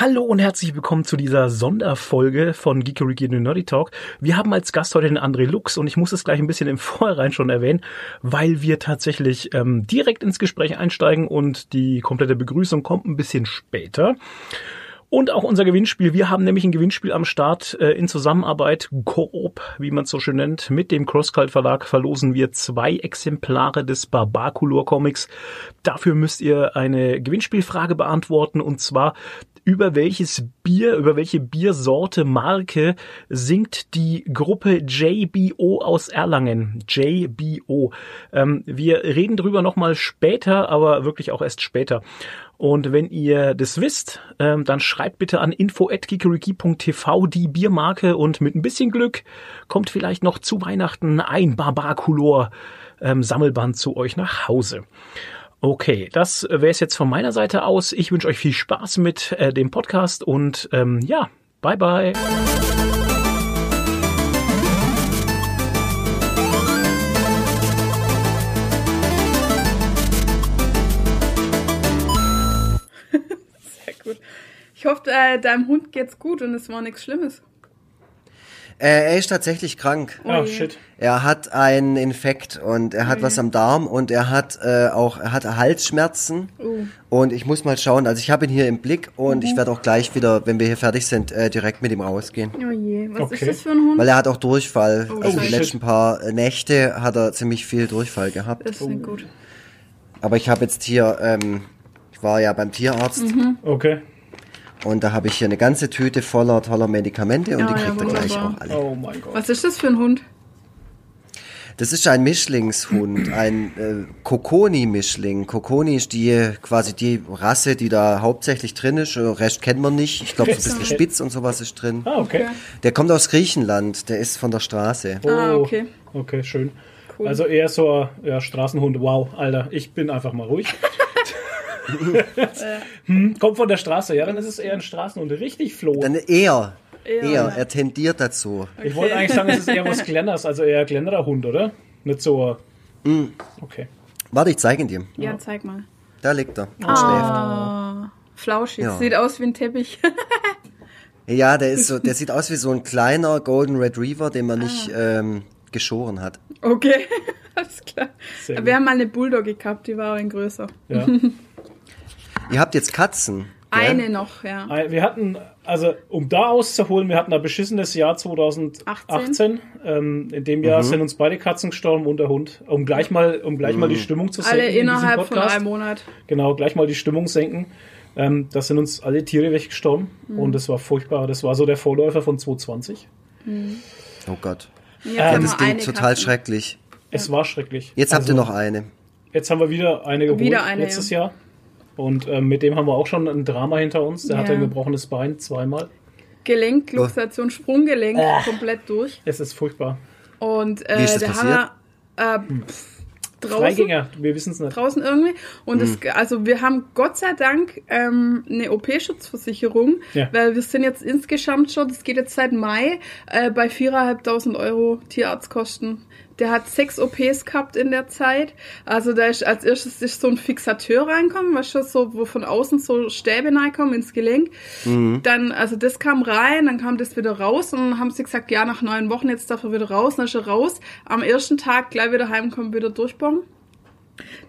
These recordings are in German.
Hallo und herzlich willkommen zu dieser Sonderfolge von Geekeriki und Nerdy Talk. Wir haben als Gast heute den André Lux und ich muss es gleich ein bisschen im Vorhinein schon erwähnen, weil wir tatsächlich ähm, direkt ins Gespräch einsteigen und die komplette Begrüßung kommt ein bisschen später. Und auch unser Gewinnspiel. Wir haben nämlich ein Gewinnspiel am Start äh, in Zusammenarbeit, Coop, wie man es so schön nennt. Mit dem Crosscult Verlag verlosen wir zwei Exemplare des Barbaculor Comics. Dafür müsst ihr eine Gewinnspielfrage beantworten und zwar über welches Bier, über welche Biersorte, Marke singt die Gruppe JBO aus Erlangen. JBO. Ähm, wir reden drüber nochmal später, aber wirklich auch erst später. Und wenn ihr das wisst, ähm, dann schreibt bitte an info.kikeriki.tv die Biermarke und mit ein bisschen Glück kommt vielleicht noch zu Weihnachten ein Barbaculor ähm, Sammelband zu euch nach Hause. Okay, das wäre es jetzt von meiner Seite aus. Ich wünsche euch viel Spaß mit äh, dem Podcast und ähm, ja, bye bye. Sehr gut. Ich hoffe, äh, deinem Hund geht's gut und es war nichts Schlimmes. Äh, er ist tatsächlich krank. Oh Oh shit. Er hat einen Infekt und er hat Oh was am Darm und er hat äh, auch er hat Halsschmerzen. Oh. Und ich muss mal schauen, also ich habe ihn hier im Blick und Mhm. ich werde auch gleich wieder, wenn wir hier fertig sind, äh, direkt mit ihm rausgehen. Oh je, was Okay. ist das für ein Hund? Weil er hat auch Durchfall. Oh, also die shit. letzten paar Nächte hat er ziemlich viel Durchfall gehabt. Das ist nicht gut. Aber ich habe jetzt hier, ähm, ich war ja beim Tierarzt Mhm. Okay. Und da habe ich hier eine ganze Tüte voller toller Medikamente und Ja, die ja, kriegt er gleich auch alle. Oh mein Gott. Was ist das für ein Hund? Das ist ein Mischlingshund, ein äh, Kokoni-Mischling. Kokoni ist die quasi die Rasse, die da hauptsächlich drin ist. Der Rest kennt man nicht. Ich glaube, so ein bisschen Okay. Spitz und sowas ist drin. Ah, okay. Der kommt aus Griechenland. Der ist von der Straße. Ah, Oh, okay. Okay, schön. Cool. Also eher so ja, Straßenhund. Wow, Alter, ich bin einfach mal ruhig. hm, kommt von der Straße, ja, dann ist es eher ein Straßenhund. Richtig floh. Dann eher, Eher. eher, er tendiert dazu. Ich wollte eigentlich sagen, es ist eher was Glenners, also eher kleinerer Hund, oder? Nicht so. Okay. Warte, ich zeige ihn dir. Ja, zeig mal. Da liegt er und Ah, flauschig. Ja. Sieht aus wie ein Teppich. schläft. Ja, der ist so, der sieht aus wie so ein kleiner Golden Retriever, den man Ah. nicht ähm, geschoren hat. okay, alles klar. Sehr gut. Wir haben mal eine Bulldogge gehabt, die war ein größer. Ja. Ihr habt jetzt Katzen. gell? Eine noch, ja. Wir hatten, also um da auszuholen, wir hatten ein beschissenes Jahr 2018. Ähm, in dem Mhm. Jahr sind uns beide Katzen gestorben und der Hund. Um gleich mal, um gleich mal die Mhm. Stimmung zu senken. Alle in innerhalb von Podcast. einem Monat. Genau, gleich mal die Stimmung senken. Ähm, da sind uns alle Tiere weggestorben Mhm. und das war furchtbar. Das war so der Vorläufer von 2020. Oh Gott. Jetzt Ähm, Das klingt total Katze. schrecklich. Es war schrecklich. Jetzt habt ihr Also, noch eine. Jetzt haben wir wieder eine geholt Wieder eine, letztes Jahr. Und ähm, mit dem haben wir auch schon ein Drama hinter uns. Der Ja. hatte ein gebrochenes Bein zweimal. Gelenk, Luxation, Sprunggelenk Äh. komplett durch. Es ist furchtbar. Und äh, Wie ist das da passiert? haben wir äh, pff, draußen, Freigänger, wir wissen es nicht. draußen irgendwie. Und Hm. es, also wir haben Gott sei Dank ähm, eine OP-Schutzversicherung, Ja. weil wir sind jetzt insgesamt schon, das geht jetzt seit Mai, äh, bei 4.500 Euro Tierarztkosten. Der hat sechs OPs gehabt in der Zeit. Also da ist als erstes ist so ein Fixateur reinkommen, weißt du, so, wo von außen so Stäbe reinkommen ins Gelenk. Dann, also das kam rein, dann kam das wieder raus und dann haben sie gesagt, ja, nach neun Wochen jetzt darf er wieder raus, dann ist er raus. Am ersten Tag gleich wieder heimkommen, wieder durchbauen.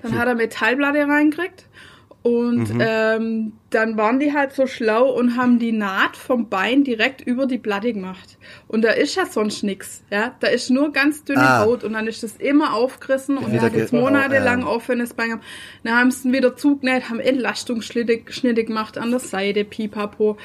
Dann hat er Metallplatte reingekriegt. Und ähm, dann waren die halt so schlau und haben die Naht vom Bein direkt über die Platte gemacht. Und da ist ja sonst nix, ja. Da ist nur ganz dünne Ah. Haut und dann ist das immer aufgerissen und Wieder hat jetzt monatelang ja. offenes Bein gehabt. Dann haben sie wieder zugenäht, haben Entlastungsschnitte Schnitte gemacht an der Seite, pipapo.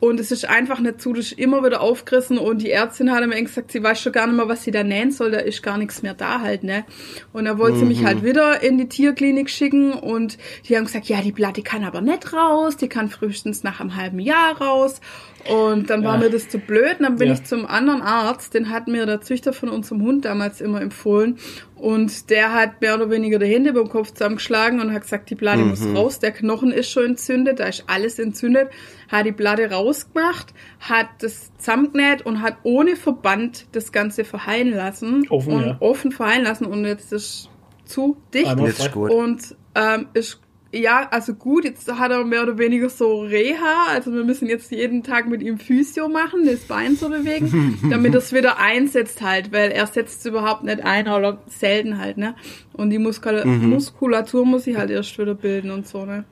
Und es ist einfach nicht zu, das ist immer wieder aufgerissen und die Ärztin hat mir gesagt, sie weiß schon gar nicht mehr, was sie da nähen soll, da ist gar nichts mehr da halt, ne. Und da wollte sie mich halt wieder in die Tierklinik schicken und die haben gesagt, ja, die Platte kann aber nicht raus, die kann frühestens nach einem halben Jahr raus. Und dann war Ja. mir das zu blöd. Und dann bin Ja. ich zum anderen Arzt, den hat mir der Züchter von unserem Hund damals immer empfohlen. Und der hat mehr oder weniger die Hände beim Kopf zusammengeschlagen und hat gesagt, die Platte muss raus. Der Knochen ist schon entzündet, da ist alles entzündet. Hat die Platte rausgemacht, hat das zusammengenäht und hat ohne Verband das Ganze verheilen lassen. Offen, und ja. offen verheilen lassen. Und jetzt ist zu dicht Einmal und ähm, ist Ja, also gut, jetzt hat er mehr oder weniger so Reha, also wir müssen jetzt jeden Tag mit ihm Physio machen, das Bein zu bewegen, damit er es wieder einsetzt halt, weil er setzt es überhaupt nicht ein oder selten halt, ne? Und die Muskula Mhm. Muskulatur muss sich halt erst wieder bilden und so, ne?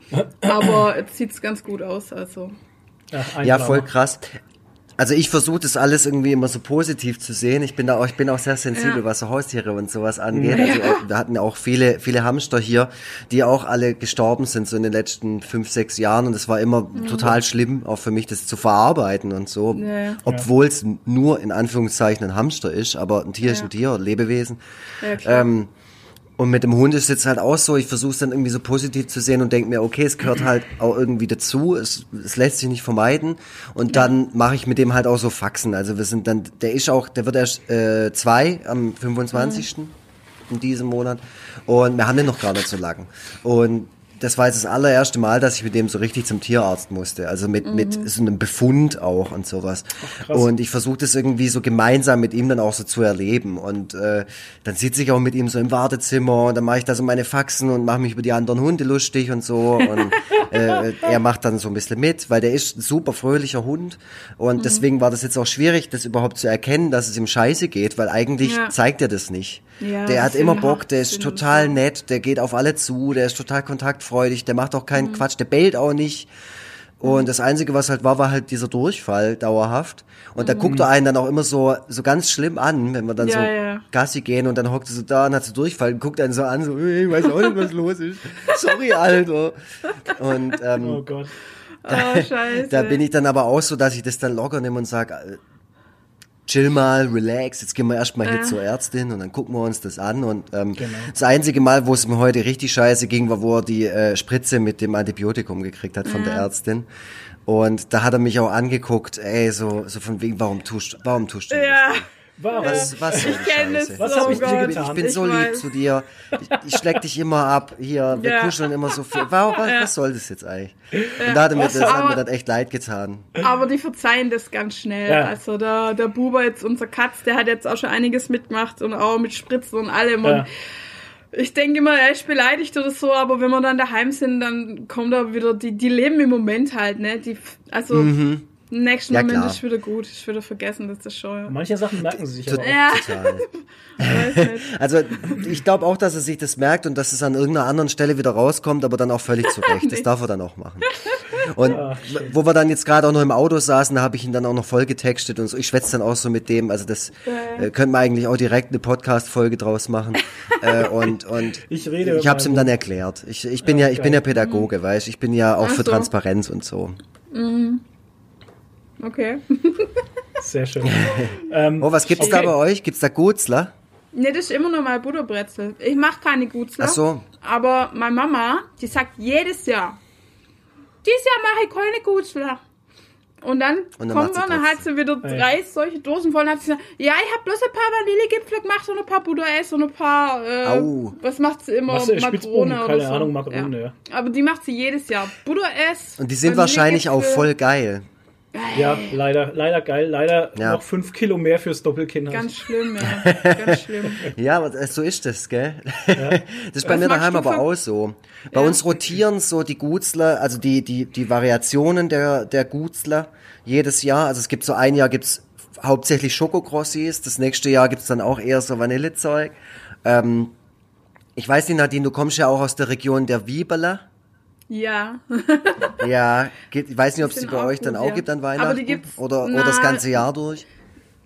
Aber jetzt sieht's ganz gut aus, also. Ja, Drama. voll krass. Also ich versuche das alles irgendwie immer so positiv zu sehen. Ich bin da auch, ich bin auch sehr sensibel, Ja. was so Haustiere und sowas angeht. Also auch, wir hatten auch viele, viele Hamster hier, die auch alle gestorben sind so in den letzten fünf, sechs Jahren und es war immer total schlimm, auch für mich das zu verarbeiten und so. Mhm. Ja, ja. Obwohl es nur in Anführungszeichen ein Hamster ist, aber ein Tier ist ein Tier, ein Lebewesen. Ja. Ähm, und mit dem Hund ist es jetzt halt auch so, ich versuche es dann irgendwie so positiv zu sehen und denke mir, okay, es gehört halt auch irgendwie dazu, es, es lässt sich nicht vermeiden. Und dann mache ich mit dem halt auch so Faxen. Also wir sind dann, der ist auch, der wird erst äh, zwei am 25. in diesem Monat. Und wir haben den noch gar nicht so lang. Und das war jetzt das allererste Mal, dass ich mit dem so richtig zum Tierarzt musste. Also mit, mit so einem Befund auch und sowas. krass. und ich versuche das irgendwie so gemeinsam mit ihm dann auch so zu erleben. Und äh, dann sitze ich auch mit ihm so im Wartezimmer und dann mache ich da so meine Faxen und mache mich über die anderen Hunde lustig und so. Und äh, er macht dann so ein bisschen mit, weil der ist ein super fröhlicher Hund. Und deswegen war das jetzt auch schwierig, das überhaupt zu erkennen, dass es ihm scheiße geht, weil eigentlich Ja. zeigt er das nicht. Ja, der hat immer Bock, der ist total nett, der geht auf alle zu, der ist total kontaktfreudig, der macht auch Mhm. keinen Quatsch, der bellt auch nicht. Und das Einzige, was halt war, war halt dieser Durchfall dauerhaft. Und da guckt er einen dann auch immer so, so ganz schlimm an, wenn wir dann Mhm. Ja, so ja. Gassi gehen und dann hockt er so da und hat so Durchfall und guckt einen so an, so, "Ey, ich weiß auch nicht, was los ist. Sorry, Alter. Und ähm, Oh Gott. Oh, scheiße. da bin ich dann aber auch so, dass ich das dann locker nehme und sage, chill mal, relax, jetzt gehen wir erstmal hier Äh. zur Ärztin und dann gucken wir uns das an. Und ähm, Genau. das einzige Mal, wo es mir heute richtig scheiße ging, war, wo er die äh, Spritze mit dem Antibiotikum gekriegt hat von der Ärztin. Und da hat er mich auch angeguckt, ey, so, so von wegen, warum tust, warum tust du ja. das? Warum? Was, was soll Ich die kenn Scheiße? das Was so hab ich dir gut. Ich getan? bin Ich so lieb weiß. zu dir. Ich, ich schleck dich immer ab. Hier, wir Ja. kuscheln immer so viel. Warum, was, was soll das jetzt eigentlich? Und da hat mir, das hat mir echt leid getan. Aber die verzeihen das ganz schnell. Ja. Also der, der Buber jetzt, unser Katz, der hat jetzt auch schon einiges mitgemacht und auch mit Spritzen und allem. Ja. Und ich denke immer, er ist beleidigt oder so, aber wenn wir dann daheim sind, dann kommt da wieder, die, die leben im Moment halt, ne? Die, also im nächsten Ja, Moment klar. ist wieder gut, ist wieder vergessen, das ist schon. Manche Sachen merken sie sich aber auch. Ja, Total. Also ich glaube auch, dass er sich das merkt und dass es an irgendeiner anderen Stelle wieder rauskommt, aber dann auch völlig zurecht. Das darf er dann auch machen. Und Ach, wo wir dann jetzt gerade auch noch im Auto saßen, da habe ich ihn dann auch noch voll getextet und so. Ich schwätze dann auch so mit dem. Also das äh, könnte man eigentlich auch direkt eine Podcast-Folge draus machen. äh, und und Ich rede ich habe es ihm dann erklärt. Ich, ich bin ja ich bin ja. Pädagoge, weißt Ich bin ja auch Ach für so. Transparenz und so. Okay. Sehr schön. ähm, Oh, was gibt's okay. da bei euch? Gibt's da Gutzler? Ne, das ist immer noch mal Butterbrezel. Ich mache keine Gutzler. Ach so. Aber meine Mama, die sagt jedes Jahr, dieses Jahr mache ich keine Gutzler. Und dann, Und dann kommen wir, dann hat sie wieder Ja. drei solche Dosen voll und hat sie gesagt, ja, ich habe bloß ein paar Vanillegipfel gemacht und ein paar Butter-Eis und ein paar, äh, Au. was macht sie immer? Spitzbuben, Makrone oder keine so. Ahnung, Makrone, ja. Aber die macht sie jedes Jahr. Butter-Eis. Und die sind wahrscheinlich auch voll geil. Ja, leider, leider geil. Leider Ja. noch fünf Kilo mehr fürs Doppelkind. Ganz schlimm, ja. Ganz schlimm. Ja, aber so ist das, gell? Das ist bei mir daheim aber auch so. Bei Ja. uns rotieren so die Gutzler, also die, die, die Variationen der, der Gutzler jedes Jahr. Also es gibt so ein Jahr gibt's hauptsächlich Schokokrossis, das nächste Jahr gibt's dann auch eher so Vanillezeug. Ähm, ich weiß nicht, Nadine, du kommst ja auch aus der Region der Wieberler. Ja. Ja, gibt, ich weiß nicht, ob es die bei euch dann gut, auch ja. gibt an Weihnachten oder, oder na, das ganze Jahr durch.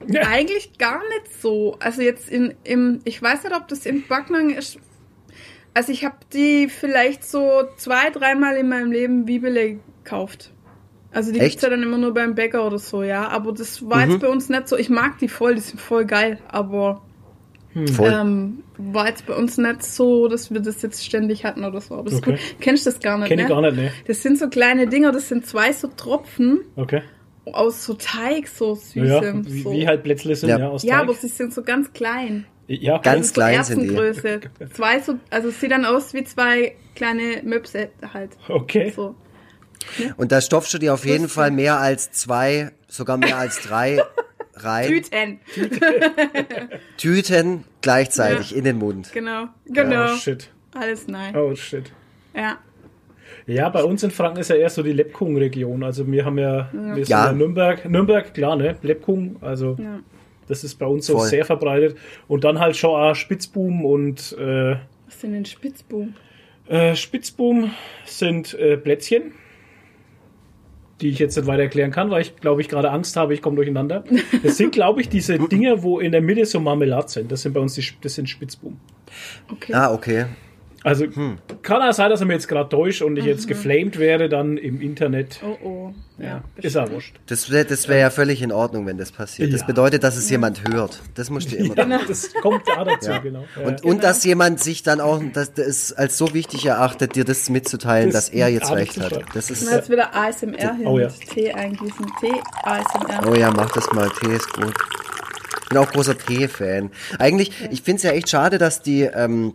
Eigentlich gar nicht so. Also jetzt in, im, ich weiß nicht, ob das in Backnang ist. Also ich habe die vielleicht so zwei, dreimal in meinem Leben Bibele gekauft. Also die Echt? gibt's ja dann immer nur beim Bäcker oder so, ja. Aber das war Mhm. jetzt bei uns nicht so. Ich mag die voll, die sind voll geil. Aber Voll. ähm, war jetzt bei uns nicht so, dass wir das jetzt ständig hatten oder so. Aber das Okay. ist gut. Kennst du das gar nicht, Kenn ne? ich gar nicht, ne? Das sind so kleine Dinger, das sind zwei so Tropfen Okay. aus so Teig, so süßem. Ja, wie, so. wie halt Plätzle sind, Ja. ja, aus ja, Teig. aber sie sind so ganz klein. ja, Ganz so klein sind die. Erbsengröße. Zwei so, also es sieht dann aus wie zwei kleine Möpse halt. Okay. So. Und da stopfst du dir auf jeden. Fall mehr als zwei, sogar mehr als drei rein. Tüten. Tüten gleichzeitig Ja. in den Mund. Genau. Genau. Oh, shit. Alles nein. Oh, shit. Ja. Ja, bei uns in Franken ist ja eher so die Lepkung-Region. Also wir haben ja, wir sind Ja. ja Nürnberg, Nürnberg, klar, ne? Lepkung, also Ja. das ist bei uns so Voll. sehr verbreitet. Und dann halt schon auch Spitzboom und äh, Was sind denn Spitzboom? äh, Spitzboom sind äh, Plätzchen, die ich jetzt nicht weiter erklären kann, weil ich glaube ich gerade Angst habe, ich komme durcheinander. Das sind glaube ich diese Dinge, wo in der Mitte so Marmelade sind. Das sind bei uns die, das sind Spitzboom. Okay. Ah, okay. Also kann auch sein, dass er mir jetzt gerade täuscht und ich jetzt geflamed werde dann im Internet. Oh oh. Ja. Ja, ist ja wurscht. Das wäre das wär ja völlig in Ordnung, wenn das passiert. Das Ja. bedeutet, dass es jemand hört. Das musst du immer Ja, das kommt da dazu, genau. Ja. Und, und dass jemand sich dann auch dass das als so wichtig erachtet, dir das mitzuteilen, Das dass er jetzt recht hat. Das ist, jetzt wieder ASMR hin. Oh ja. Tee eingießen. Tee, ASMR. oh ja, mach das mal. Tee ist gut. Ich bin auch großer Tee-Fan. Eigentlich, ich finde es ja echt schade, dass die, ähm,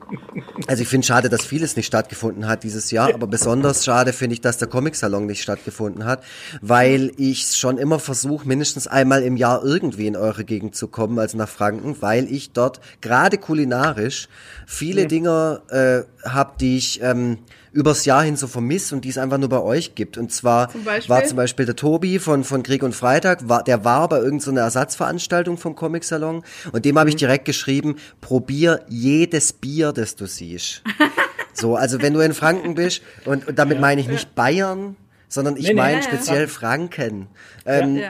also ich finde schade, dass vieles nicht stattgefunden hat dieses Jahr, aber besonders schade finde ich, dass der Comic-Salon nicht stattgefunden hat, weil ich schon immer versuche, mindestens einmal im Jahr irgendwie in eure Gegend zu kommen, also nach Franken, weil ich dort gerade kulinarisch viele Dinge äh, habe, die ich ähm, übers Jahr hin so vermisse und die es einfach nur bei euch gibt. Und zwar Zum war zum Beispiel der Tobi von, von Krieg und Freitag, war, der war bei irgendeiner Ersatzveranstaltung vom Comic-Salon und dem habe ich direkt geschrieben, probier jedes Bier, das du siehst. So, also wenn du in Franken bist, und, und damit meine ich nicht Bayern, sondern ich Nee, nee, meine ja, ja. speziell Franken. Ähm, Ja.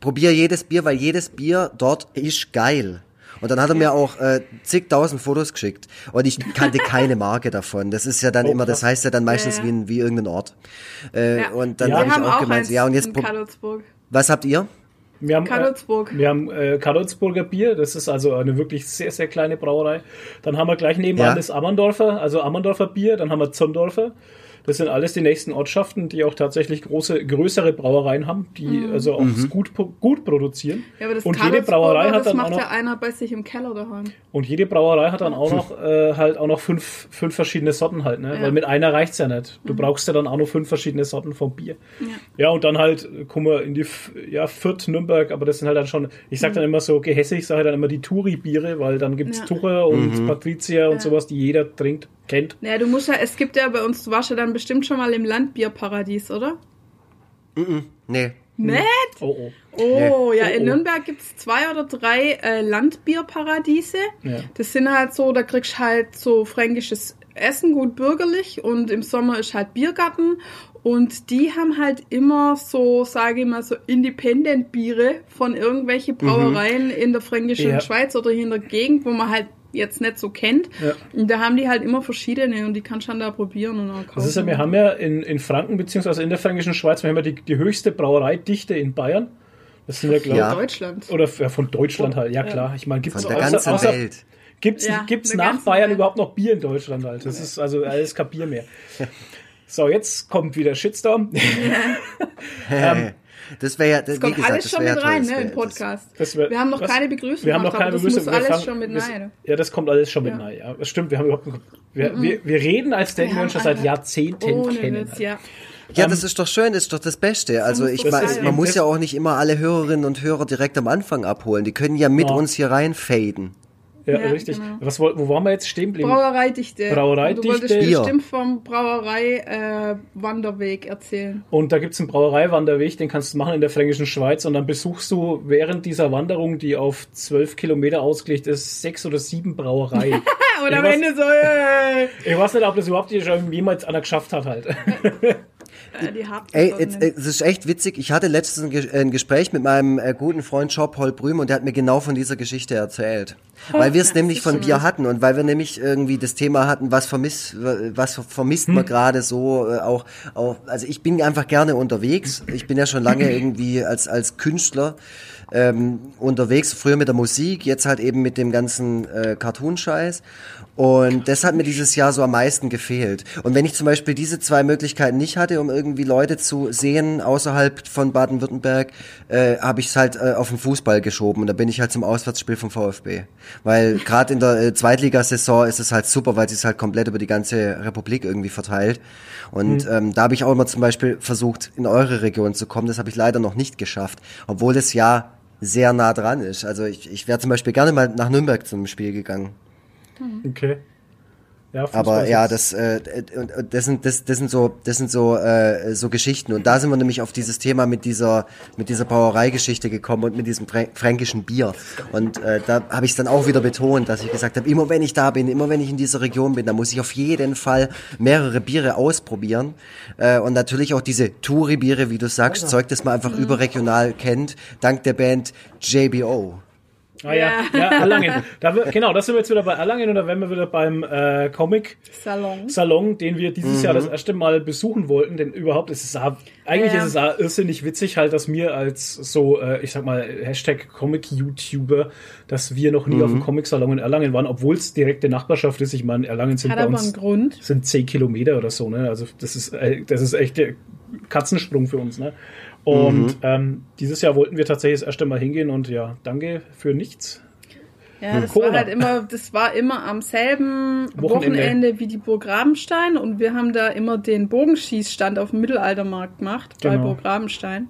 Probier jedes Bier, weil jedes Bier dort ist geil. Und dann hat er mir auch äh, zigtausend Fotos geschickt. Und ich kannte keine Marke davon. Das ist ja dann Oh, immer, das krass. heißt ja dann meistens Ja, ja. wie, wie irgendein Ort. Äh, Ja. Und dann Ja, habe Wir ich haben auch auch gemeint, ja, und jetzt, Karlsburg. was habt ihr? Wir haben, Karlsburg. Äh, wir haben äh, Karlsburger Bier, das ist also eine wirklich sehr, sehr kleine Brauerei. Dann haben wir gleich nebenan Ja. das Ammerndorfer, also Ammerndorfer Bier, dann haben wir Zondorfer. Das sind alles die nächsten Ortschaften, die auch tatsächlich große, größere Brauereien haben, die Mhm. also auch gut, gut produzieren. Ja, aber das und jede Brauerei hat das dann auch macht noch, ja einer bei sich im Keller daheim. und jede Brauerei hat dann auch noch äh, halt auch noch fünf, fünf verschiedene Sorten halt, ne? Ja. Mhm. Weil mit einer reicht's ja nicht. Du brauchst ja dann auch noch fünf verschiedene Sorten vom Bier. Ja. Ja, und dann halt, äh, guck mal, in die ja, Fürth, Nürnberg, aber das sind halt dann schon, ich sag dann immer so gehässig, ich sage dann immer die Touri-Biere, weil dann gibt's Ja. Tucher und Patrizier und Ja. sowas, die jeder trinkt, kennt. Naja, du musst ja, es gibt ja bei uns, du warst ja dann bestimmt schon mal im Landbierparadies, oder? Nee. Nett? Oh, oh. Oh, ja, Oh, in oh. Nürnberg gibt's zwei oder drei äh, Landbierparadiese. Ja. Das sind halt so, da kriegst du halt so fränkisches Essen, gut bürgerlich und im Sommer ist halt Biergarten und die haben halt immer so, sage ich mal, so Independent-Biere von irgendwelchen Brauereien in der fränkischen Ja. Schweiz oder hier in der Gegend, wo man halt jetzt nicht so kennt. Ja. Und da haben die halt immer verschiedene und die kannst du dann da probieren und auch kaufen. Das ist ja, wir haben ja in, in Franken, beziehungsweise in der fränkischen Schweiz, wir haben ja die, die höchste Brauereidichte in Bayern. Das sind ja, glaube Ja. Deutschland. Oder ja, von Deutschland halt, ja klar. Ich meine, gibt's Von der außer, ganzen außer, Welt. Gibt's, Ja, gibt's nach Bayern Welt. überhaupt noch Bier in Deutschland halt? Das ist also alles kein Bier mehr. So, jetzt kommt wieder Shitstorm. das wäre ja, das, kommt gesagt, alles das schon mit rein, ne, das im Podcast. Das wär- wir haben noch was? keine Begrüßung Wir haben noch keine aber das Begrüßung. muss Wir alles fangen- schon mit rein. Ja, das kommt alles schon mit Ja. rein. Ja, das stimmt. Wir haben überhaupt wir, wir, wir reden, als hätten wir haben uns schon seit Jahrzehnten Ohne kennen. Witz, ja. Ja, das ist doch schön, das ist doch das Beste. Also ich meine, man muss Das- ja auch nicht immer alle Hörerinnen und Hörer direkt am Anfang abholen. Die können ja mit Ja. uns hier reinfaden. Ja, Ja, richtig. genau. Was, wo waren wir jetzt stehen geblieben? Brauereidichte. Brauereidichte. Du wolltest Bier. bestimmt vom Brauerei-Wanderweg erzählen. Und da gibt's einen Brauereiwanderweg, den kannst du machen in der Fränkischen Schweiz und dann besuchst du während dieser Wanderung, die auf zwölf Kilometer ausgelegt ist, sechs oder sieben Brauereien. Und Ja, am Ende so, äh, ich weiß nicht, ob das überhaupt jemals einer geschafft hat halt. äh, die harten Ey, äh, es ist echt witzig. Ich hatte letztens ein, Ge- ein Gespräch mit meinem äh, guten Freund Job Holbrüm und der hat mir genau von dieser Geschichte erzählt. Weil wir es nämlich von Bier hatten und weil wir nämlich irgendwie das Thema hatten, was vermisst, was vermisst man gerade so äh, auch, auch, also ich bin einfach gerne unterwegs. Ich bin ja schon lange irgendwie als, als Künstler ähm, unterwegs, früher mit der Musik, jetzt halt eben mit dem ganzen äh, Cartoon-Scheiß. Und das hat mir dieses Jahr so am meisten gefehlt. Und wenn ich zum Beispiel diese zwei Möglichkeiten nicht hatte, um irgendwie Leute zu sehen außerhalb von Baden-Württemberg, äh, habe ich es halt äh, auf den Fußball geschoben. Und da bin ich halt zum Auswärtsspiel vom VfB. Weil gerade in der äh, Zweitligasaison ist es halt super, weil sie es halt komplett über die ganze Republik irgendwie verteilt. Und ähm, da habe ich auch immer zum Beispiel versucht, in eure Region zu kommen. Das habe ich leider noch nicht geschafft, obwohl das ja sehr nah dran ist. Also ich, ich wäre zum Beispiel gerne mal nach Nürnberg zum Spiel gegangen. Okay. Ja, Aber ja, das, äh, das sind, das, das sind so, das sind so, äh, so Geschichten. Und da sind wir nämlich auf dieses Thema mit dieser, mit dieser Brauereigeschichte gekommen und mit diesem frä- fränkischen Bier. Und äh, da habe ich es dann auch wieder betont, dass ich gesagt habe, immer wenn ich da bin, immer wenn ich in dieser Region bin, da muss ich auf jeden Fall mehrere Biere ausprobieren. Äh, und natürlich auch diese Touri-Biere, wie du sagst, Zeug, das man einfach überregional kennt, dank der Band JBO. Ah ja, ja, Erlangen. Da, wir- genau, da sind wir jetzt wieder bei Erlangen und da wären wir wieder beim äh, Comic Salon. Salon, den wir dieses Jahr das Mhm. erste Mal besuchen wollten, denn überhaupt ist es auch, eigentlich Ja. ist es auch irrsinnig witzig halt, dass mir als so, äh, ich sag mal, Hashtag Comic-YouTuber, dass wir noch nie Mhm. auf dem Comic-Salon in Erlangen waren, obwohl es direkte Nachbarschaft ist. Ich meine, Erlangen sind Hat bei uns sind zehn Kilometer oder so, ne? Also das ist, äh, das ist echt der Katzensprung für uns, ne? Und Mhm. ähm, dieses Jahr wollten wir tatsächlich das erste Mal hingehen und ja, danke für nichts. Ja, das Corona. war halt immer, das war immer am selben Wochenende. Wochenende, wie die Burg Rabenstein und wir haben da immer den Bogenschießstand auf dem Mittelaltermarkt gemacht bei Genau. Burg Rabenstein.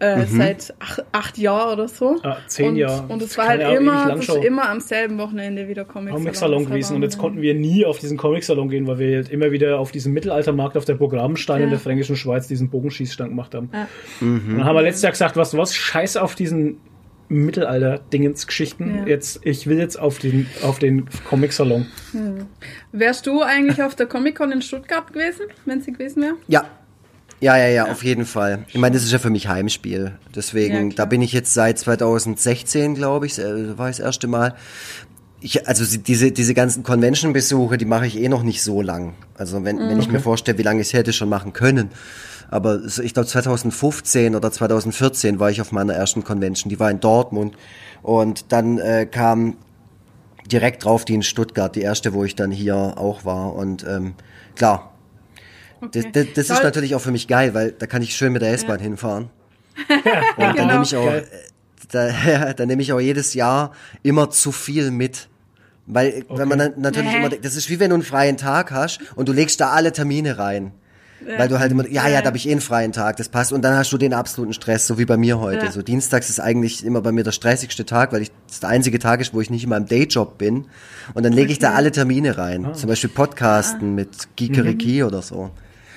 Äh, Seit ach, acht Jahren oder so. Ah, zehn und, Jahre. Und es war halt immer, das ist immer am selben Wochenende wieder Comic Comic-Salon gewesen und jetzt konnten wir nie auf diesen Comic-Salon gehen, weil wir halt immer wieder auf diesem Mittelaltermarkt auf der Burg Rabenstein in Ja. der Fränkischen Schweiz diesen Bogenschießstand gemacht haben. Ja. Und dann haben wir letztes Jahr gesagt, was du was, scheiß auf diesen Mittelalter-Dingens-Geschichten. Ja. Jetzt, ich will jetzt auf den, auf den Comic-Salon. Wärst du eigentlich auf der Comic-Con in Stuttgart gewesen, wenn sie gewesen wäre? Ja. Ja, ja, ja, auf jeden Fall. Ich meine, das ist ja für mich Heimspiel. Deswegen, Ja, da bin ich jetzt seit 2016, glaube ich, war ich das erste Mal. Ich, also diese, diese ganzen Convention-Besuche, die mache ich eh noch nicht so lang. Also wenn, wenn ich mir vorstelle, wie lange ich es hätte schon machen können. Aber ich glaube 2015 oder 2014 war ich auf meiner ersten Convention. Die war in Dortmund. Und dann äh, kam direkt drauf die in Stuttgart, die erste, wo ich dann hier auch war. Und ähm, klar, das, das, das ist natürlich auch für mich geil, weil da kann ich schön mit der S-Bahn hinfahren. Und dann Genau. nehme ich auch, Geil. da, dann nehme ich auch jedes Jahr immer zu viel mit. Weil, wenn man natürlich Nee. immer, das ist wie wenn du einen freien Tag hast und du legst da alle Termine rein. Weil du halt immer, ja, ja, Ja. da habe ich eh einen freien Tag, das passt. Und dann hast du den absoluten Stress, so wie bei mir heute. Ja. So Dienstags ist eigentlich immer bei mir der stressigste Tag, weil ich das der einzige Tag ist, wo ich nicht in meinem Dayjob bin. Und dann lege ich da alle Termine rein. Ah. Zum Beispiel Podcasten mit Geekeriki oder so.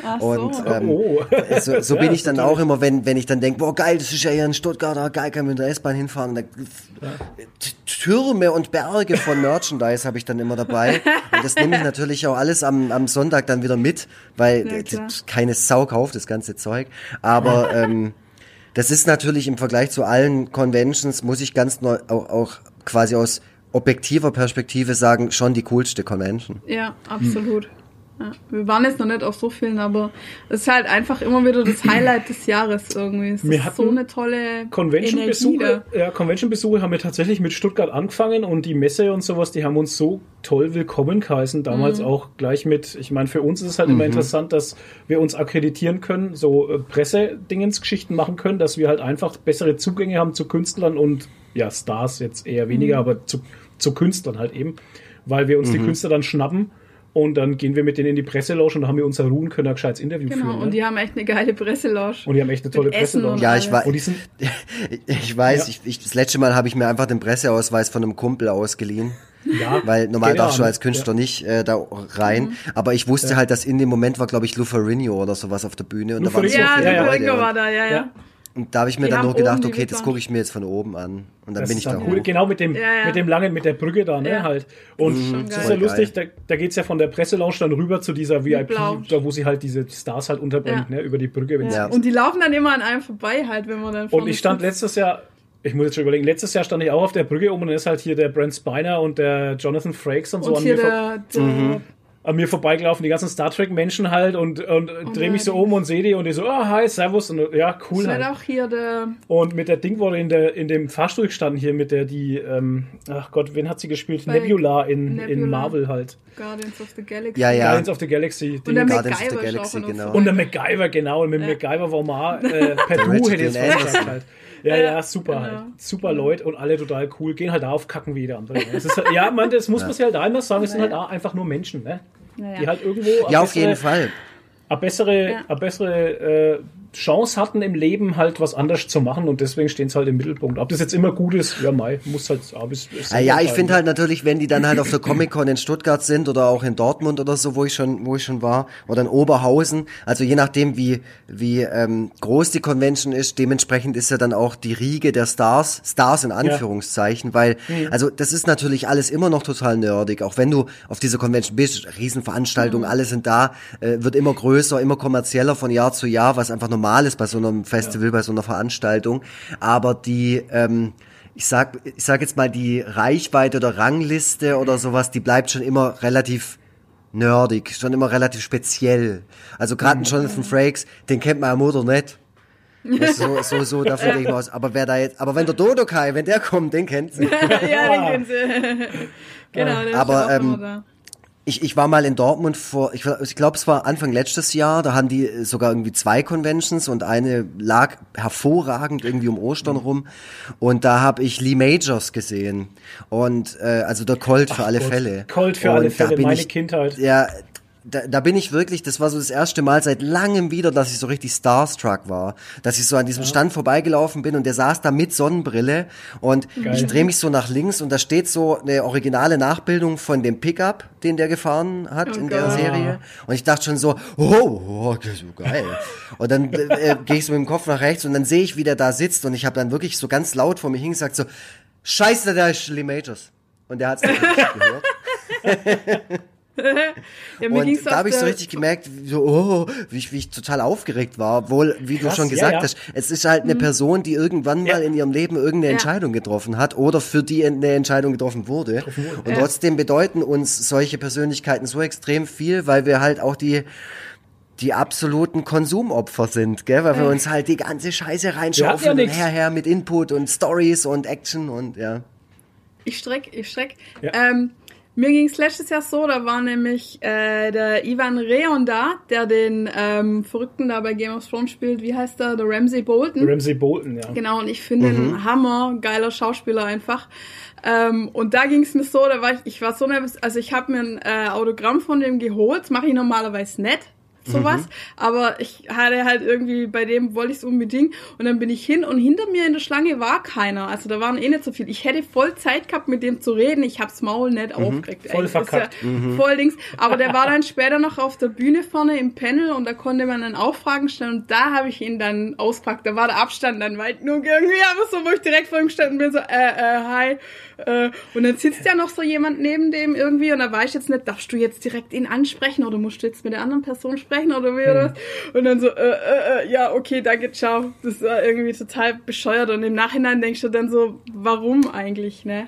Ach Und so. ähm, Oh. so, so bin ich dann auch immer, wenn, wenn ich dann denke, boah geil, das ist ja hier in Stuttgart, ah, geil, kann mit der S-Bahn hinfahren. Da, T- Türme und Berge von Merchandise habe ich dann immer dabei. Und das nehme ich natürlich auch alles am, am Sonntag dann wieder mit, weil Ja, keine Sau kauft das ganze Zeug. Aber ähm, das ist natürlich im Vergleich zu allen Conventions, muss ich ganz neu, auch, auch quasi aus objektiver Perspektive sagen, schon die coolste Convention. Ja, absolut. Ja. Wir waren jetzt noch nicht auf so vielen, aber es ist halt einfach immer wieder das Highlight des Jahres irgendwie. Es Wir ist hatten so eine tolle Convention-Besuche, ja, Convention-Besuche haben wir tatsächlich mit Stuttgart angefangen und die Messe und sowas, die haben uns so toll willkommen geheißen. Damals Mhm. auch gleich mit, ich meine, für uns ist es halt immer interessant, dass wir uns akkreditieren können, so äh, Pressedingensgeschichten machen können, dass wir halt einfach bessere Zugänge haben zu Künstlern und ja, Stars jetzt eher weniger, Mhm. aber zu, zu Künstlern halt eben, weil wir uns Mhm. die Künstler dann schnappen. Und dann gehen wir mit denen in die Presselounge und da haben wir unser Ruhen, können ein gescheites Interview Genau, führen. und ne? die haben echt eine geile Presselounge. und die haben echt eine tolle Presselounge. und Ja, ich war, Und die sind ich weiß, Ja. ich, ich, das letzte Mal habe ich mir einfach den Presseausweis von einem Kumpel ausgeliehen. Ja, Weil normal ja darfst du als Künstler Ja. nicht äh, da rein. Aber ich wusste halt, dass in dem Moment war, glaube ich, Lou Ferrigno oder sowas auf der Bühne. Und da waren so Ja, viele der ja, Leute. War Und, da, ja, ja. Und da habe ich mir Die dann nur gedacht, okay, das gucke ich mir jetzt von oben an. Und dann Das bin ich da dann cool. hoch. Genau mit dem, Ja, ja. mit dem langen, mit der Brücke da, ne, Ja. halt. Und schon das ist ja lustig, da, da geht's ja von der Presselounge dann rüber zu dieser VIP, Blau. da wo sie halt diese Stars halt unterbringt, Ja. ne, über die Brücke, wenn Ja. sie Und die laufen dann immer an einem vorbei halt, wenn man dann Und ich stand letztes Jahr, ich muss jetzt schon überlegen, letztes Jahr stand ich auch auf der Brücke oben und dann ist halt hier der Brent Spiner und der Jonathan Frakes und so und an hier mir, vor, der, der Mhm. An mir vorbeigelaufen, die ganzen Star Trek Menschen halt und, und drehe mich so Oh, um und sehe die und die so, ah, hi, servus und ja, cool halt. halt auch hier der Und mit der Ding wurde in, der, in dem Fahrstuhl gestanden hier mit der, die, ähm, ach Gott, wen hat sie gespielt? Bei Nebula in, in Nebula. Marvel halt. Guardians of the Galaxy. Ja, ja. Guardians of the Galaxy. Und der die- Guardians of the MacGyver Galaxy, in genau. und der MacGyver, genau. Und mit dem MacGyver war mal äh, per Du Richard hätte ich jetzt gesagt halt. Ja, ja, Ja, super genau. halt. Super Leute und alle total cool. Gehen halt da auf Kacken wie jeder andere. Halt, ja, man, das muss man sich halt da immer sagen, es sind halt auch einfach nur Menschen, ne? Die halt irgendwo Ja, auf jeden bessere- Fall. eine bessere, Ja. eine bessere äh, Chance hatten im Leben halt was anders zu machen und deswegen stehen sie halt im Mittelpunkt. Ob das jetzt immer gut ist, ja, Mai, muss halt, aber es, es Ah, ja, ich finde halt natürlich, wenn die dann halt auf der Comic-Con in Stuttgart sind oder auch in Dortmund oder so, wo ich schon, wo ich schon war, oder in Oberhausen, also je nachdem, wie, wie ähm, groß die Convention ist, dementsprechend ist ja dann auch die Riege der Stars, Stars in Anführungszeichen, weil, also das ist natürlich alles immer noch total nerdig, auch wenn du auf dieser Convention bist, Riesenveranstaltungen, alle sind da, äh, wird immer größer, immer kommerzieller von Jahr zu Jahr, was einfach normal ist bei so einem Festival, bei so einer Veranstaltung, aber die, ähm, ich sag, ich sag jetzt mal, die Reichweite oder Rangliste oder sowas, die bleibt schon immer relativ nerdig, schon immer relativ speziell. Also gerade einen Jonathan Frakes, den kennt meine Mutter nicht. So, so, so, dafür gehe ich mal aus. Aber wer da jetzt, aber wenn der Dodo Kai, wenn der kommt, den kennt sie. ja, den kennen sie. genau, der Aber, ist auch ähm, da. Ich, ich war mal in Dortmund vor, ich, ich glaube, es war Anfang letztes Jahr, da haben die sogar irgendwie zwei Conventions und eine lag hervorragend irgendwie um Ostern rum und da habe ich Lee Majors gesehen und äh, also der Colt für alle Gott. Fälle. Colt für und alle Fälle, meine ich, Kindheit. Ja, da, da bin ich wirklich, das war so das erste Mal seit langem wieder, dass ich so richtig starstruck war. Dass ich so an diesem Stand vorbeigelaufen bin und der saß da mit Sonnenbrille und Geil. ich drehe mich so nach links und da steht so eine originale Nachbildung von dem Pickup, den der gefahren hat Oh in der. Serie. Und ich dachte schon so, oh, oh das ist so geil. und dann äh, gehe ich so mit dem Kopf nach rechts und dann sehe ich, wie der da sitzt und ich habe dann wirklich so ganz laut vor mir hingesagt so, scheiße, da ist Lee Majors. Und der hat es nicht gehört. Ja, mir Und da habe ich so richtig gemerkt, wie, so, oh, wie, ich, wie ich total aufgeregt war. Obwohl, wie Krass, du schon ja, gesagt ja. hast, es ist halt eine Person, die irgendwann Ja. mal in ihrem Leben irgendeine Ja. Entscheidung getroffen hat oder für die eine Entscheidung getroffen wurde. Und Ja. trotzdem bedeuten uns solche Persönlichkeiten so extrem viel, weil wir halt auch die die absoluten Konsumopfer sind, gell? weil wir uns halt die ganze Scheiße reinschaufeln ja und her, her mit Input und Stories und Action und ja. Ich streck, ich streck. Ja. Ähm, mir ging's letztes Jahr so, da war nämlich äh, der Ivan Reon da, der den ähm, Verrückten da bei Game of Thrones spielt. Wie heißt der? Der Ramsey Bolton. Ramsey Bolton, ja. Genau, und ich finde ihn ein Hammer, geiler Schauspieler einfach. Ähm, und da ging es mir so, da war ich, ich war so nervös, also ich habe mir ein äh, Autogramm von dem geholt, das mache ich normalerweise nicht, sowas, aber ich hatte halt irgendwie, bei dem wollte ich es unbedingt und dann bin ich hin und hinter mir in der Schlange war keiner, also da waren eh nicht so viel. Ich hätte voll Zeit gehabt, mit dem zu reden, ich hab's Maul nicht aufgeregt. Voll ist verkackt. Ja Voll Dings, aber der war dann später noch auf der Bühne vorne im Panel und da konnte man dann auch Fragen stellen und da habe ich ihn dann auspackt. Da war der Abstand dann weit nur irgendwie, aber so, wo ich direkt vor ihm gestanden bin, so, äh, äh, hi. Äh, und dann sitzt ja noch so jemand neben dem irgendwie und da weiß ich jetzt nicht, darfst du jetzt direkt ihn ansprechen oder musst du jetzt mit der anderen Person sprechen oder wie oder was? Und dann so, äh, äh, äh, ja, okay, danke, ciao. Das war irgendwie total bescheuert und im Nachhinein denkst du dann so, warum eigentlich, ne?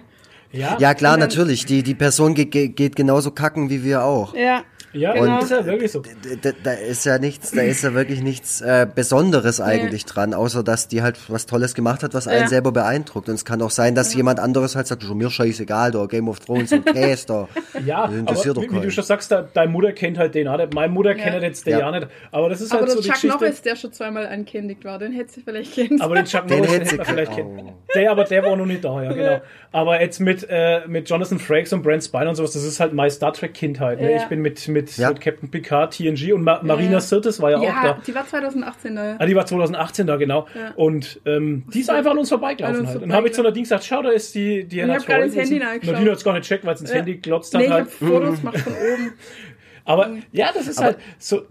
Ja, Ja klar, Und dann- natürlich. Die, die Person geht, geht genauso kacken wie wir auch. Ja. ja Genau. ist ja wirklich so. Da, da ist ja nichts, da ist ja wirklich nichts äh, Besonderes eigentlich dran, außer dass die halt was Tolles gemacht hat, was einen Ja. selber beeindruckt. Und es kann auch sein, dass jemand anderes halt sagt, schon mir scheißegal, da Game of Thrones und Käse da. Ja, Das interessiert aber doch wie, wie du schon sagst, da, deine Mutter kennt halt den auch nicht. Meine Mutter kennt jetzt den Ja. ja nicht. Aber das ist Aber halt der so die Chuck Geschichte. Norris, der schon zweimal angekündigt war, den hätte sie vielleicht kennt. Aber den Chuck Den Norris, den hätte sie vielleicht kennt. kennen. Der, aber der war noch nicht da, ja, genau. Aber jetzt mit, äh, mit Jonathan Frakes und Brent Spiner und sowas, das ist halt meine Star Trek Kindheit. Ne? Ja. Ich bin mit, mit, Ja. mit Captain Picard, TNG und Ma Marina Ja. Sirtis war ja, auch ja, da. die war 2018 da. Ah, die war 2018 da, genau. Ja. Und ähm, die ist einfach an uns vorbeigelaufen An uns halt. Und dann habe ich zu einer Ding gesagt, schau, da ist die Diana ich hab gerade ins Handy reingeschaut. Nadine hat es gar nicht checkt, weil es ins Ja. Handy glotzt hat Nee, ich halt. Fotos gemacht von oben. Aber ja, das ist halt so.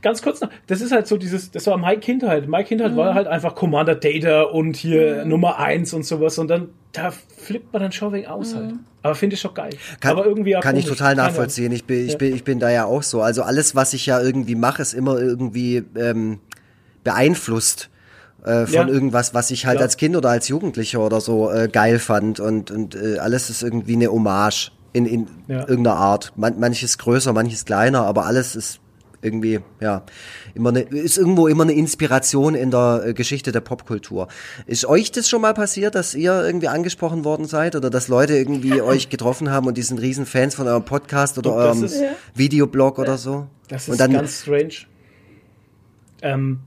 Ganz kurz noch, das ist halt so dieses, das war meine Kindheit. Meine Kindheit Mhm. war halt einfach Commander Data und hier Nummer eins und sowas und dann, da flippt man dann schon wegen aus Mhm. halt. Aber finde ich schon geil. Kann, Aber irgendwie auch kann ich total nachvollziehen. Ich bin, ich, Ja. bin, ich bin da ja auch so. Also alles, was ich ja irgendwie mache, ist immer irgendwie ähm, beeinflusst äh, von Ja. irgendwas, was ich halt Klar. als Kind oder als Jugendlicher oder so äh, geil fand. Und, und äh, alles ist irgendwie eine Hommage in, in Ja. irgendeiner Art. Man, manches größer, manches kleiner, aber alles ist irgendwie, ja, immer eine, ist irgendwo immer eine Inspiration in der äh, Geschichte der Popkultur. Ist euch das schon mal passiert, dass ihr irgendwie angesprochen worden seid oder dass Leute irgendwie euch getroffen haben und die sind riesen Fans von eurem Podcast oder eurem ist- Ja. Videoblog oder so? Das und ist dann, ganz strange. Ähm,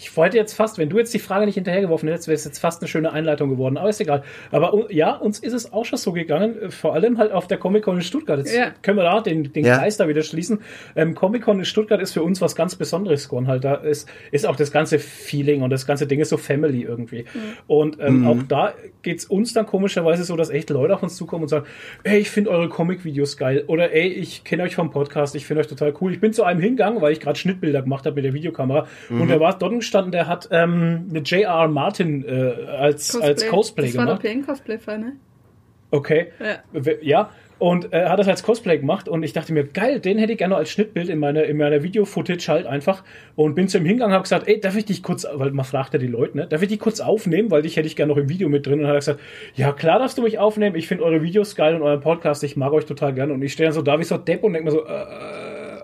Ich wollte jetzt fast, wenn du jetzt die Frage nicht hinterhergeworfen hättest, wäre es jetzt fast eine schöne Einleitung geworden. Aber ist egal. Aber ja, uns ist es auch schon so gegangen. äh, Vor allem halt auf der Comic-Con in Stuttgart. Jetzt Ja. können wir da den, den Ja. Kreis da wieder schließen. Ähm, Comic-Con in Stuttgart ist für uns was ganz Besonderes geworden. Halt, da ist, ist auch das ganze Feeling und das ganze Ding ist so Family irgendwie. Und ähm, auch da geht's uns dann komischerweise so, dass echt Leute auf uns zukommen und sagen, ey, ich finde eure Comic-Videos geil. Oder ey, ich kenne euch vom Podcast, ich finde euch total cool. Ich bin zu einem hingegangen, weil ich gerade Schnittbilder gemacht habe mit der Videokamera. Und der war dort gestanden, der hat ähm, eine J.R.R. Martin äh, als Cosplay, als Cosplay das war gemacht. der PN-Cosplay-Fall, ne? Okay. Ja. Ja. Und er hat das als Cosplay gemacht und ich dachte mir, geil, den hätte ich gerne als Schnittbild in meiner, in meiner Video-Footage halt einfach. Und bin zu ihm hingegangen und habe gesagt, ey, darf ich dich kurz, weil man fragt ja die Leute, ne, darf ich dich kurz aufnehmen, weil dich hätte ich gerne noch im Video mit drin. Und hat er gesagt, ja klar darfst du mich aufnehmen, ich finde eure Videos geil und euren Podcast, ich mag euch total gerne. Und ich stehe dann so da wie so Depp und denke mir so, äh,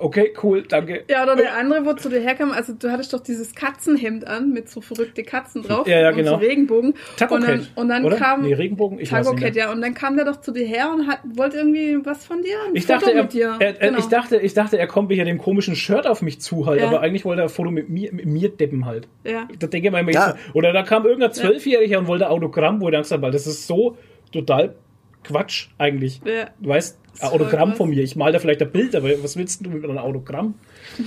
okay, cool, danke. Ja, oder der andere, wo zu dir herkam, also du hattest doch dieses Katzenhemd an mit so verrückte Katzen drauf Ja, ja, und genau. so Regenbogen. Taco und dann, und dann oder? kam Nee, Regenbogen, ich Taco Cat, ja, und dann kam der doch zu dir her und hat, wollte irgendwie was von dir, ein Ich Foto dachte, er, mit dir. er, er, Genau. ich, dachte, ich dachte, er kommt hier dem komischen Shirt auf mich zu halt, Ja. aber eigentlich wollte er ein Foto mit mir, mit mir deppen halt. ja. Da denke ich mir immer, Ja. oder da kam irgendein Zwölfjähriger und wollte Autogramm, wo ich dann gesagt habe, das ist so total Quatsch eigentlich. Ja. Du weißt, ein Autogramm von mir. Ich mal da vielleicht ein Bild, aber was willst du mit einem Autogramm?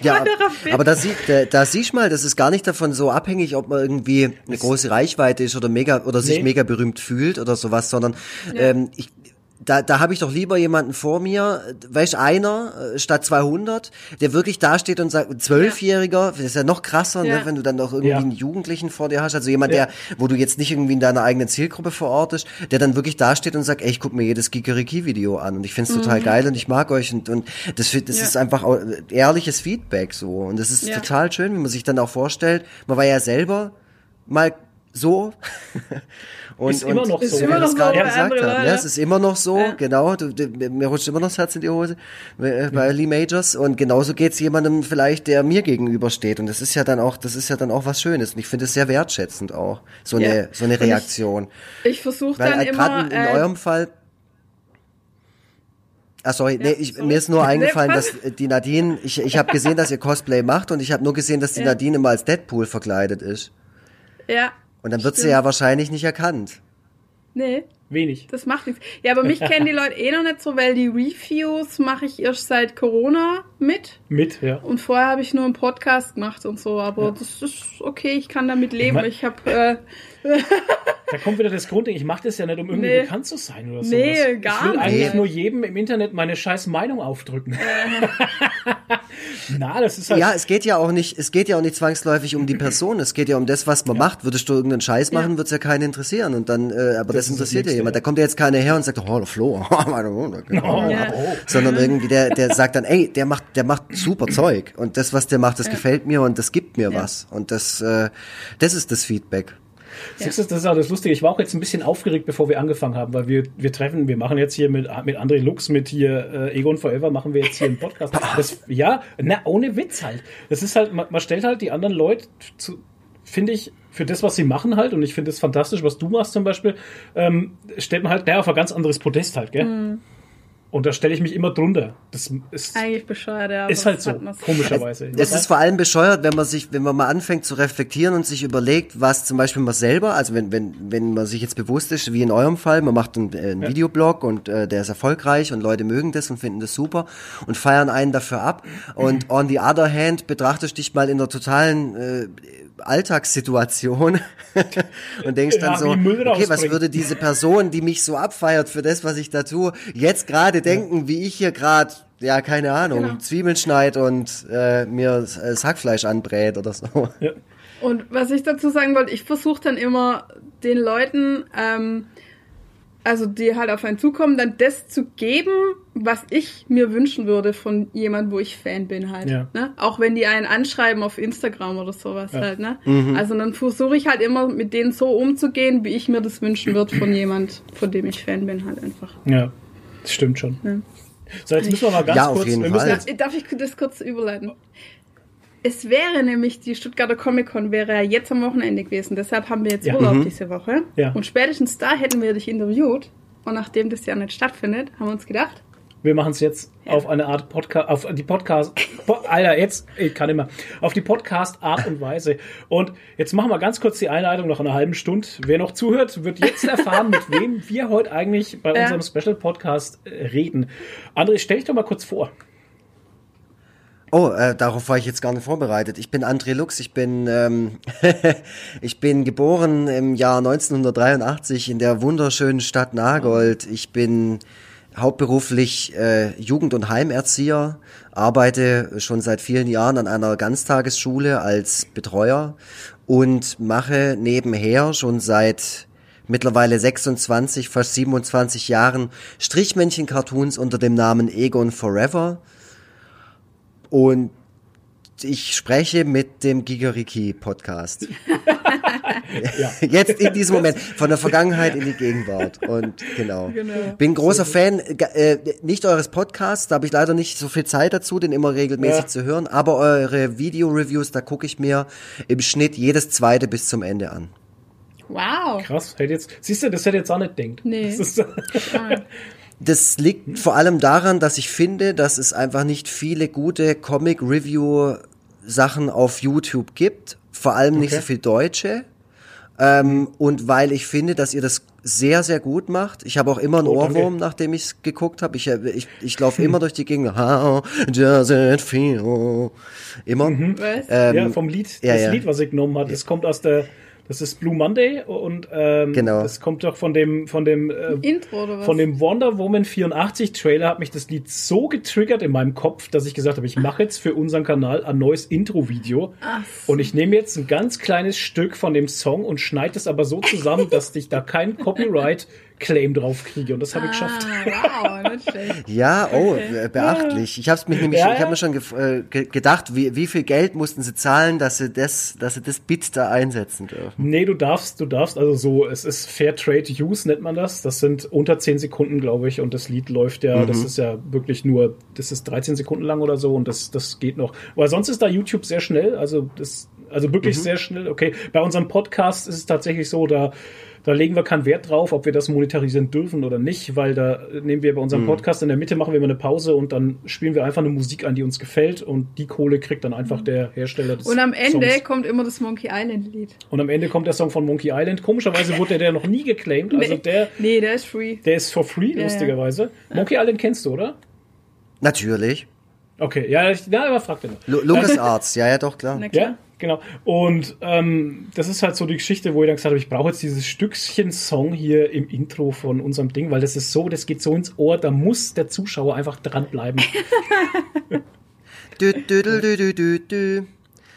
Ja, aber da, sie, da, da siehst du mal, das ist gar nicht davon so abhängig, ob man irgendwie eine große Reichweite ist oder mega oder sich Nee. mega berühmt fühlt oder sowas, sondern ähm, ich, da, da habe ich doch lieber jemanden vor mir, weißt einer äh, statt 200, der wirklich dasteht und sagt, Zwölfjähriger, das ist ja noch krasser, Ja. ne, wenn du dann doch irgendwie Ja. einen Jugendlichen vor dir hast, also jemand, Ja. der, wo du jetzt nicht irgendwie in deiner eigenen Zielgruppe verortest, der dann wirklich dasteht und sagt, ey, ich guck mir jedes Gigeriki-Video an und ich find's total geil und ich mag euch und, und das, das Mhm. Ja. ist einfach auch ehrliches Feedback so und das ist Ja. total schön, wie man sich dann auch vorstellt, man war ja selber mal so und, Ist immer noch und, so. wie wir das gerade gesagt haben, ja, es ist immer noch so, Ja. genau, du, du, mir rutscht immer noch das Herz in die Hose äh, bei Lee Majors und genauso geht's jemandem vielleicht, der mir gegenübersteht und das ist ja dann auch, das ist ja dann auch was Schönes und ich finde es sehr wertschätzend auch, so Ja. eine, so eine Und ich- Reaktion. Ich versuche Weil dann äh, immer. in, in äh, eurem Fall. Ah, sorry, nee, ich, mir ist nur eingefallen, dass äh, die Nadine, ich, ich habe gesehen, dass ihr Cosplay macht und ich habe nur gesehen, dass die. Nadine immer als Deadpool verkleidet ist. ja. Und dann wird sie ja wahrscheinlich nicht erkannt. Nee. Wenig. Das macht nichts. Ja, aber mich kennen die Leute eh noch nicht so, weil die Reviews mache ich erst seit Corona mit. Mit, ja. Und vorher habe ich nur einen Podcast gemacht und so, aber das ist okay, ich kann damit leben. mein- Ich habe äh, Da kommt wieder das Grundding. Ich mache das ja nicht, um irgendwie Nee. bekannt zu sein oder so. Nee, gar Ich will nicht. eigentlich nur jedem im Internet meine scheiß Meinung aufdrücken. Na, das ist halt. Ja, es geht ja auch nicht, es geht ja auch nicht zwangsläufig um die Person, es geht ja um das, was man macht. Würdest du irgendeinen Scheiß machen, Ja. wird's ja keinen interessieren. Und dann, äh, aber das, das interessiert ja jemand. ja. Da kommt ja jetzt keiner her und sagt, oh, der Flo, meine Mutter, genau. Ja. oh. sondern irgendwie der, der sagt dann, ey, der macht, der macht super Zeug und das, was der macht, das gefällt mir und das gibt mir Ja. was und das, äh, das ist das Feedback. Siehst du, das ist auch das Lustige. Ich war auch jetzt ein bisschen aufgeregt, bevor wir angefangen haben, weil wir, wir treffen, wir machen jetzt hier mit, mit André Lux, mit hier äh, Egon Forever, machen wir jetzt hier einen Podcast. Das, ja, na, ohne Witz halt. Das ist halt, man, man stellt halt die anderen Leute zu, finde ich, für das, was sie machen halt, und ich finde es fantastisch, was du machst zum Beispiel, ähm, stellt man halt, naja, auf ein ganz anderes Podest halt, gell? Mhm. Und da stelle ich mich immer drunter. Das ist, eigentlich bescheuert, ja. ist halt so, komischerweise. Es ist vor allem bescheuert, wenn man sich, wenn man mal anfängt zu reflektieren und sich überlegt, was zum Beispiel man selber, also wenn, wenn, wenn man sich jetzt bewusst ist, wie in eurem Fall, man macht einen, äh, einen Ja. Videoblog und äh, der ist erfolgreich und Leute mögen das und finden das super und feiern einen dafür ab. Und on the other hand betrachtest dich mal in der totalen äh, Alltagssituation und denkst dann Ja, so, okay, was würde diese Person, die mich so abfeiert für das, was ich da tue, jetzt gerade denken, wie ich hier gerade, ja, keine Ahnung, Genau. Zwiebeln schneid und äh, mir Hackfleisch anbrät oder so. ja. Und was ich dazu sagen wollte, ich versuche dann immer den Leuten, ähm, also die halt auf einen zukommen, dann das zu geben, was ich mir wünschen würde von jemand, wo ich Fan bin halt. Ja. Ne? Auch wenn die einen anschreiben auf Instagram oder sowas Ja. halt. Ne? Also dann versuche ich halt immer mit denen so umzugehen, wie ich mir das wünschen würde von jemand, von dem ich Fan bin halt einfach. Ja, das stimmt schon. Ja. So, jetzt müssen wir mal ganz Ja, auf kurz. jeden wir müssen Fall. jetzt, Darf ich das kurz überleiten? Es wäre nämlich, die Stuttgarter Comic Con wäre ja jetzt am Wochenende gewesen. Deshalb haben wir jetzt Ja. Urlaub diese Woche. Ja. Und spätestens da hätten wir dich interviewt. Und nachdem das ja nicht stattfindet, haben wir uns gedacht, Wir machen es jetzt auf eine Art Podcast, auf die Podcast, Alter, jetzt, ich kann immer, auf die Podcast-Art und Weise. Und jetzt machen wir ganz kurz die Einleitung nach einer halben Stunde. Wer noch zuhört, wird jetzt erfahren, mit wem wir heute eigentlich bei unserem Special Podcast äh, reden. André, stell dich doch mal kurz vor. Oh, äh, darauf war ich jetzt gar nicht vorbereitet. Ich bin André Lux, ich bin, ähm, ich bin geboren im Jahr 1983 in der wunderschönen Stadt Nagold. Ich bin hauptberuflich äh, Jugend- und Heimerzieher, arbeite schon seit vielen Jahren an einer Ganztagesschule als Betreuer und mache nebenher schon seit mittlerweile 26, fast 27 Jahren Strichmännchen-Cartoons unter dem Namen Egon Forever. Und ich spreche mit dem Gigariki Podcast. ja. Jetzt in diesem Moment, von der Vergangenheit in die Gegenwart. Und genau. genau. Bin großer Fan, äh, nicht eures Podcasts, da habe ich leider nicht so viel Zeit dazu, den immer regelmäßig ja. zu hören, aber eure Video-Reviews, da gucke ich mir im Schnitt jedes zweite bis zum Ende an. Wow. Krass. Hätte jetzt, siehst du, das hätte jetzt auch nicht denkt. Nee. Das, das liegt vor allem daran, dass ich finde, dass es einfach nicht viele gute Comic-Review-Sachen auf YouTube gibt. Vor allem nicht okay. so viel Deutsche. Ähm, und weil ich finde, dass ihr das sehr, sehr gut macht. Ich habe auch immer einen oh, Ohrwurm, nachdem ich es geguckt habe. Ich, ich, ich laufe hm. immer durch die Gegend. How does it feel? Immer. Mhm. Ähm, ja, vom Lied. Ja, das ja. Lied, was ich genommen habe, das kommt aus der das ist Blue Monday und ähm, genau. das kommt doch von dem von dem äh, Intro oder was? von dem Wonder Woman 84 Trailer hat mich das Lied so getriggert in meinem Kopf, dass ich gesagt habe, ich mache jetzt für unseren Kanal ein neues Intro Video so. und ich nehme jetzt ein ganz kleines Stück von dem Song und schneide es aber so zusammen, dass ich da kein Copyright Claim drauf kriege und das habe ich geschafft. Ah, wow, nicht schlecht. Ja, oh, okay. beachtlich. Ich habe mich nämlich, Ja, ich habe mir schon ge äh, ge gedacht, wie, wie viel Geld mussten sie zahlen, dass sie das, dass sie das Bit da einsetzen dürfen. Nee, du darfst, du darfst, also so, es ist Fair Trade Use, nennt man das. Das sind unter 10 Sekunden, glaube ich, und das Lied läuft ja, das ist ja wirklich nur, das ist 13 Sekunden lang oder so und das, das geht noch. Weil sonst ist da YouTube sehr schnell, also das, also wirklich sehr schnell. Okay, bei unserem Podcast ist es tatsächlich so, da, da legen wir keinen Wert drauf, ob wir das monetarisieren dürfen oder nicht, weil da nehmen wir bei unserem Podcast in der Mitte, machen wir immer eine Pause und dann spielen wir einfach eine Musik an, die uns gefällt und die Kohle kriegt dann einfach der Hersteller des Und am Ende Songs. kommt immer das Monkey Island Lied. Und am Ende kommt der Song von Monkey Island. Komischerweise wurde der noch nie geclaimed. Also Nee. der, Nee, der ist free. der ist for free, ja. lustigerweise. Monkey Island kennst du, oder? Natürlich. Okay, ja, ich, ja aber frag den mal. Lu Lucas Arts, ja, ja, doch, klar. Na klar. Ja, genau. Und ähm, das ist halt so die Geschichte, wo ich dann gesagt habe, ich brauche jetzt dieses Stückchen Song hier im Intro von unserem Ding, weil das ist so, das geht so ins Ohr, da muss der Zuschauer einfach dranbleiben. Dü, dü, dü, dü, dü, dü, dü.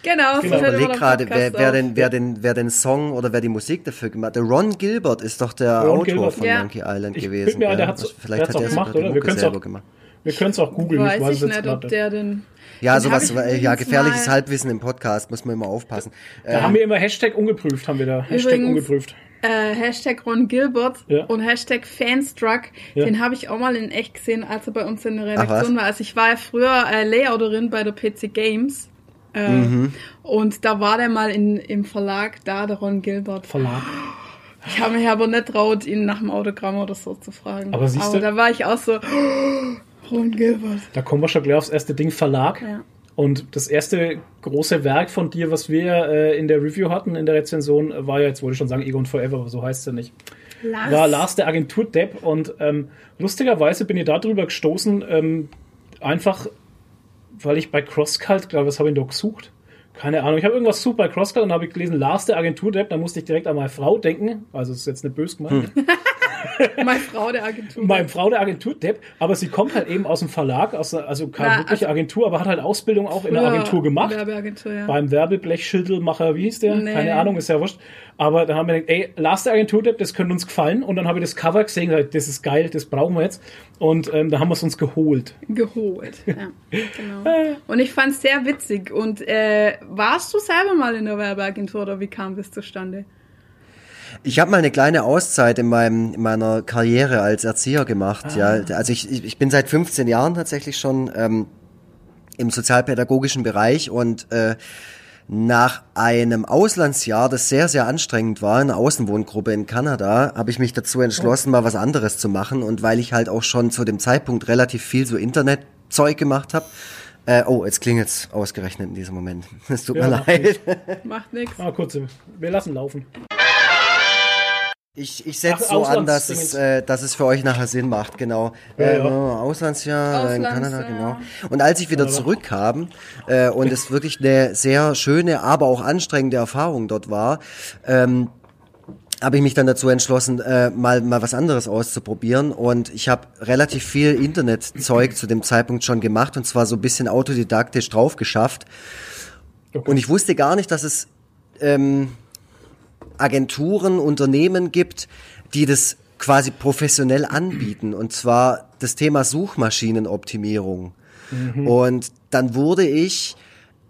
Genau, Genau. hört Überleg immer der gerade, wer, wer, den, wer, den, wer den Song oder wer die Musik dafür gemacht hat. Der Ron Gilbert ist doch der Ron Autor Gilbert. von Ja. Monkey Island Ich gewesen. mir ein, der hat's- der Vielleicht hat's hat er gemacht, sogar die Mucke selber auch- gemacht. Wir können es auch googeln, Weiß ich jetzt nicht, ob der den. Ja, sowas, äh, ja, gefährliches mal- Halbwissen im Podcast, muss man immer aufpassen. Da haben wir immer Hashtag ungeprüft, haben wir da. Hashtag Übrigens- ungeprüft. Äh, Hashtag Ron Gilbert Ja. und Hashtag Fanstruck, Ja. den habe ich auch mal in echt gesehen, als er bei uns in der Redaktion war. Also ich war ja früher äh, Layouterin bei der PC Games. Äh, Mhm. Und da war der mal in, im Verlag da, der Ron Gilbert. Verlag. Ich habe mich aber nicht traut, ihn nach dem Autogramm oder so zu fragen. Aber siehst du- da war ich auch so, Ron Gilbert. Da kommen wir schon gleich aufs erste Ding, Verlag. Ja. Und das erste große Werk von dir, was wir äh, in der Review hatten, in der Rezension, war ja, jetzt wollte ich schon sagen, Egon Forever, aber so heißt es ja nicht. Lars. War Lars der Agentur-Depp und ähm, lustigerweise bin ich darüber gestoßen, ähm, einfach, weil ich bei CrossCult, glaube was habe ich da gesucht? Keine Ahnung, ich habe irgendwas gesucht bei CrossCult und habe ich gelesen, Lars der Agentur-Depp, da musste ich direkt an meine Frau denken, also es ist jetzt nicht böse gemeint. Meine Frau der Agentur. Meine Frau der Agentur Depp, aber sie kommt halt eben aus dem Verlag, aus, einer- also keine Na, wirkliche also- Agentur, aber hat halt Ausbildung auch in der Agentur gemacht. Werbeagentur, ja. Beim Werbeblechschüttelmacher, wie hieß der? Nee. Keine Ahnung, ist ja wurscht. Aber dann haben wir gedacht, ey, Last der Agentur Depp, das könnte uns gefallen. Und dann habe ich das Cover gesehen, gesagt, das ist geil, das brauchen wir jetzt. Und ähm, da haben wir es uns geholt. geholt. Ja, genau. Und ich fand es sehr witzig. Und äh, warst du selber mal in der Werbeagentur oder wie kam das zustande? Ich habe mal eine kleine Auszeit in, meinem, in meiner Karriere als Erzieher gemacht. Ja, also ich, ich bin seit 15 Jahren tatsächlich schon ähm, im sozialpädagogischen Bereich und äh, nach einem Auslandsjahr, das sehr, sehr anstrengend war, in einer Außenwohngruppe in Kanada, habe ich mich dazu entschlossen, mal was anderes zu machen. Und weil ich halt auch schon zu dem Zeitpunkt relativ viel so Internetzeug gemacht habe, äh, oh, jetzt klingelt's ausgerechnet in diesem Moment. Es tut Ja, mir leid. Macht nix. Ah, kurz, wir lassen laufen. Ich, ich setze so an, dass es, äh, dass es für euch nachher Sinn macht, genau. Ja, äh, ja. Auslandsjahr in Kanada, Auslandsjahr. genau. Und als ich wieder Ja. zurückkam äh, und es wirklich eine sehr schöne, aber auch anstrengende Erfahrung dort war, ähm, habe ich mich dann dazu entschlossen, äh, mal mal was anderes auszuprobieren und ich habe relativ viel Internetzeug zu dem Zeitpunkt schon gemacht und zwar so ein bisschen autodidaktisch drauf geschafft Okay. und ich wusste gar nicht, dass es ähm, Agenturen, Unternehmen gibt, die das quasi professionell anbieten. Und zwar das Thema Suchmaschinenoptimierung. Und dann wurde ich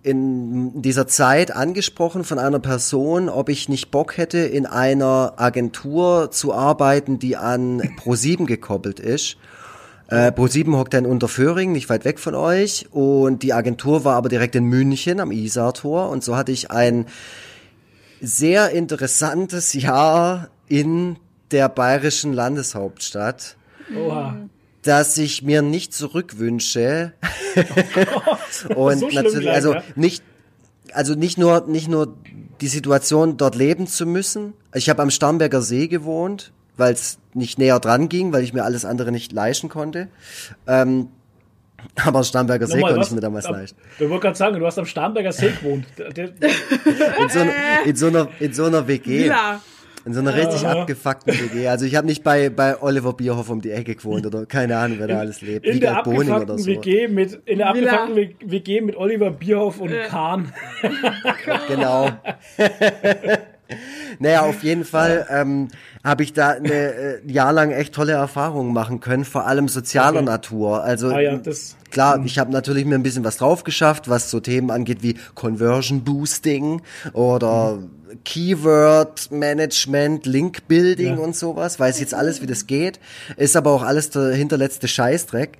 in dieser Zeit angesprochen von einer Person, ob ich nicht Bock hätte, in einer Agentur zu arbeiten, die an Pro7 gekoppelt ist. Äh, Pro7 hockt dann unter Föhring, nicht weit weg von euch. Und die Agentur war aber direkt in München am Isar-Tor. Und so hatte ich ein sehr interessantes Jahr in der bayerischen Landeshauptstadt, Oha. das ich mir nicht zurückwünsche. Und So natürlich, gleich, also ja? nicht, also nicht nur, nicht nur die Situation, dort leben zu müssen. Ich habe am Starnberger See gewohnt, weil es nicht näher dran ging, weil ich mir alles andere nicht leisten konnte. Ähm, aber am Starnberger See konnte ich mir damals Ab- leisten. Ich wollte gerade sagen, du hast am Starnberger See gewohnt. Der- der- In so, einer- in so einer, in so einer WG. Ja. In so einer richtig Aha. abgefuckten WG. Also ich habe nicht bei, bei Oliver Bierhoff um die Ecke gewohnt oder keine Ahnung, wer da alles lebt. In der Wiegald Boning oder abgefuckten so. WG mit, in der Villa. abgefuckten WG mit Oliver Bierhoff und Ja. Kahn. Genau. naja, auf jeden Fall ähm, habe ich da eine, äh, ein Jahr lang echt tolle Erfahrungen machen können, vor allem sozialer Okay. Natur. Also Ah ja, das- klar, ich habe natürlich mir ein bisschen was drauf geschafft, was so Themen angeht wie Conversion Boosting oder Keyword Management, Link Building Ja. und sowas. Weiß jetzt alles, wie das geht. Ist aber auch alles der hinterletzte Scheißdreck.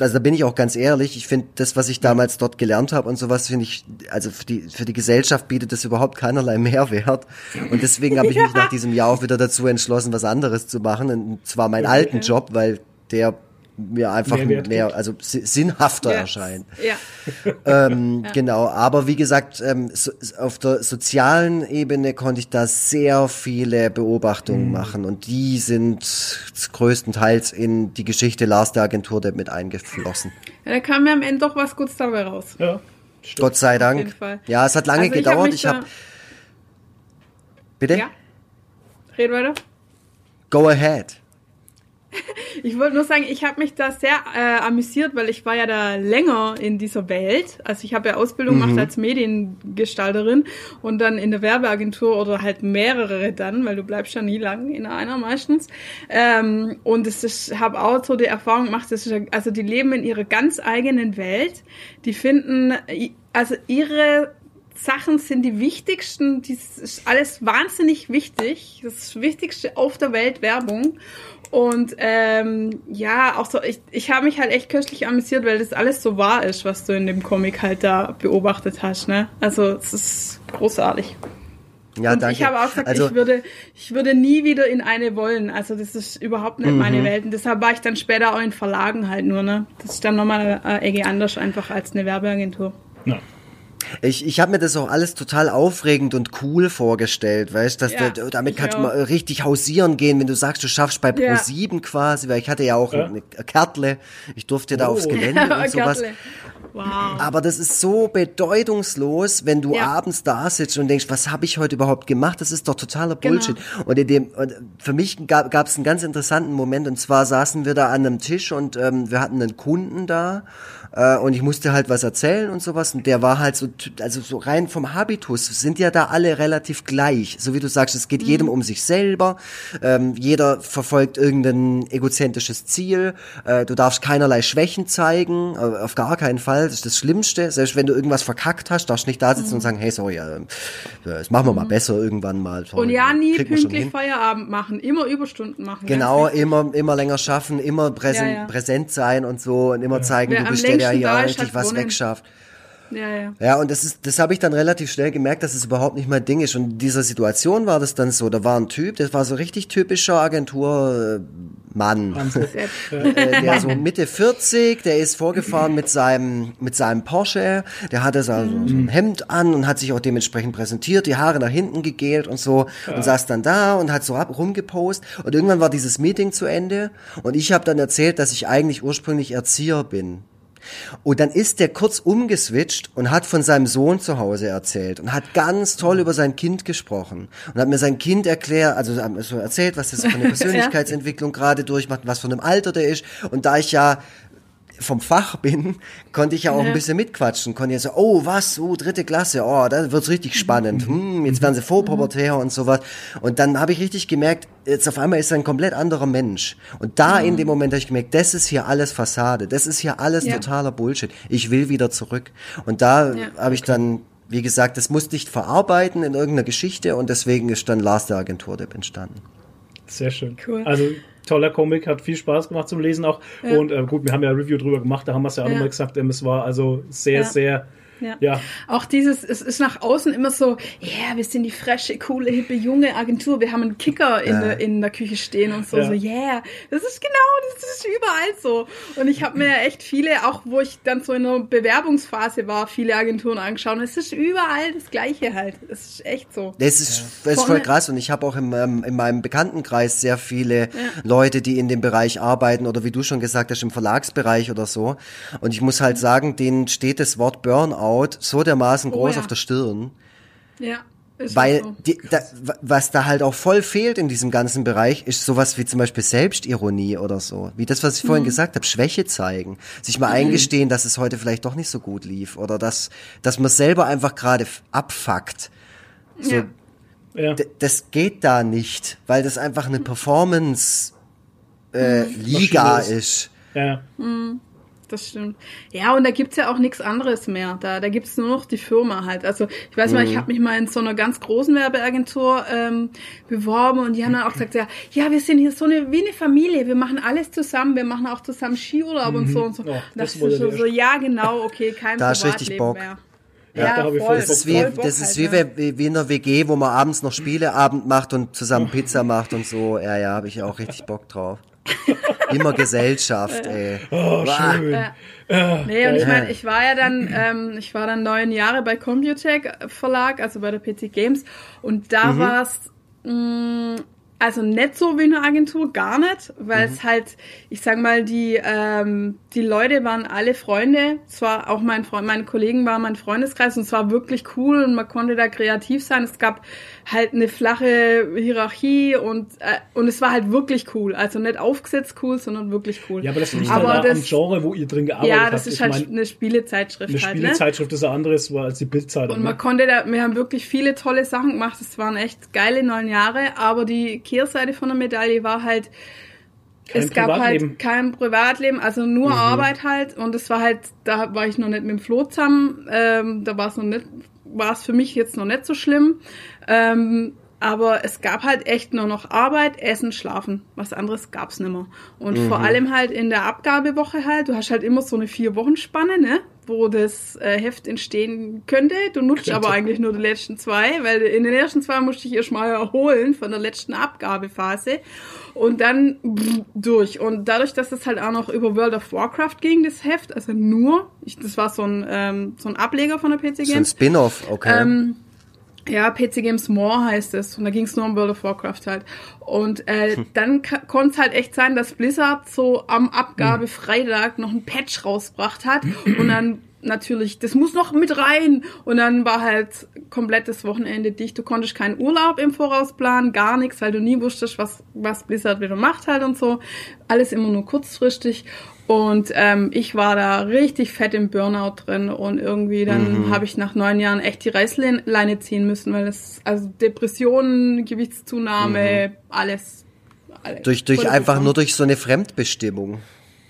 Also da bin ich auch ganz ehrlich, ich finde das, was ich damals dort gelernt habe und sowas, finde ich, also für die, für die Gesellschaft bietet das überhaupt keinerlei Mehrwert. Und deswegen habe ich mich nach diesem Jahr auch wieder dazu entschlossen, was anderes zu machen. Und zwar meinen alten Job, weil der mir einfach mehr, gibt. also si- sinnhafter Ja. erscheint. Ja. Ähm, Genau, aber wie gesagt, ähm, so, auf der sozialen Ebene konnte ich da sehr viele Beobachtungen Mhm. machen und die sind größtenteils in die Geschichte Lars der Agentur mit eingeflossen. ja. Da kam mir am Ende doch was Gutes dabei raus. Ja, stimmt. Gott sei Dank. jeden Fall. Ja, es hat lange Also ich hab gedauert. Ich habe da- bitte Ja. Red weiter. go ahead. Ich wollte nur sagen, ich habe mich da sehr äh, amüsiert, weil ich war ja da länger in dieser Welt. Also ich habe ja Ausbildung gemacht als Mediengestalterin und dann in der Werbeagentur oder halt mehrere dann, weil du bleibst ja nie lang in einer meistens. Ähm, und es ist, habe auch so die Erfahrung gemacht, dass ich, also die leben in ihrer ganz eigenen Welt. Die finden, also ihre Sachen sind die wichtigsten, das ist alles wahnsinnig wichtig. Das Wichtigste auf der Welt, Werbung. Und ähm, ja, auch so, ich, ich habe mich halt echt köstlich amüsiert, weil das alles so wahr ist, was du in dem Comic halt da beobachtet hast. Ne? Also es ist großartig. Ja, und danke. ich habe auch gesagt, also, ich würde, ich würde nie wieder in eine wollen. Also das ist überhaupt nicht Mhm. meine Welt. Und deshalb war ich dann später auch in Verlagen halt nur. Ne? Das ist dann nochmal äh, Ecke anders einfach als eine Werbeagentur. Ja. Ich, ich habe mir das auch alles total aufregend und cool vorgestellt, weißt dass Ja, du, damit kannst du auch. mal richtig hausieren gehen, wenn du sagst, du schaffst bei Ja. Pro7 quasi, weil ich hatte ja auch Ja. eine Kärtle, ich durfte da Oh. aufs Gelände und sowas. Wow. Aber das ist so bedeutungslos, wenn du Ja. abends da sitzt und denkst, was habe ich heute überhaupt gemacht? Das ist doch totaler Genau. Bullshit. Und in dem, und für mich gab es einen ganz interessanten Moment. Und zwar saßen wir da an einem Tisch und ähm, wir hatten einen Kunden da äh, und ich musste halt was erzählen und sowas. Und der war halt so, also so rein vom Habitus sind ja da alle relativ gleich. So wie du sagst, es geht jedem um sich selber. Ähm, jeder verfolgt irgendein egozentrisches Ziel. Äh, du darfst keinerlei Schwächen zeigen, äh, auf gar keinen Fall. Das ist das Schlimmste. Selbst wenn du irgendwas verkackt hast, darfst du nicht da sitzen und sagen, hey, sorry, äh, das machen wir mal besser irgendwann mal. Sorry, Und ja, nie pünktlich. Feierabend machen, immer Überstunden machen. Genau, immer, immer länger schaffen, immer präsen, Ja, ja. präsent sein und so und immer zeigen, Wer du bist der, der hier richtig was wegschafft. Ja, ja. Ja, und das ist, das habe ich dann relativ schnell gemerkt, dass es überhaupt nicht mein Ding ist. Und in dieser Situation war das dann so, da war ein Typ, das war so richtig typischer Agenturmann. äh, der so Mitte 40, der ist vorgefahren mit seinem, mit seinem Porsche, der hatte so, so ein Hemd an und hat sich auch dementsprechend präsentiert, die Haare nach hinten gegelt und so ja. und saß dann da und hat so ab, rumgepost und irgendwann war dieses Meeting zu Ende und ich habe dann erzählt, dass ich eigentlich ursprünglich Erzieher bin. Und dann ist der kurz umgeswitcht und hat von seinem Sohn zu Hause erzählt und hat ganz toll über sein Kind gesprochen und hat mir sein Kind erklärt, also so erzählt, was das für eine Persönlichkeitsentwicklung gerade durchmacht, was von einem Alter der ist. Und da ich ja vom Fach bin, konnte ich ja auch ja. ein bisschen mitquatschen. Konnte ja so, oh, was, oh, dritte Klasse, oh, da wird's richtig spannend. Hm, jetzt werden sie vorpubertär und sowas. Und dann habe ich richtig gemerkt, jetzt auf einmal ist er ein komplett anderer Mensch. Und da mhm. in dem Moment habe ich gemerkt, das ist hier alles Fassade. Das ist hier alles ja. totaler Bullshit. Ich will wieder zurück. Und da ja. habe ich dann wie gesagt, das musste ich verarbeiten in irgendeiner Geschichte und deswegen ist dann Last der Agentur entstanden. Sehr schön. Cool. Also toller Comic, hat viel Spaß gemacht zum Lesen auch. Ja. Und äh, gut, wir haben ja ein Review drüber gemacht, da haben wir es ja auch ja. nochmal gesagt, ähm, es war also sehr, sehr ja. ja. Auch dieses, es ist nach außen immer so, ja, yeah, wir sind die frische, coole, hippe, junge Agentur. Wir haben einen Kicker in, ja. der, in der Küche stehen und so, ja. so, yeah. Das ist genau, das ist überall so. Und ich habe mir echt viele, auch wo ich dann so in einer Bewerbungsphase war, viele Agenturen angeschaut. Und es ist überall das Gleiche halt. Es ist echt so. Das ist, das ist voll krass. Und ich habe auch im, ähm, in meinem Bekanntenkreis sehr viele Leute, die in dem Bereich arbeiten oder wie du schon gesagt hast, im Verlagsbereich oder so. Und ich muss halt sagen, denen steht das Wort Burnout Haut so dermaßen oh groß oh, ja. auf der Stirn. Ja. Weil so. die, da, was da halt auch voll fehlt in diesem ganzen Bereich, ist sowas wie zum Beispiel Selbstironie oder so. Wie das, was ich mhm. vorhin gesagt habe, Schwäche zeigen. Sich mal mhm. eingestehen, dass es heute vielleicht doch nicht so gut lief. Oder dass, dass man selber einfach gerade abfuckt. So, ja. Ja. Das geht da nicht, weil das einfach eine Performance-Liga äh, ist. ist. Ja. Mhm das stimmt. Ja, und da gibt's ja auch nichts anderes mehr. Da, da gibt's nur noch die Firma halt. Also ich weiß mhm. mal, ich mhm. habe mich mal in so einer ganz großen Werbeagentur ähm, beworben und die haben dann auch gesagt, ja, ja, wir sind hier so eine wie eine Familie, wir machen alles zusammen, wir machen auch zusammen Skiurlaub mhm. und so und so. Oh, das, das ist so, so, ja genau, okay, kein da ist richtig Bock. mehr. Ja, ja, da habe ich voll, Das ist, wie, das ist halt, wie, ne? wie in einer WG, wo man abends noch Spieleabend macht und zusammen Pizza macht und so. Ja, ja, habe ich auch richtig Bock drauf. Immer Gesellschaft, ey. Oh, schön. Ja. Nee, und ich meine, ich war ja dann, ähm, ich war dann neun Jahre bei Computech Verlag, also bei der PC Games, und da mhm. war es mm, also nicht so wie eine Agentur, gar nicht, weil mhm. es halt, ich sag mal, die, ähm, die Leute waren alle Freunde. Zwar auch mein Freund, meine Kollegen waren mein Freundeskreis und es war wirklich cool und man konnte da kreativ sein. Es gab halt eine flache Hierarchie und, äh, und es war halt wirklich cool. Also nicht aufgesetzt cool, sondern wirklich cool. Ja, aber das liegt aber das, am Genre, wo ihr drin gearbeitet habt. Ja, das habt. ist ich halt mein, eine Spielezeitschrift. Eine halt, Spielezeitschrift ne? ist ein anderes als die Bildzeitung. Und man ne? konnte da, wir haben wirklich viele tolle Sachen gemacht. Es waren echt geile neun Jahre, aber die Kehrseite von der Medaille war halt, kein es gab halt kein Privatleben, also nur mhm. Arbeit halt. Und es war halt, da war ich noch nicht mit dem Flo zusammen. Ähm, da war es noch nicht, war es für mich jetzt noch nicht so schlimm. Ähm, aber es gab halt echt nur noch Arbeit, Essen, Schlafen. Was anderes gab's nimmer. Und mhm. vor allem halt in der Abgabewoche halt, du hast halt immer so eine vier Wochen Spanne, ne? Wo das äh, Heft entstehen könnte. Du nutzt aber eigentlich nur die letzten zwei, weil in den ersten zwei musste ich erst mal erholen von der letzten Abgabephase. Und dann durch. Und dadurch, dass es halt auch noch über World of Warcraft ging, das Heft, also nur, ich, das war so ein, ähm, so ein Ableger von der PC Games. So ein Spin-off, okay. Ähm, ja, PC Games More heißt es. Und da ging es nur um World of Warcraft halt. Und äh, hm. dann konnte es halt echt sein, dass Blizzard so am Abgabefreitag noch ein Patch rausgebracht hat. und dann natürlich, das muss noch mit rein. Und dann war halt komplettes Wochenende dicht. Du konntest keinen Urlaub im Voraus planen, gar nichts, weil du nie wusstest, was, was Blizzard wieder macht halt und so. Alles immer nur kurzfristig. Und ähm, ich war da richtig fett im Burnout drin und irgendwie dann mhm. habe ich nach neun Jahren echt die Reißleine ziehen müssen, weil es also Depressionen, Gewichtszunahme, mhm. alles, alles. Durch durch einfach nur durch so eine Fremdbestimmung.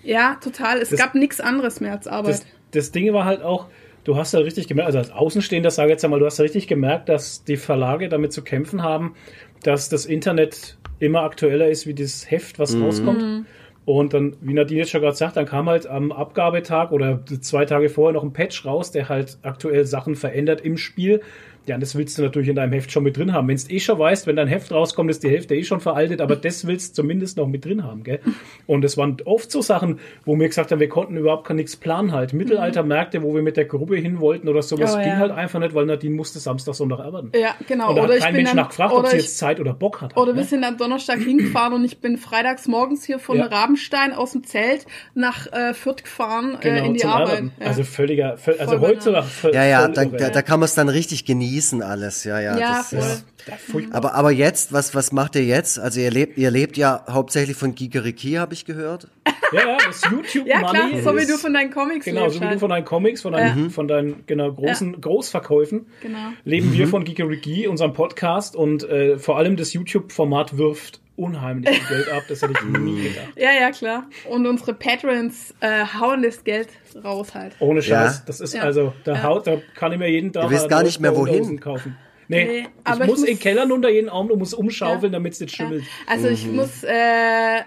Ja, total. Es das, gab nichts anderes mehr als Arbeit. Das, das Ding war halt auch, du hast ja richtig gemerkt, also als Außenstehender sage ich jetzt einmal, du hast ja richtig gemerkt, dass die Verlage damit zu kämpfen haben, dass das Internet immer aktueller ist wie das Heft, was mhm. rauskommt. Und dann, wie Nadine jetzt schon gerade sagt, dann kam halt am Abgabetag oder zwei Tage vorher noch ein Patch raus, der halt aktuell Sachen verändert im Spiel. Ja, und das willst du natürlich in deinem Heft schon mit drin haben. Wenn du eh schon weißt, wenn dein Heft rauskommt, ist die Hälfte eh schon veraltet, aber das willst du zumindest noch mit drin haben, gell? Und es waren oft so Sachen, wo wir gesagt haben, wir konnten überhaupt gar nichts planen halt. Mittelaltermärkte, wo wir mit der Gruppe hin wollten oder sowas, Oh, ging ja. halt einfach nicht, weil Nadine musste Samstag, Sonntag arbeiten. Ja, genau. Und da Oder hat ich kein bin Mensch nachgefragt, ob oder sie jetzt Zeit oder Bock hat. Oder halt, wir ne? sind am Donnerstag hingefahren und ich bin freitags morgens hier von Ja. Rabenstein aus dem Zelt nach äh, Fürth gefahren äh, in die Arbeit. Ja. Also völliger, völ- also voll, Ja, ja, da, da, da kann man es dann richtig genießen alles. Ja, ja. ja, das voll. ist, Ja, furchtbar. aber, aber jetzt, was, was macht ihr jetzt? Also ihr lebt, ihr lebt ja hauptsächlich von Gigeriki, habe ich gehört. Ja, ja, das YouTube Ja, klar, so wie du von deinen Comics Genau, lebst so wie du halt. von deinen Comics, von deinen, von deinen genau, großen Großverkäufen, Genau. leben wir von Geekeriki, unserem Podcast und äh, vor allem das YouTube-Format wirft unheimlich viel Geld ab. Das hätte ich nie gedacht. Ja, ja, klar. Und unsere Patrons äh, hauen das Geld raus halt. Ohne Scheiß. Ja. Das ist Ja. also, da Ja. haut, da kann ich mir jeden Tag Du weißt eine gar nicht mehr, wohin. kaufen. Nee, Nee, ich aber muss ich in den muss- Keller unter jeden Arm, du musst umschaufeln, Ja. damit es nicht schimmelt. Also ich muss äh,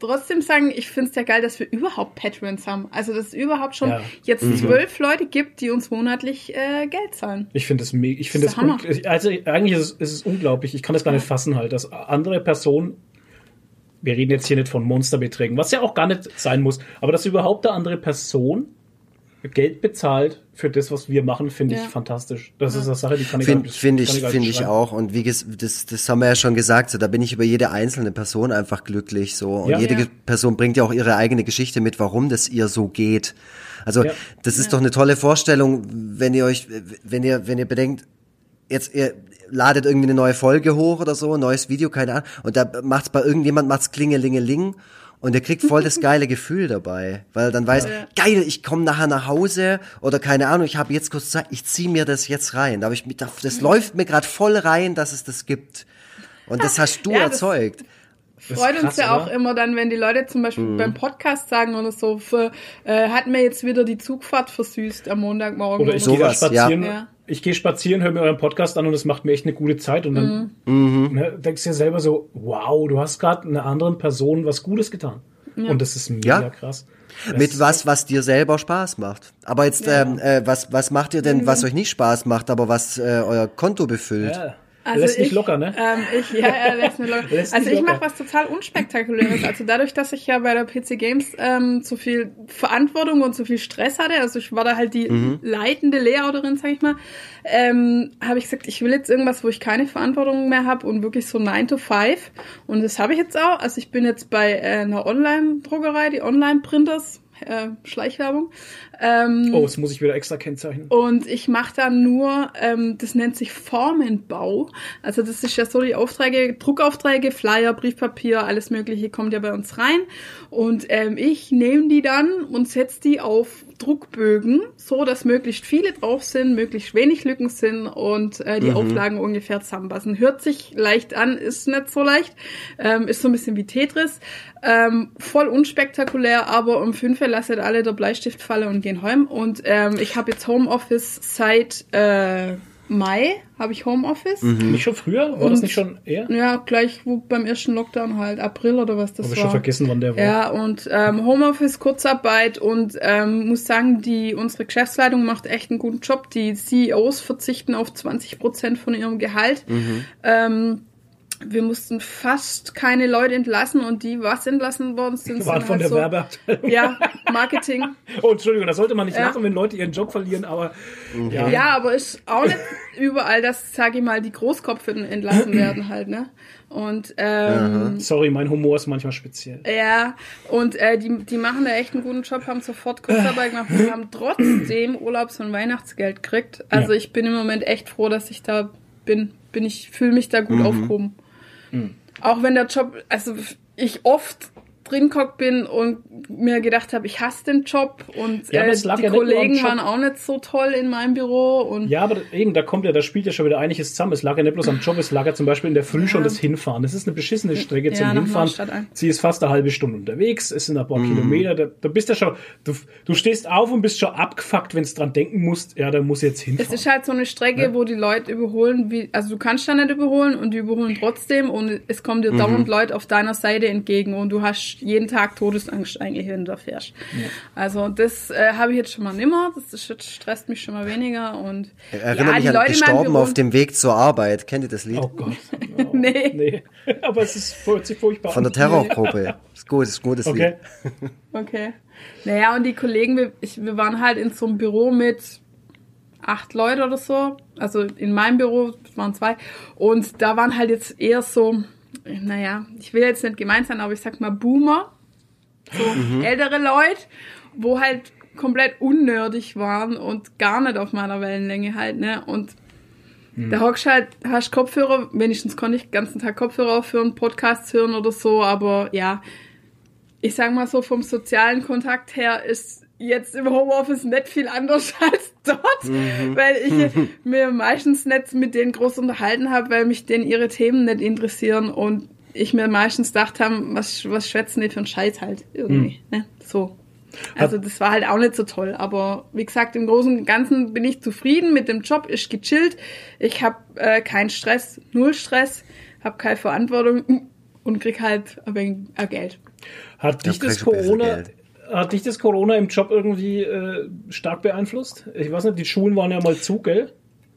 trotzdem sagen, ich finde es ja geil, dass wir überhaupt Patrons haben. Also dass es überhaupt schon Ja. jetzt zwölf Leute gibt, die uns monatlich äh, Geld zahlen. Ich finde das mega. Ich finde un- also eigentlich ist es, ist es unglaublich. Ich kann das gar nicht fassen halt, dass andere Personen wir reden jetzt hier nicht von Monsterbeträgen, was ja auch gar nicht sein muss, aber dass überhaupt eine andere Person Geld bezahlt für das, was wir machen, finde ich Ja. fantastisch. Das ist eine Sache, die kann ich Finde find ich, finde ich auch. Und wie ges das, das haben wir ja schon gesagt, so da bin ich über jede einzelne Person einfach glücklich. So. Und Ja. jede Ja. Person bringt ja auch ihre eigene Geschichte mit, warum das ihr so geht. Also Ja. das ist doch eine tolle Vorstellung, wenn ihr euch, wenn ihr, wenn ihr bedenkt, jetzt ihr ladet irgendwie eine neue Folge hoch oder so, ein neues Video, keine Ahnung, und da macht's bei irgendjemand macht's klingelingeling und ihr kriegt voll das geile Gefühl dabei, weil dann weiß, geil, ich komme nachher nach Hause oder keine Ahnung, ich habe jetzt kurz Zeit, ich zieh mir das jetzt rein, da hab ich mit, das läuft mir gerade voll rein, dass es das gibt. Und das hast du Ja, erzeugt. Freut uns krass, ja auch oder? immer dann, wenn die Leute zum Beispiel Mhm. beim Podcast sagen oder so, für, äh, hat mir jetzt wieder die Zugfahrt versüßt am Montagmorgen. Oder ich So. gehe spazieren, ja. Ich gehe spazieren, höre mir euren Podcast an und es macht mir echt eine gute Zeit und dann Mhm. ne, denkst du dir selber so, wow, du hast gerade einer anderen Person was Gutes getan. Und das ist mega Ja. krass. Das Mit was, was dir selber Spaß macht. Aber jetzt, ähm, äh, was, was macht ihr denn, Mhm. was euch nicht Spaß macht, aber was äh, euer Konto befüllt? Ja. Also Lässt nicht ich, locker, ne? Ähm, ich, ja, ja, lässt nicht locker. Lässt also ich mache was total unspektakuläres. Also dadurch, dass ich ja bei der PC Games ähm, so viel Verantwortung und so viel Stress hatte, also ich war da halt die Mhm. leitende Layouterin, sag ich mal, ähm, habe ich gesagt, ich will jetzt irgendwas, wo ich keine Verantwortung mehr habe und wirklich so 9 to 5. Und das habe ich jetzt auch. Also ich bin jetzt bei äh, einer Online-Druckerei, die Online-Printers, äh, Schleichwerbung. Ähm, Oh, das muss ich wieder extra kennzeichnen. und ich mache dann nur, ähm, das nennt sich Formenbau. Also das ist ja so die Aufträge, Druckaufträge, Flyer, Briefpapier, alles Mögliche kommt ja bei uns rein. Und ähm, ich nehme die dann und setze die auf Druckbögen, so dass möglichst viele drauf sind, möglichst wenig Lücken sind und äh, die Auflagen ungefähr zusammenpassen. Hört sich leicht an, ist nicht so leicht, ähm, ist so ein bisschen wie Tetris. Ähm, voll unspektakulär, aber um fünf Uhr lasset alle der Bleistift fallen und gehen heim. Und ähm, ich habe jetzt Homeoffice seit äh, Mai, habe ich Homeoffice. Nicht schon früher? War das Und- nicht schon eher? Ja, gleich wo beim ersten Lockdown halt, April oder was das Habe ich war. schon vergessen, wann der war. Ja, und ähm, Homeoffice, Kurzarbeit und ähm, muss sagen, die unsere Geschäftsleitung macht echt einen guten Job. Die CEOs verzichten auf 20 Prozent von ihrem Gehalt. Ähm, wir mussten fast keine Leute entlassen und die, was entlassen worden sind, Waren von halt der so, Werbeabteilung. Ja, Marketing. Oh, Entschuldigung, da sollte man nicht Ja. lachen, wenn Leute ihren Job verlieren, aber ja. Ja, aber ist auch nicht überall, dass, sage ich mal, die Großkopfen entlassen werden halt, ne? Und ähm, Sorry, mein Humor ist manchmal speziell. Ja, und äh, die, die machen da echt einen guten Job, haben sofort Kurzarbeit gemacht und haben trotzdem Urlaubs- und Weihnachtsgeld gekriegt. Also Ja. ich bin im Moment echt froh, dass ich da bin. Bin ich, fühle mich da gut Mhm. aufgehoben. Auch wenn der Job, also ich oft drin gehockt bin und mir gedacht habe, ich hasse den Job und Ja, äh, es die ja Kollegen waren auch nicht so toll in meinem Büro und Ja, aber eben, da kommt ja, da spielt ja schon wieder einiges zusammen. Es lag ja nicht bloß am Job, es lag ja zum Beispiel in der Früh schon das Hinfahren. Das ist eine beschissene Strecke Ja, zum Hinfahren. Sie ist fast eine halbe Stunde unterwegs, es sind ein paar Mhm. Kilometer, da, da bist du ja schon, du, du stehst auf und bist schon abgefuckt, wenn du dran denken musst, ja, da muss ich jetzt Es hinfahren. ist halt so eine Strecke, Ja. wo die Leute überholen, wie, also du kannst da nicht überholen und die überholen trotzdem und es kommen Mhm. dir dauernd Leute auf deiner Seite entgegen und du hast jeden Tag Todesangst eigentlich, wenn du da fährst. Ja. Also das äh, habe ich jetzt schon mal nimmer, das, das stresst mich schon mal weniger und Erinnere ja, mich an Leute Gestorben auf dem Weg zur Arbeit. Kennt ihr das Lied? Oh Gott. Oh, nee. nee. Aber es ist furchtbar. Von der Terrorgruppe. ist gut, ist ein gutes okay. Lied. Okay. Naja, und die Kollegen, wir, ich, wir waren halt in so einem Büro mit acht Leute oder so. Also in meinem Büro waren zwei. Und da waren halt jetzt eher so, naja, ich will jetzt nicht gemeint sein, aber ich sag mal Boomer. So mhm. ältere Leute, wo halt komplett unnördig waren und gar nicht auf meiner Wellenlänge halt, ne? Und mhm. da hockst halt, hast Kopfhörer, wenigstens konnte ich den ganzen Tag Kopfhörer aufhören, Podcasts hören oder so, aber ja, ich sag mal so, vom sozialen Kontakt her ist jetzt im Homeoffice nicht viel anders als dort, mhm. weil ich mir meistens nicht mit denen groß unterhalten habe, weil mich denen ihre Themen nicht interessieren und ich mir meistens gedacht habe, was, was schwätzen die für einen Scheiß halt irgendwie, mhm. ne? So. Also das war halt auch nicht so toll, aber wie gesagt, im Großen und Ganzen bin ich zufrieden mit dem Job, ist gechillt, ich habe äh, keinen Stress, null Stress, habe keine Verantwortung und krieg halt ein wenig Geld. Hat dich das Corona, hat dich das Corona im Job irgendwie äh, stark beeinflusst? Ich weiß nicht, die Schulen waren ja mal zu, gell?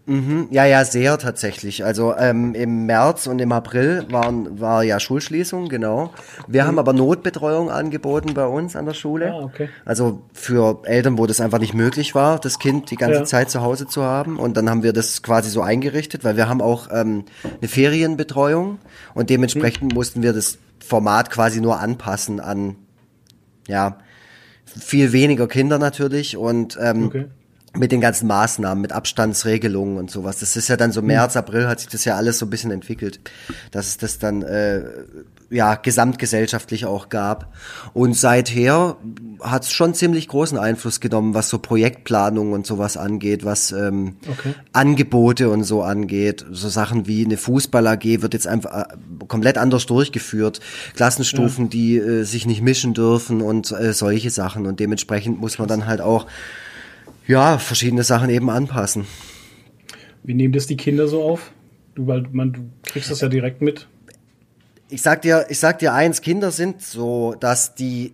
Mhm, ja, ja, sehr tatsächlich. Also ähm, im März und im April waren, war ja Schulschließung, genau. Wir mhm. haben aber Notbetreuung angeboten bei uns an der Schule. Ah, okay. Also für Eltern, wo das einfach nicht möglich war, das Kind die ganze ja. Zeit zu Hause zu haben. Und dann haben wir das quasi so eingerichtet, weil wir haben auch ähm, eine Ferienbetreuung und dementsprechend mhm. mussten wir das Format quasi nur anpassen an ja viel weniger Kinder natürlich und ähm, okay mit den ganzen Maßnahmen, mit Abstandsregelungen und sowas. Das ist ja dann so hm. März, April hat sich das ja alles so ein bisschen entwickelt, dass es das dann äh, ja gesamtgesellschaftlich auch gab. Und seither hat es schon ziemlich großen Einfluss genommen, was so Projektplanung und sowas angeht, was ähm, okay. Angebote und so angeht. So Sachen wie eine Fußball AG wird jetzt einfach äh, komplett anders durchgeführt. Klassenstufen, ja. die äh, sich nicht mischen dürfen und äh, solche Sachen. Und dementsprechend muss man dann halt auch ja, verschiedene Sachen eben anpassen. Wie nehmen das die Kinder so auf? Du, weil man, du kriegst das ja direkt mit. Ich sag dir, ich sag dir eins, Kinder sind so, dass die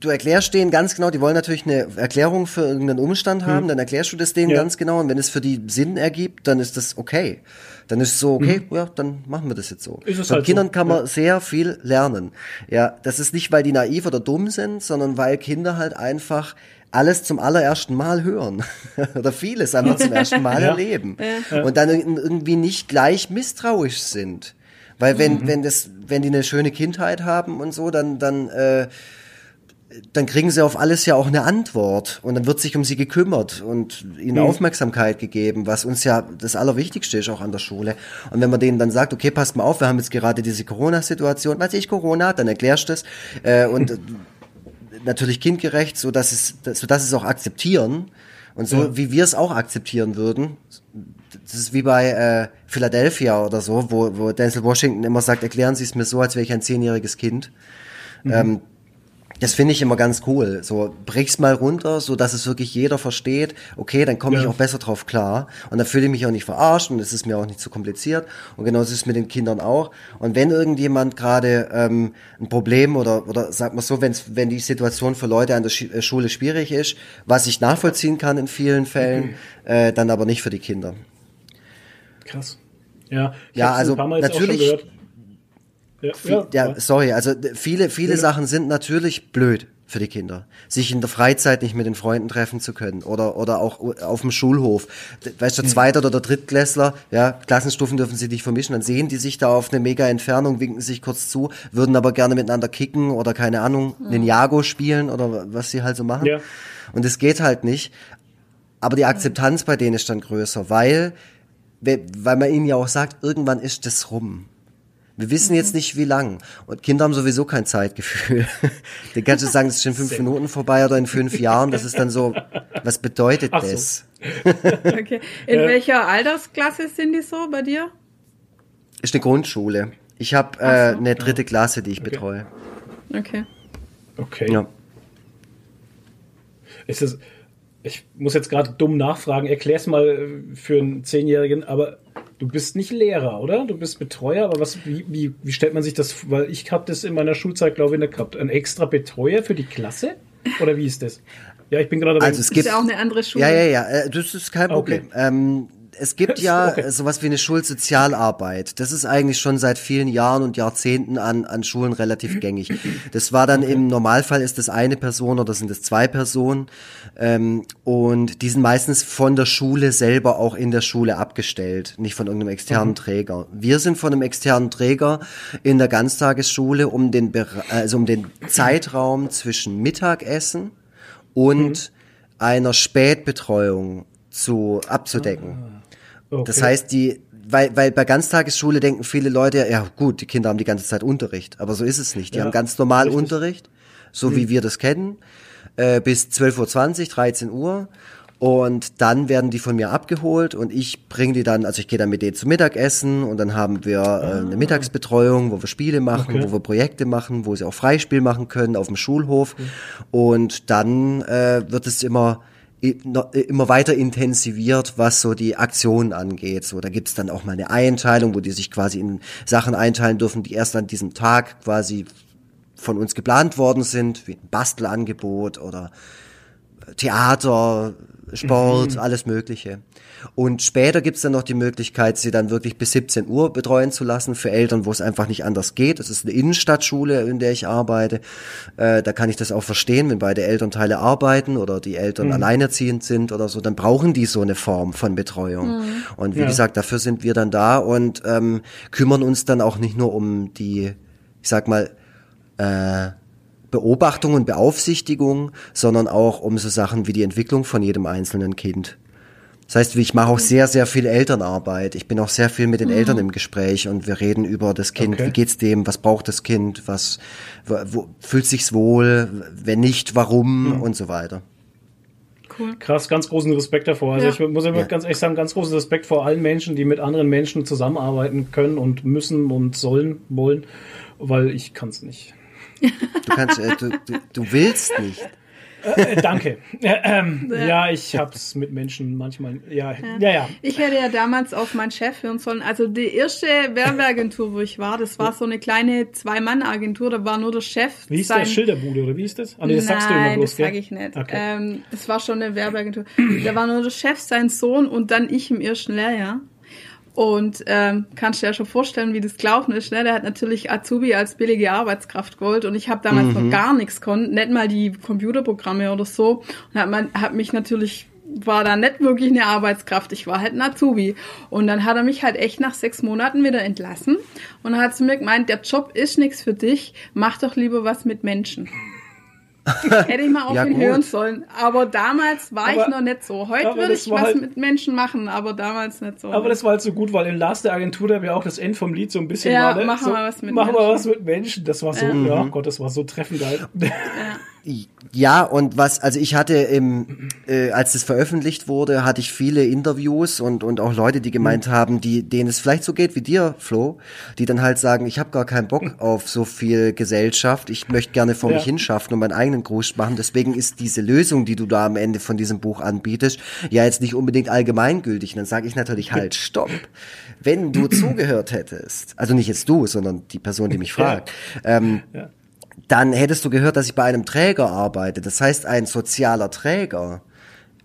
du erklärst denen ganz genau, die wollen natürlich eine Erklärung für irgendeinen Umstand haben, hm. dann erklärst du das denen ja. ganz genau und wenn es für die Sinn ergibt, dann ist das okay. Dann ist es so, okay, mhm. ja, dann machen wir das jetzt so. Von halt Kindern so. kann man ja. sehr viel lernen. Ja, das ist nicht, weil die naiv oder dumm sind, sondern weil Kinder halt einfach alles zum allerersten Mal hören oder vieles einfach zum ersten Mal ja. erleben und dann irgendwie nicht gleich misstrauisch sind. Weil wenn, mhm. wenn das, wenn die eine schöne Kindheit haben und so, dann, dann, äh, dann kriegen sie auf alles ja auch eine Antwort und dann wird sich um sie gekümmert und ihnen mhm. Aufmerksamkeit gegeben, was uns ja das Allerwichtigste ist auch an der Schule. Und wenn man denen dann sagt, okay, passt mal auf, wir haben jetzt gerade diese Corona-Situation, weiß ich Corona, dann erklärst du das äh, und natürlich kindgerecht, so dass es, so dass es auch akzeptieren und so ja. wie wir es auch akzeptieren würden. Das ist wie bei äh, Philadelphia oder so, wo, wo Denzel Washington immer sagt, erklären Sie es mir so, als wäre ich ein zehnjähriges Kind. Mhm. Ähm, das finde ich immer ganz cool. So, brich's mal runter, so dass es wirklich jeder versteht. Okay, dann komme ja. ich auch besser drauf klar. Und dann fühle ich mich auch nicht verarscht und es ist mir auch nicht zu kompliziert. Und genauso ist es mit den Kindern auch. Und wenn irgendjemand gerade ähm, ein Problem oder, oder sagt man so, wenn's, wenn die Situation für Leute an der Sch äh, Schule schwierig ist, was ich nachvollziehen kann in vielen Fällen, mhm. äh, dann aber nicht für die Kinder. Krass. Ja, ja also natürlich ja, ja, ja, sorry, also viele, viele ja. Sachen sind natürlich blöd für die Kinder. Sich in der Freizeit nicht mit den Freunden treffen zu können oder, oder auch auf dem Schulhof. Weißt du, der Zweiter oder der Drittklässler, ja, Klassenstufen dürfen sie nicht vermischen, dann sehen die sich da auf eine mega Entfernung, winken sich kurz zu, würden aber gerne miteinander kicken oder keine Ahnung, Ninjago spielen oder was sie halt so machen. Ja. Und es geht halt nicht. Aber die Akzeptanz bei denen ist dann größer, weil, weil man ihnen ja auch sagt, irgendwann ist das rum. Wir wissen jetzt nicht, wie lang. Und Kinder haben sowieso kein Zeitgefühl. Die kannst du sagen, es ist in fünf Minuten vorbei oder in fünf Jahren. Das ist dann so, was bedeutet so. das? Okay. In welcher Altersklasse sind die so bei dir? Ist eine Grundschule. Ich habe äh, so. eine dritte Klasse, die ich okay. betreue. Okay. Okay. Ja. Ist es, ich muss jetzt gerade dumm nachfragen, erklär's mal äh, für einen Zehnjährigen, aber Du bist nicht Lehrer, oder? Du bist Betreuer, aber was, wie, wie, wie stellt man sich das, weil ich habe das in meiner Schulzeit, glaube ich, nicht gehabt. Ein extra Betreuer für die Klasse? Oder wie ist das? Ja, ich bin gerade Also es gibt, ist ja auch eine andere Schule. Ja, ja, ja, äh, das ist kein Problem. Okay. Ähm, es gibt ja Okay. sowas wie eine Schulsozialarbeit. Das ist eigentlich schon seit vielen Jahren und Jahrzehnten an, an Schulen relativ gängig. Das war dann im Normalfall ist das eine Person oder sind es zwei Personen. Ähm, und die sind meistens von der Schule selber auch in der Schule abgestellt, nicht von irgendeinem externen Träger. Wir sind von einem externen Träger in der Ganztagesschule um den, also um den Zeitraum zwischen Mittagessen und einer Spätbetreuung zu abzudecken. Okay. Das heißt, die, weil, weil bei Ganztagesschule denken viele Leute, ja gut, die Kinder haben die ganze Zeit Unterricht, aber so ist es nicht. Die Ja, haben ganz normal richtig. Unterricht, so wie wir das kennen, äh, bis 12.20 Uhr, 13 Uhr. Und dann werden die von mir abgeholt und ich bringe die dann, also ich gehe dann mit denen zum Mittagessen und dann haben wir äh, eine Mittagsbetreuung, wo wir Spiele machen, Okay. wo wir Projekte machen, wo sie auch Freispiel machen können auf dem Schulhof. Und dann äh, wird es immer immer weiter intensiviert, was so die Aktionen angeht. So, da gibt's dann auch mal eine Einteilung, wo die sich quasi in Sachen einteilen dürfen, die erst an diesem Tag quasi von uns geplant worden sind, wie ein Bastelangebot oder Theater, Sport, alles Mögliche. Und später gibt's dann noch die Möglichkeit, sie dann wirklich bis 17 Uhr betreuen zu lassen für Eltern, wo es einfach nicht anders geht. Das ist eine Innenstadtschule, in der ich arbeite. Äh, da kann ich das auch verstehen, wenn beide Elternteile arbeiten oder die Eltern alleinerziehend sind oder so, dann brauchen die so eine Form von Betreuung. Und wie Ja. gesagt, dafür sind wir dann da und ähm, kümmern uns dann auch nicht nur um die, ich sag mal, äh, Beobachtung und Beaufsichtigung, sondern auch um so Sachen wie die Entwicklung von jedem einzelnen Kind. Das heißt, ich mache auch sehr, sehr viel Elternarbeit. Ich bin auch sehr viel mit den Eltern im Gespräch und wir reden über das Kind. Okay. Wie geht's dem? Was braucht das Kind? Was wo, fühlt sich's wohl? Wenn nicht, warum? Und so weiter. Cool. Krass, ganz großen Respekt davor. Also Ja. ich muss immer Ja. ganz ehrlich sagen, ganz großen Respekt vor allen Menschen, die mit anderen Menschen zusammenarbeiten können und müssen und sollen, wollen, weil ich kann's nicht. Du kannst, äh, du, du, du willst nicht. Äh, danke. Äh, ähm, Ja. ja, ich hab's mit Menschen manchmal. Ja, ja, ja. Ich hätte ja damals auf meinen Chef hören sollen. Also die erste Werbeagentur, wo ich war, das war so eine kleine Zwei-Mann-Agentur, da war nur der Chef. Wie hieß sein- der Schilderbude oder wie ist das? Nee, das Nein, sagst du immer bloß, das sage ich nicht. Okay. Ähm, das war schon eine Werbeagentur. da war nur der Chef, sein Sohn und dann ich im ersten Lehrjahr. Und ähm, kannst dir ja schon vorstellen, wie das gelaufen ist. Ne? Der hat natürlich Azubi als billige Arbeitskraft gewollt und ich habe damals noch gar nichts konnt, nicht mal die Computerprogramme oder so. Und hat, man, hat mich natürlich war da nicht wirklich eine Arbeitskraft, ich war halt ein Azubi. Und dann hat er mich halt echt nach sechs Monaten wieder entlassen und hat zu mir gemeint, der Job ist nichts für dich, mach doch lieber was mit Menschen. Hätte ich mal auf Ja, ihn gut. hören sollen. Aber damals war Aber- ich noch nicht so. Heute würde ich was halt- mit Menschen machen, aber damals nicht so. Aber das war halt so gut, weil in Last der Agentur, da ja auch das End vom Lied so ein bisschen Ja, war, ne? machen so, wir was mit machen wir Menschen. was mit Menschen. Das war so, ja, Gott, das war so treffend halt. Ja, und was, also ich hatte im, äh, als das veröffentlicht wurde, hatte ich viele Interviews und, und auch Leute, die gemeint haben, die, denen es vielleicht so geht wie dir, Flo, die dann halt sagen, ich habe gar keinen Bock auf so viel Gesellschaft, ich möchte gerne vor Ja. mich hinschaffen und meinen eigenen Gruß machen. Deswegen ist diese Lösung, die du da am Ende von diesem Buch anbietest, ja jetzt nicht unbedingt allgemeingültig. Und dann sage ich natürlich halt, stopp. Wenn du zugehört hättest, also nicht jetzt du, sondern die Person, die mich fragt, ähm, Ja. Dann hättest du gehört, dass ich bei einem Träger arbeite. Das heißt, ein sozialer Träger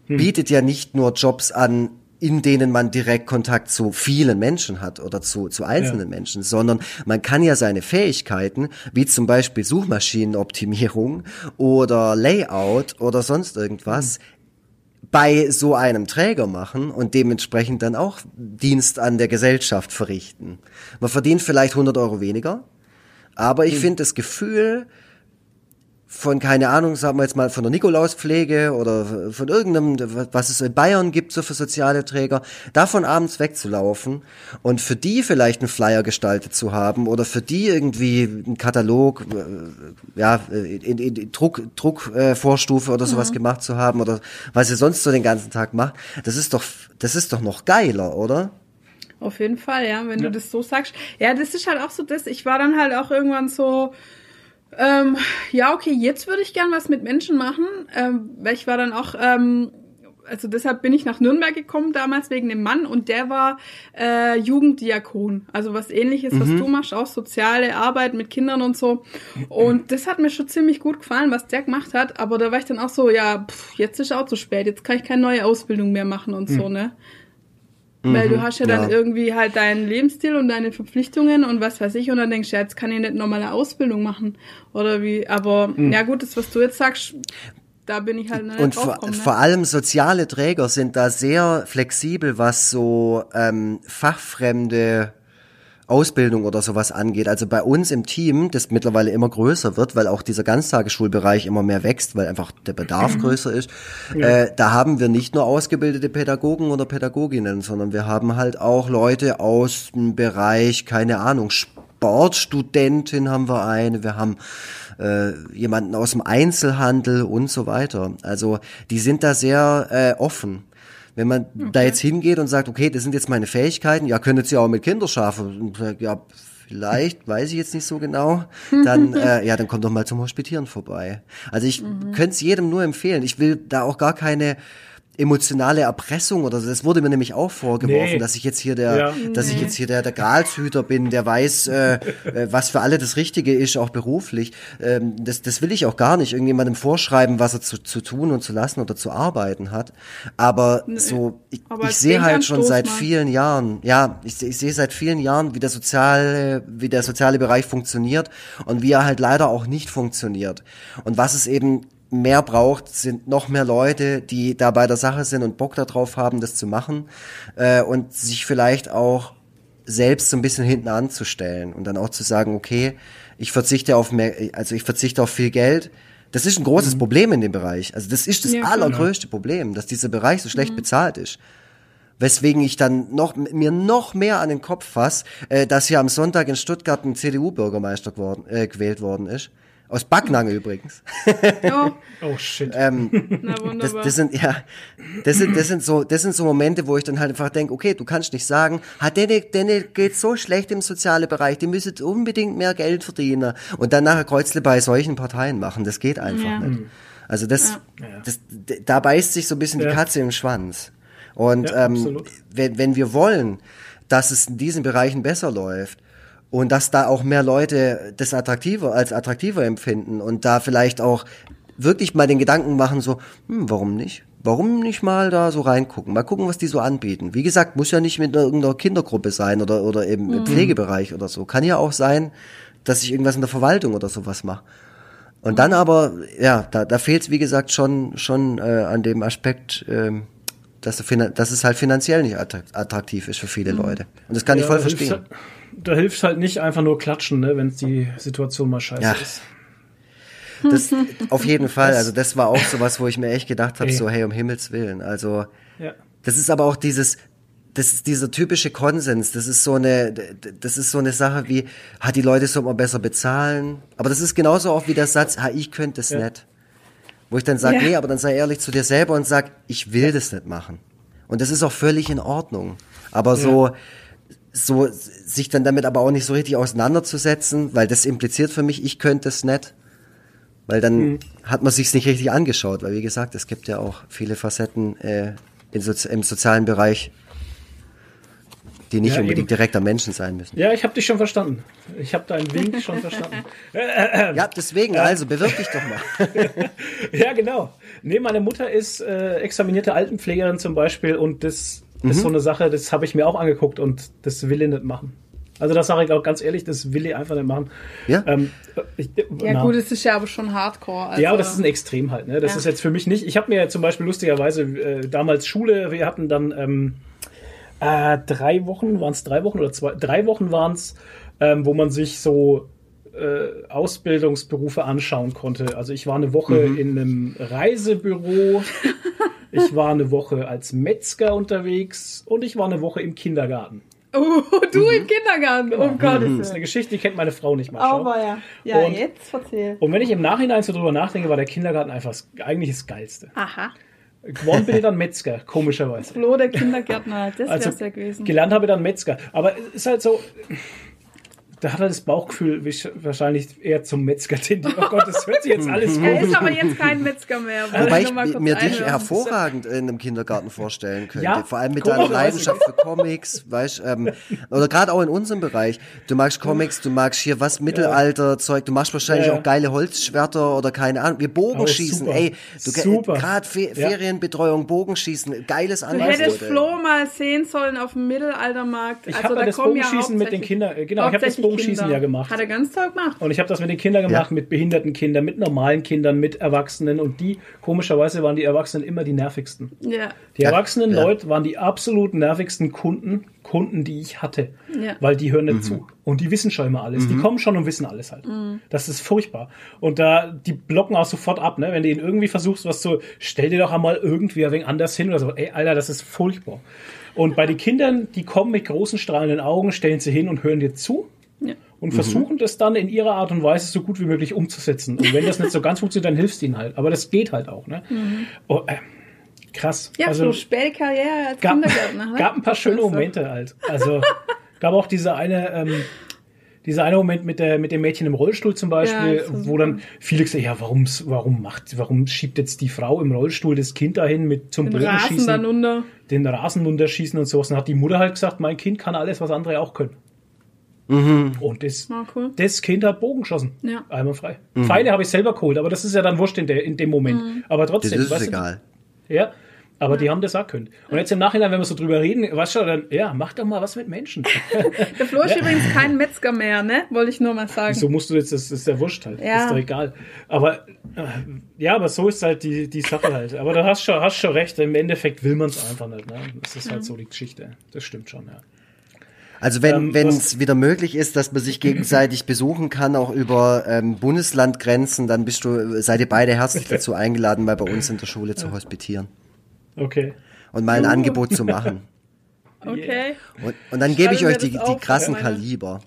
bietet ja nicht nur Jobs an, in denen man direkt Kontakt zu vielen Menschen hat oder zu, zu einzelnen Ja. Menschen, sondern man kann ja seine Fähigkeiten, wie zum Beispiel Suchmaschinenoptimierung oder Layout oder sonst irgendwas, bei so einem Träger machen und dementsprechend dann auch Dienst an der Gesellschaft verrichten. Man verdient vielleicht 100 Euro weniger, aber ich finde das Gefühl von, keine Ahnung, sagen wir jetzt mal von der Nikolauspflege oder von irgendeinem, was es in Bayern gibt, so für soziale Träger, davon abends wegzulaufen und für die vielleicht einen Flyer gestaltet zu haben oder für die irgendwie einen Katalog, äh, ja, in, in, in Druck, Druckvorstufe äh, oder sowas gemacht zu haben oder was ihr sonst so den ganzen Tag macht, das ist doch, das ist doch noch geiler, oder? Auf jeden Fall, ja, wenn Ja. du das so sagst. Ja, das ist halt auch so das. Ich war dann halt auch irgendwann so, ähm, ja, okay, jetzt würde ich gern was mit Menschen machen, ähm, weil ich war dann auch ähm, also deshalb bin ich nach Nürnberg gekommen damals wegen dem Mann und der war äh, Jugenddiakon. Also was ähnliches, mhm. was du machst, auch soziale Arbeit mit Kindern und so. Und das hat mir schon ziemlich gut gefallen, was der gemacht hat. Aber da war ich dann auch so, ja, pff, jetzt ist auch zu spät, jetzt kann ich keine neue Ausbildung mehr machen und mhm. so, ne? Weil du mhm. hast ja dann ja. irgendwie halt deinen Lebensstil und deine Verpflichtungen und was weiß ich und dann denkst du, ja, jetzt kann ich nicht normale Ausbildung machen oder wie, aber mhm. ja gut, das was du jetzt sagst, da bin ich halt nicht Und vor, ne? vor allem soziale Träger sind da sehr flexibel, was so ähm, fachfremde Ausbildung oder sowas angeht. Also bei uns im Team, das mittlerweile immer größer wird, weil auch dieser Ganztagesschulbereich immer mehr wächst, weil einfach der Bedarf mhm. größer ist, ja. äh, da haben wir nicht nur ausgebildete Pädagogen oder Pädagoginnen, sondern wir haben halt auch Leute aus dem Bereich, keine Ahnung, Sportstudentin haben wir eine, wir haben äh, jemanden aus dem Einzelhandel und so weiter. Also die sind da sehr äh, offen. Wenn man okay. da jetzt hingeht und sagt, okay, das sind jetzt meine Fähigkeiten, ja, könntet ihr auch mit Kinderschafen, ja, vielleicht, weiß ich jetzt nicht so genau, dann, äh, ja, dann kommt doch mal zum Hospitieren vorbei. Also ich mhm. könnte es jedem nur empfehlen. Ich will da auch gar keine emotionale Erpressung oder so. Das wurde mir nämlich auch vorgeworfen, nee. dass ich jetzt hier der, ja. dass nee. ich jetzt hier der, der Gralshüter bin, der weiß, äh, äh, was für alle das Richtige ist, auch beruflich. Ähm, das, das will ich auch gar nicht irgendjemandem vorschreiben, was er zu, zu tun und zu lassen oder zu arbeiten hat. Aber nee. so, ich, ich sehe halt schon seit mal. vielen Jahren, ja, ich, ich sehe seit vielen Jahren, wie der soziale, wie der soziale Bereich funktioniert und wie er halt leider auch nicht funktioniert. Und was es eben mehr braucht, sind noch mehr Leute, die da bei der Sache sind und Bock darauf haben, das zu machen äh, und sich vielleicht auch selbst so ein bisschen hinten anzustellen und dann auch zu sagen, okay, ich verzichte auf mehr, also ich verzichte auf viel Geld. Das ist ein großes mhm. Problem in dem Bereich. Also das ist das ja, allergrößte Problem, dass dieser Bereich so schlecht mhm. bezahlt ist weswegen ich dann noch mir noch mehr an den Kopf fass, äh, dass hier am Sonntag in Stuttgart ein CDU-Bürgermeister geworden, äh, gewählt worden ist. Aus Backnang übrigens. Oh, oh shit. ähm, Na, das, das, sind ja, das sind, das sind so, das sind so Momente, wo ich dann halt einfach denke, okay, du kannst nicht sagen, hat denen, denen geht so schlecht im sozialen Bereich, die müssen unbedingt mehr Geld verdienen und dann nachher Kreuzle bei solchen Parteien machen. Das geht einfach ja. nicht. Also das, ja. das, da beißt sich so ein bisschen ja. die Katze im Schwanz. Und ähm, wenn, wenn wir wollen, dass es in diesen Bereichen besser läuft, und dass da auch mehr Leute das attraktiver als attraktiver empfinden und da vielleicht auch wirklich mal den Gedanken machen so, hm, warum nicht? Warum nicht mal da so reingucken? Mal gucken, was die so anbieten. Wie gesagt, muss ja nicht mit irgendeiner Kindergruppe sein oder, oder eben mhm. im Pflegebereich oder so. Kann ja auch sein, dass ich irgendwas in der Verwaltung oder sowas mache. Und dann aber, ja, da, da fehlt es, wie gesagt, schon, schon äh, an dem Aspekt, ähm, dass, dass es halt finanziell nicht attraktiv ist für viele mhm. Leute. Und das kann ja, ich voll verstehen da hilft halt nicht einfach nur klatschen, ne, wenn die Situation mal scheiße ja. ist. Das auf jeden Fall. Also das war auch sowas, wo ich mir echt gedacht habe, so hey um Himmels willen. Also ja. das ist aber auch dieses, das ist dieser typische Konsens. Das ist so eine, das ist so eine Sache wie, hat die Leute so mal besser bezahlen. Aber das ist genauso auch wie der Satz, ha, ich könnte es ja. nicht. Wo ich dann sage, ja. nee, aber dann sei ehrlich zu dir selber und sag, ich will das nicht machen. Und das ist auch völlig in Ordnung. Aber so so sich dann damit aber auch nicht so richtig auseinanderzusetzen, weil das impliziert für mich, ich könnte es nicht. Weil dann mhm. hat man sich's nicht richtig angeschaut, weil wie gesagt, es gibt ja auch viele Facetten äh, Sozi im sozialen Bereich, die nicht ja, unbedingt eben. direkt am Menschen sein müssen. Ja, ich habe dich schon verstanden. Ich habe deinen Wink schon verstanden. ja, deswegen, also bewirb dich doch mal. ja, genau. Nee, meine Mutter ist äh, examinierte Altenpflegerin zum Beispiel und das das mhm. ist so eine Sache, das habe ich mir auch angeguckt und das will ich nicht machen. Also das sage ich auch ganz ehrlich, das will ich einfach nicht machen. Ja, ähm, ich, ja gut, es ist ja aber schon Hardcore. Also. Ja, aber das ist ein Extrem halt. Ne? Das ja. ist jetzt für mich nicht. Ich habe mir zum Beispiel lustigerweise äh, damals Schule, wir hatten dann ähm, äh, drei Wochen, waren es drei Wochen oder zwei, drei Wochen waren es, ähm, wo man sich so äh, Ausbildungsberufe anschauen konnte. Also ich war eine Woche mhm. in einem Reisebüro, ich war eine Woche als Metzger unterwegs und ich war eine Woche im Kindergarten. Oh, du mhm. im Kindergarten, genau. oh Gott. Das ist eine Geschichte, die kennt meine Frau nicht mal. Aber ja, ja und, jetzt erzähl. Und wenn ich im Nachhinein so drüber nachdenke, war der Kindergarten einfach eigentlich das Geilste. Aha. Geworden bin ich dann Metzger, komischerweise. Flo, der Kindergärtner, das also, wär's ja gewesen. Gelernt habe ich dann Metzger. Aber es ist halt so, da hat er das Bauchgefühl wahrscheinlich eher zum Metzger tendiert. Oh Gott, das hört sich jetzt alles Er gut. ist aber jetzt kein Metzger mehr. Wobei ich kurz mir dich hervorragend in einem Kindergarten vorstellen könnte. Ja, Vor allem mit deiner Leidenschaft für Comics, weißt ähm, oder gerade auch in unserem Bereich. Du magst Comics, du magst hier was Mittelalter-Zeug, du machst wahrscheinlich Ja, ja. auch geile Holzschwerter oder keine Ahnung. Wir Bogenschießen, super. ey. Du Super. gerade Fe Ja. Ferienbetreuung, Bogenschießen, geiles Du Angebot. hättest. Flo mal sehen sollen auf dem Mittelaltermarkt. Ich also, habe da das kommen ja Bogenschießen mit den Kindern, äh, genau, ich habe das hauptsächlich Bogenschießen Kinder. ja gemacht. Hat er ganz toll gemacht. Und ich habe das mit den Kindern gemacht, Ja. mit behinderten Kindern, mit normalen Kindern, mit Erwachsenen. Und die, komischerweise, waren die Erwachsenen immer die nervigsten. Ja. Die erwachsenen ja. Leute waren die absolut nervigsten Kunden, Kunden, die ich hatte. Ja. Weil die hören nicht Mhm. zu. Und die wissen schon immer alles. Die kommen schon und wissen alles halt. Das ist furchtbar. Und da, die blocken auch sofort ab, ne? Wenn du ihnen irgendwie versuchst, was zu, stell dir doch einmal irgendwie ein wenig anders hin oder so. Ey, Alter, das ist furchtbar. Und bei den Kindern, die kommen mit großen strahlenden Augen, stellen sie hin und hören dir zu Ja. und versuchen das dann in ihrer Art und Weise so gut wie möglich umzusetzen. Und wenn das nicht so ganz funktioniert, dann hilfst du ihnen halt. Aber das geht halt auch, ne? Oh, äh, krass. Ja, also, so Spätkarriere als gab, Kindergärtner. Ne? gab ein paar schöne. Momente halt. Also gab auch diese eine, ähm, dieser eine Moment mit der mit dem Mädchen im Rollstuhl zum Beispiel, Ja, wo dann viele gesagt, ja, warum warum macht, warum schiebt jetzt die Frau im Rollstuhl das Kind dahin mit zum Den Rasen Bogenschießen, dann unter. den Rasen runterschießen und sowas. Und hat die Mutter halt gesagt, mein Kind kann alles, was andere auch können. Und das, Ah, cool. das Kind hat Bogen geschossen. Ja. Einmal frei. Pfeile habe ich selber geholt, aber das ist ja dann wurscht in, der, in dem Moment. Aber Das trotzdem, ist weißt du, egal. ja, aber die haben das auch können. Und jetzt im Nachhinein, wenn wir so drüber reden, weißt du, dann, ja, mach doch mal was mit Menschen. Der Flo ist übrigens kein Metzger mehr, ne? Wollte ich nur mal sagen. so musst du jetzt, das ist ja wurscht halt. Ja. Ist doch egal. Aber, äh, ja, aber so ist halt die, die Sache halt. Aber du hast schon, hast schon recht, im Endeffekt will man es einfach nicht. Ne? Das ist halt so die Geschichte. Das stimmt schon, ja. Also wenn Ähm, wenn es wieder möglich ist, dass man sich gegenseitig besuchen kann, auch über ähm, Bundeslandgrenzen, dann bist du, seid ihr beide herzlich dazu eingeladen, mal bei uns in der Schule zu hospitieren Okay. und mal ein Angebot zu machen. Okay. Und, und dann gebe ich euch die, die krassen meine- Kaliber.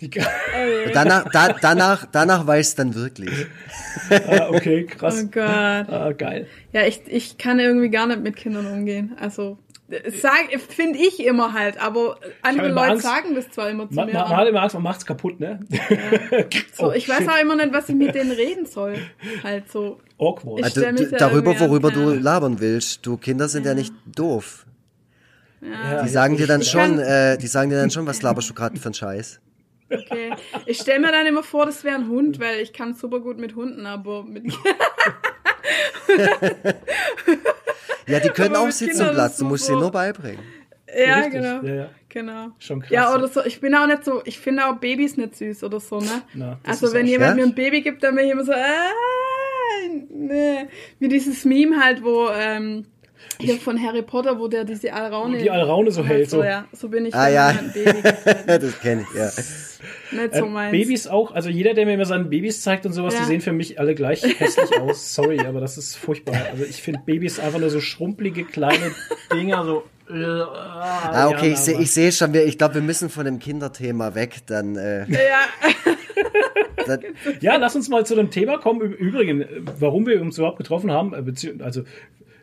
Die, Und danach, da, danach, danach weiß dann wirklich. ah, okay, krass. Oh Gott. Ah, geil. Ja, ich, ich kann irgendwie gar nicht mit Kindern umgehen. Also, finde ich immer halt, aber andere Leute Angst. sagen das zwar immer zu Man, mir. man, hat immer Angst, man macht's kaputt, ne? so, Oh, ich weiß shit. auch immer nicht, was ich mit denen reden soll. Halt so. Awkward. Ich Also, darüber, an, worüber du labern willst. Du Kinder sind ja, nicht doof. Ja, Die sagen dir dann schon, äh, die sagen dir dann schon, was laberst du gerade für einen Scheiß. Okay. Ich stelle mir dann immer vor, das wäre ein Hund, weil ich kann super gut mit Hunden, aber mit Ja, die können auch sitzen ist du musst sie nur beibringen. Ja, Richtig. genau. Ja, ja. Genau. Schon krass. Ja, oder so. Ich bin auch nicht so, ich finde auch Babys nicht süß oder so, ne? Na, also wenn jemand schwer. mir ein Baby gibt, dann bin ich immer so, äh, ne. Wie dieses Meme halt, wo, ähm, hier von Harry Potter, wo der diese Alraune. Die Alraune so hält, so. ja. So bin ich, Ah, ja. Baby das kenne ich, ja. Nicht Äh, so meins. Babys auch, also jeder, der mir immer seine Babys zeigt und sowas, Ja. die sehen für mich alle gleich hässlich aus. Sorry, aber das ist furchtbar. Also ich finde Babys einfach nur so schrumpelige kleine Dinger, so. äh, Ah, okay, ich sehe ich seh schon, wir, ich glaube, wir müssen von dem Kinderthema weg, dann, äh, Ja, dann Ja, lass uns mal zu dem Thema kommen. Ü- Übrigens, äh, warum wir uns überhaupt getroffen haben, äh, also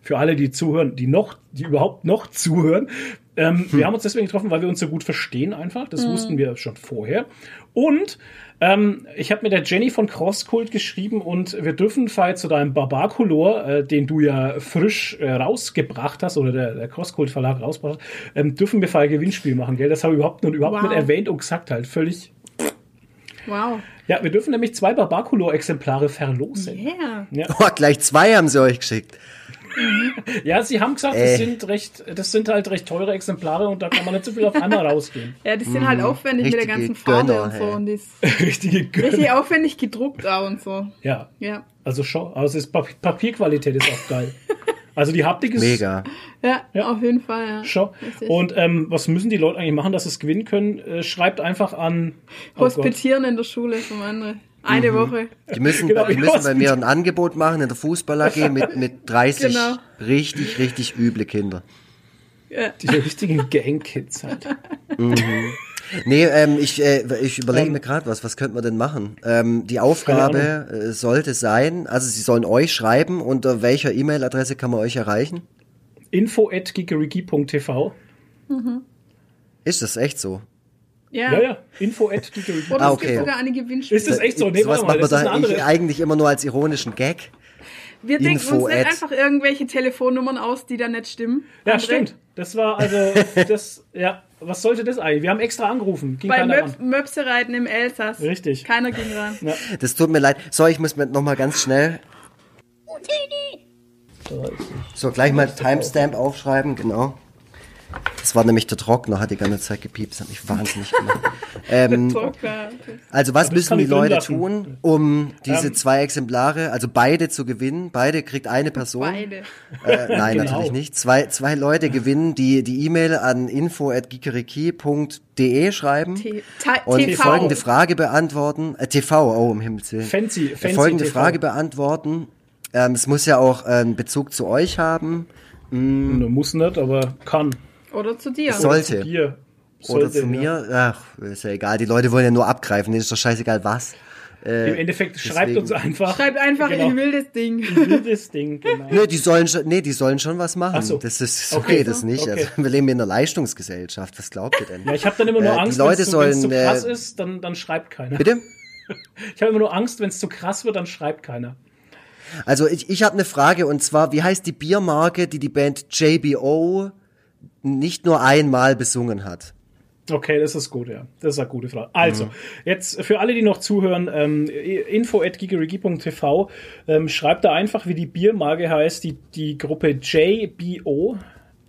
für alle, die zuhören, die noch, die überhaupt noch zuhören. Ähm, Wir haben uns deswegen getroffen, weil wir uns so gut verstehen einfach. Das wussten wir schon vorher. Und ähm, ich habe mit der Jenny von Crosskult geschrieben und wir dürfen Fall zu deinem Barbarcolor, äh, den du ja frisch äh, rausgebracht hast oder der, der Crosskult Verlag rausgebracht hat, ähm, dürfen wir Fall Gewinnspiel machen, gell? Das habe ich überhaupt, und überhaupt Wow. nicht erwähnt und gesagt halt. Völlig wow. ja, wir dürfen nämlich zwei Barbaculo-Exemplare verlosen. Yeah. Ja. oh, gleich zwei haben sie euch geschickt. ja, sie haben gesagt, Äh. das sind recht, das sind halt recht teure Exemplare und da kann man nicht so viel auf einmal rausgehen. Ja, die sind halt aufwendig mit der richtige ganzen Farbe Gönner, und so. Und die ist Richtige Gönner. richtig aufwendig gedruckt auch und so. Ja, Ja. also schon. Also das Pap Papierqualität ist auch geil. Also die Haptik ist Mega. Ja, Ja. auf jeden Fall, ja. schon. Und ähm, was müssen die Leute eigentlich machen, dass sie es gewinnen können? Äh, schreibt einfach an oh Gott. Hospitieren in der Schule vom anderen. Eine Mhm. Woche. Die müssen, Genau, die müssen bei mir ein Angebot machen in der Fußball AG mit, mit 30 Genau. richtig, richtig üble Kinder. Ja. die richtigen Gang-Kids halt. Nee, ähm, ich, äh, ich überlege Ähm. mir gerade was, was könnte man denn machen? Ähm, die Aufgabe äh, sollte sein, also sie sollen euch schreiben, unter welcher E-Mail-Adresse kann man euch erreichen? Info at gigeriki.tv. Ist das echt so? Ja. Ja, ja. Info at. Oder Ah, es okay. gibt sogar eine Gewinnspiele. Ist das echt so? Nee, Sowas warte mal, macht man das ist da eigentlich immer nur als ironischen Gag. Wir denken Info uns nicht einfach irgendwelche Telefonnummern aus, die da nicht stimmen. Ja, André, stimmt. Das war also, das, ja, was sollte das eigentlich? Wir haben extra angerufen. Ging Bei keiner Möp ran. Möpse reiten im Elsass. Richtig. Keiner ging ran. Das tut mir leid. So, ich muss mir noch mal ganz schnell so gleich mal Timestamp aufschreiben, genau. Das war nämlich der Trockner, hat die ganze Zeit gepiept, das hat mich wahnsinnig gemacht. ähm, also was das müssen die Leute lassen. tun, um diese Ähm, zwei Exemplare, also beide zu gewinnen? Beide kriegt eine Person. Beide. Äh, nein, Genau. natürlich nicht. Zwei, zwei Leute gewinnen, die die E-Mail an info@gikeriki.de schreiben T- und TV. folgende Frage beantworten. Äh, TV, oh, um Himmels Willen. Fancy, Äh, fancy folgende TV. Frage beantworten. Ähm, es muss ja auch äh, einen Bezug zu euch haben. Ne, Muss nicht, aber kann. Oder zu dir. Sollte. Zu dir. Oder Sollte, zu ja. mir. Ach, ist ja egal. Die Leute wollen ja nur abgreifen. Denen ist doch scheißegal was. Im Endeffekt schreibt deswegen- uns einfach. Schreib einfach, genau, ich will das Ding. wildes Ding, genau. Nee, die sollen schon, nee, die sollen schon was machen. Ach so. Das ist Okay. okay, das nicht. Okay. Also, wir leben in einer Leistungsgesellschaft. Was glaubt ihr denn? Ja, ich habe dann immer nur Äh, Angst, wenn es so, wenn's so sollen, krass äh, ist, dann, dann schreibt keiner. Bitte? Ich habe immer nur Angst, wenn es zu krass wird, dann schreibt keiner. Also ich, ich habe eine Frage und zwar, wie heißt die Biermarke, die die Band JBO nicht nur einmal besungen hat? Okay, das ist gut, ja. Das ist eine gute Frage. Also, Mhm. jetzt für alle, die noch zuhören, ähm, info at gigerigi.tv, ähm, schreibt da einfach, wie die Biermarke heißt, die, die Gruppe JBO,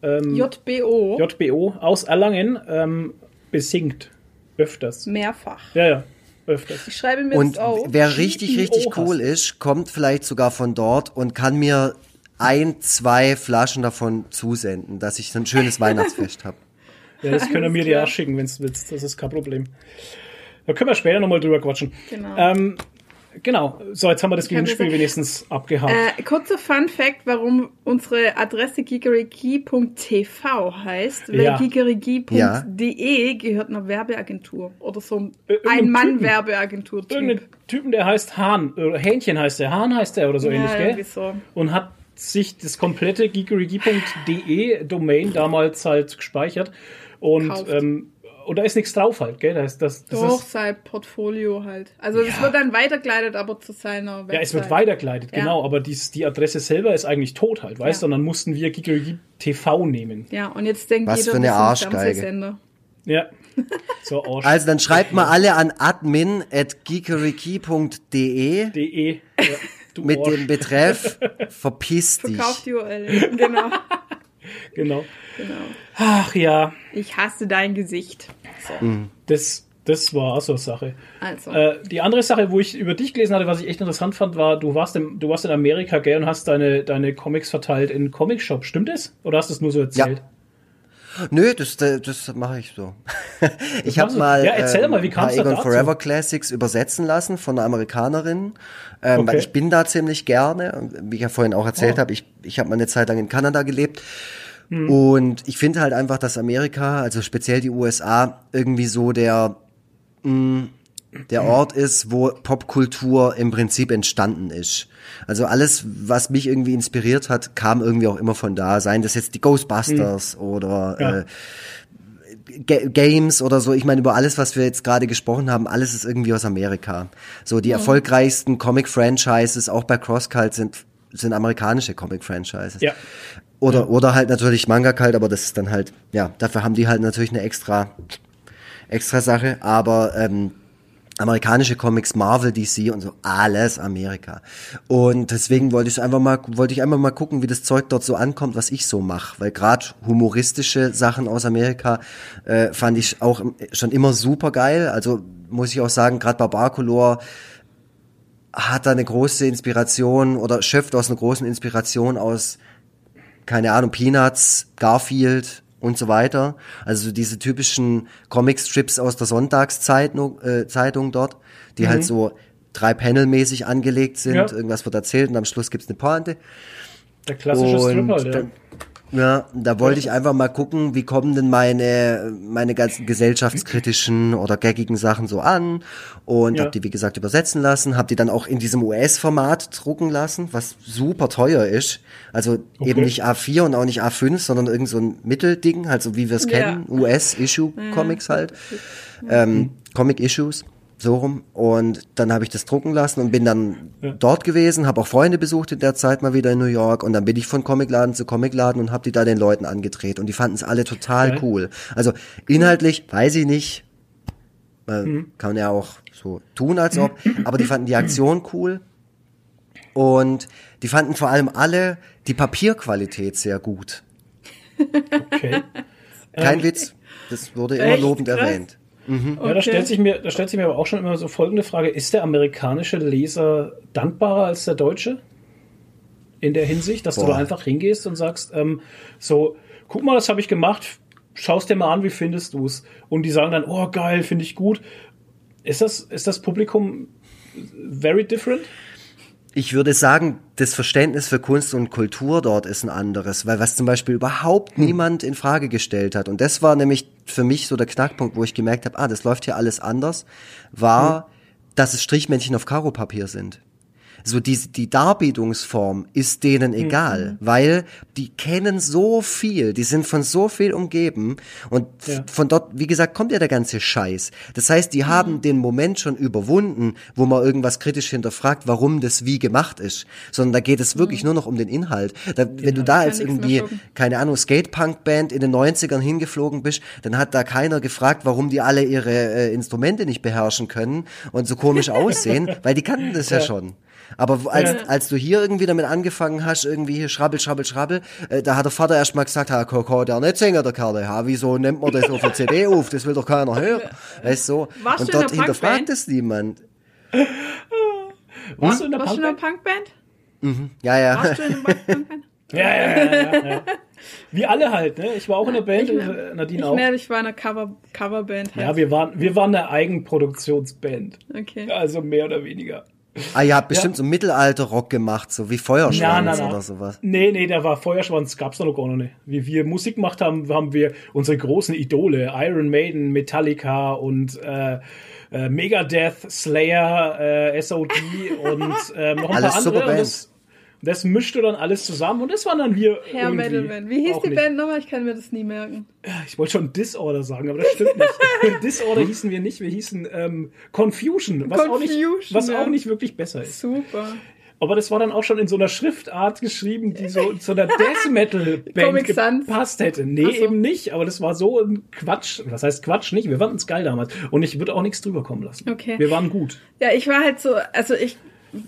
JBO. JBO aus Erlangen, ähm, besingt. Öfters. Mehrfach. Ja, ja, öfters. Ich schreibe mir Und das auf. wer richtig, richtig cool ist, kommt vielleicht sogar von dort und kann mir ein, zwei Flaschen davon zusenden, dass ich so ein schönes Weihnachtsfest habe. Ja, das können wir mir klar. auch schicken, wenn du willst. Das ist kein Problem. Da können wir später nochmal drüber quatschen. Genau. Ähm, genau. So, jetzt haben wir das Gewinnspiel wenigstens abgehakt. Äh, kurzer Fun Fact, warum unsere Adresse gigerigi.tv heißt, weil Ja. gigerigi.de gehört einer Werbeagentur oder so ein Äh, irgendeinem Ein-Mann-Werbeagentur. Irgendeinen Typen, der heißt Hahn, oder Hähnchen heißt der, Hahn heißt der oder so ähnlich, ja, gell? irgendwie so. Und hat sich das komplette geekerigi.de Domain damals halt gespeichert. Und, ähm, und da ist nichts drauf halt, gell? Das, das, das Doch, ist, sein Portfolio halt. Also es Ja. wird dann weitergeleitet, aber zu seiner Website. ja, es wird weitergeleitet, Ja. genau, aber dies, die Adresse selber ist eigentlich tot halt, weißt du? Ja. Und dann mussten wir Geekerigi TV nehmen. Ja, und jetzt denkt Was jeder, für eine Arschgeige. Fernsehsender. Ja. So, Arsch. Also dann schreibt mal alle an admin.geekeriki.de DE. Ja, du mit Arsch. dem Betreff Verpiss dich. Verkauft die URL. genau, Genau. genau. Ach ja, Ich hasse dein Gesicht. das, das war auch so eine Sache. Also. Äh, die andere Sache, wo ich über dich gelesen hatte, was ich echt interessant fand, war, du warst, im, du warst in Amerika, gell, und hast deine, deine Comics verteilt in Comic-Shop. Stimmt das? Oder hast du es nur so erzählt? Nö, das, das mache ich so. ich habe mal, Ja, erzähl ähm, mal, wie paar kam's Egon? Forever Classics übersetzen lassen von einer Amerikanerin, ähm, Okay. weil ich bin da ziemlich gerne. Wie ich ja vorhin auch erzählt Oh. habe, ich, ich habe mal eine Zeit lang in Kanada gelebt. Hm. Und ich finde halt einfach, dass Amerika, also speziell die USA, irgendwie so der, mh, der Ort ist, wo Popkultur im Prinzip entstanden ist. Also alles, was mich irgendwie inspiriert hat, kam irgendwie auch immer von da. Seien das jetzt die Ghostbusters oder Ja. äh, Ga- Games oder so. Ich meine, über alles, was wir jetzt gerade gesprochen haben, alles ist irgendwie aus Amerika. So die erfolgreichsten Comic-Franchises, auch bei CrossCult, sind, sind amerikanische Comic-Franchises. Ja. Oder, oder halt natürlich Manga Cult, aber das ist dann halt, ja, dafür haben die halt natürlich eine extra, extra Sache. Aber ähm, amerikanische Comics, Marvel, DC und so, alles Amerika. Und deswegen wollte ich einfach mal, wollte ich einfach mal gucken, wie das Zeug dort so ankommt, was ich so mache. Weil gerade humoristische Sachen aus Amerika äh, fand ich auch schon immer super geil. Also muss ich auch sagen, gerade Barbarcolor hat da eine große Inspiration oder schöpft aus einer großen Inspiration aus, keine Ahnung, Peanuts, Garfield und so weiter. Also so diese typischen Comicstrips aus der Sonntagszeitung äh, Zeitung dort, die halt so drei Panel-mäßig angelegt sind, Ja. irgendwas wird erzählt und am Schluss gibt's eine Pointe. Der klassische Und halt, ja. Ja, da wollte ich einfach mal gucken, wie kommen denn meine, meine ganzen gesellschaftskritischen oder gaggigen Sachen so an und Ja. hab die, wie gesagt, übersetzen lassen, hab die dann auch in diesem US-Format drucken lassen, was super teuer ist. Also eben nicht A4 und auch nicht A5, sondern irgend so ein Mittelding, halt so wie wir es Ja. kennen, US-Issue-Comics halt. ähm, Comic Issues, so rum. Und dann habe ich das drucken lassen und bin dann Ja. dort gewesen, habe auch Freunde besucht in der Zeit mal wieder in New York und dann bin ich von Comicladen zu Comicladen und habe die da den Leuten angedreht und die fanden es alle total Geil. cool. Also inhaltlich weiß ich nicht, äh, Mhm. kann man ja auch so tun als ob, aber die fanden die Aktion cool und die fanden vor allem alle die Papierqualität sehr gut. Okay. Kein Witz, das wurde immer Echt? lobend Krass. erwähnt. Ja, da stellt sich mir, da stellt sich mir aber auch schon immer so folgende Frage: Ist der amerikanische Leser dankbarer als der deutsche? In der Hinsicht, dass du Boah. da einfach hingehst und sagst, ähm, so, guck mal, das habe ich gemacht, schaust dir mal an, wie findest du es? Und die sagen dann, oh geil, finde ich gut. Ist das, ist das Publikum very different? Ich würde sagen, das Verständnis für Kunst und Kultur dort ist ein anderes, weil was zum Beispiel überhaupt niemand in Frage gestellt hat. Und das war nämlich für mich so der Knackpunkt, wo ich gemerkt habe, ah, das läuft hier alles anders, war, dass es Strichmännchen auf Karopapier sind. So die, die Darbietungsform ist denen egal, weil die kennen so viel, die sind von so viel umgeben und Ja. von dort, wie gesagt, kommt ja der ganze Scheiß. Das heißt, die haben den Moment schon überwunden, wo man irgendwas kritisch hinterfragt, warum das wie gemacht ist, sondern da geht es wirklich nur noch um den Inhalt. Da, wenn du da als irgendwie, keine Ahnung, Skatepunk-Band in den 90ern hingeflogen bist, dann hat da keiner gefragt, warum die alle ihre äh, Instrumente nicht beherrschen können und so komisch aussehen, weil die kannten das ja, schon. Aber als, Ja. als du hier irgendwie damit angefangen hast, irgendwie hier schrabbel, schrabbel, schrabbel, äh, da hat der Vater erst mal gesagt, ha, Koko, der nicht singen, der Kerl, ha, wieso nimmt man das auf der CD auf, das will doch keiner hören. Weißt du, so. Warst und dort der hinterfragt es niemand. Warst du in der Warst du in einer Punkband? Punkband? Ja, ja. Warst du in einer Punkband? Ja, ja, ja, ja, ja. Wie alle halt, ne? Ich war auch in der Band, Ich, äh, Nadine ich, auch. mehr, ich war in einer Cover, Coverband. Halt. Ja, wir waren, wir waren eine Eigenproduktionsband. Okay. Also mehr oder weniger. Ah, ihr habt bestimmt so Mittelalter-Rock gemacht, so wie Feuerschwanz na, na. oder sowas. Nee, nee, da war Feuerschwanz, gab's da noch gar nicht. Wie wir Musik gemacht haben, haben wir unsere großen Idole, Iron Maiden, Metallica und äh, äh, Megadeth, Slayer, äh, SOD und ähm, noch ein Alles paar andere. Und Bands. Das, mischte dann alles zusammen und das waren dann wir Herr Metalband. Wie hieß die nicht. Band nochmal? Ich kann mir das nie merken. Ich wollte schon Disorder sagen, aber das stimmt nicht. Disorder hießen wir nicht, wir hießen ähm, Confusion, was, auch, nicht, Confusion, was ja. auch nicht wirklich besser ist. Super. Aber das war dann auch schon in so einer Schriftart geschrieben, die so zu einer Death Metal Band gepasst hätte. Nee, so. eben nicht. Aber das war so ein Quatsch. Was heißt Quatsch nicht? Wir fanden es geil damals. Und ich würde auch nichts drüber kommen lassen. Okay. Wir waren gut. Ja, ich war halt so, also ich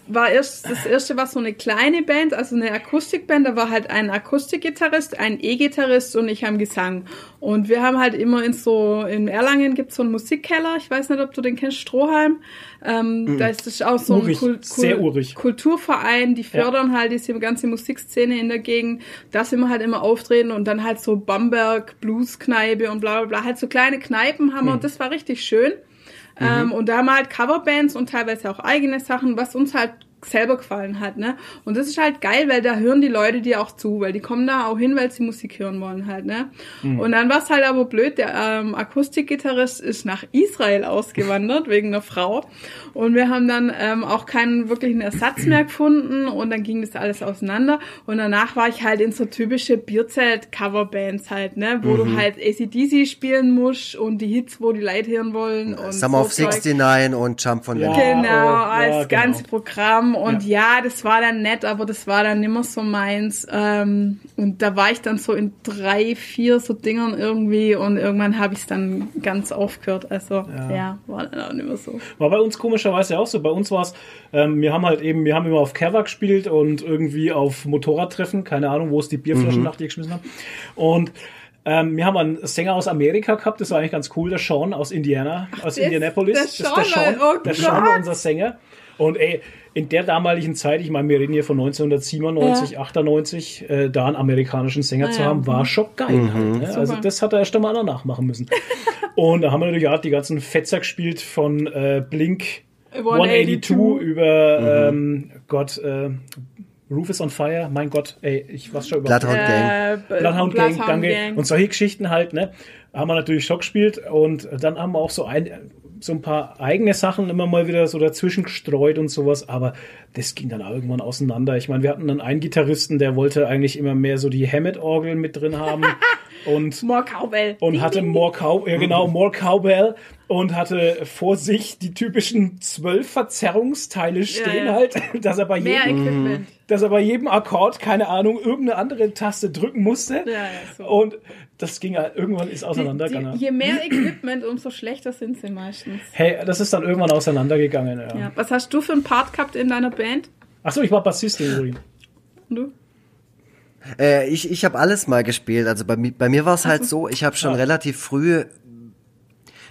war erst, das erste war so eine kleine Band, also eine Akustikband, da war halt ein Akustikgitarrist, ein E-Gitarrist und ich am Gesang. Und wir haben halt immer in so, in Erlangen gibt's so einen Musikkeller, ich weiß nicht, ob du den kennst, Strohhalm. Ähm, Da ist das auch so ein Urig, Kul- Kul- urig. Kulturverein, die fördern halt diese ganze Musikszene in der Gegend. Da sind wir halt immer auftreten und dann halt so Bamberg, Blueskneipe und bla bla bla. Halt so kleine Kneipen haben wir und das war richtig schön. Ähm, und da haben wir halt Coverbands und teilweise auch eigene Sachen, was uns halt selber gefallen hat, ne? Und das ist halt geil, weil da hören die Leute dir auch zu, weil die kommen da auch hin, weil sie Musik hören wollen halt, ne? Und dann war es halt aber blöd, der ähm, Akustikgitarrist ist nach Israel ausgewandert wegen einer Frau und wir haben dann ähm, auch keinen wirklichen Ersatz mehr gefunden und dann ging das alles auseinander und danach war ich halt in so typische Bierzelt-Coverbands halt, ne? Wo du halt ACDC spielen musst und die Hits, wo die Leute hören wollen und Summer of so Zeug. 69 und Jump von Ja. Genau, Ja, als genau. ganz Programm. Und ja. das war dann nett, aber das war dann nimmer so meins. Ähm, und da war ich dann so in drei, vier so Dingern irgendwie und irgendwann habe ich es dann ganz aufgehört. Also ja. war dann auch nicht mehr so. War bei uns komischerweise auch so. Bei uns war es, ähm, wir haben halt eben, wir haben immer auf Cover gespielt und irgendwie auf Motorradtreffen, keine Ahnung, wo es die Bierflaschen nach dir geschmissen haben. Und ähm, wir haben einen Sänger aus Amerika gehabt, das war eigentlich ganz cool, der Sean aus Indiana, aus der ist- Indianapolis. der das ist der Sean, Sean, oh der Sean war unser Sänger. Und ey, in der damaligen Zeit, ich meine, wir reden hier von 1997, 98, äh, da einen amerikanischen Sänger zu Ja. haben, war schon geil. Halt, ne? Also das hat er erst einmal nachmachen müssen. Und da haben wir natürlich auch die ganzen Fetzer gespielt von äh, Blink 182 182 über ähm, Gott, äh, Roof is on Fire, mein Gott, ey, ich was schon über Bloodhound Gang. Äh, Bloodhound Gang, Bloodhound danke. Gang. Und solche Geschichten halt, ne? Haben wir natürlich Schock gespielt und dann haben wir auch so ein, so ein paar eigene Sachen immer mal wieder so dazwischen gestreut und sowas, aber das ging dann irgendwann auseinander. Ich meine, wir hatten dann einen Gitarristen, der wollte eigentlich immer mehr so die Hammett-Orgel mit drin haben. und More Cowbell. und Ding, hatte ding, more cow ja genau more cowbell und hatte vor sich die typischen zwölf Verzerrungsteile stehen ja. halt, dass er bei Mehr jedem Equipment. dass er bei jedem Akkord keine Ahnung irgendeine andere Taste drücken musste Ja, ja, so. und das ging halt irgendwann ist auseinandergegangen. die, je mehr Equipment, umso schlechter sind sie meistens. Hey, das ist dann irgendwann auseinandergegangen. Ja. Ja. Was hast du für einen Part gehabt in deiner Band? Ach so, ich war Bassist übrigens. Und Du? Äh, ich ich habe alles mal gespielt. Also bei, bei mir war es halt so, ich habe schon Ja. relativ früh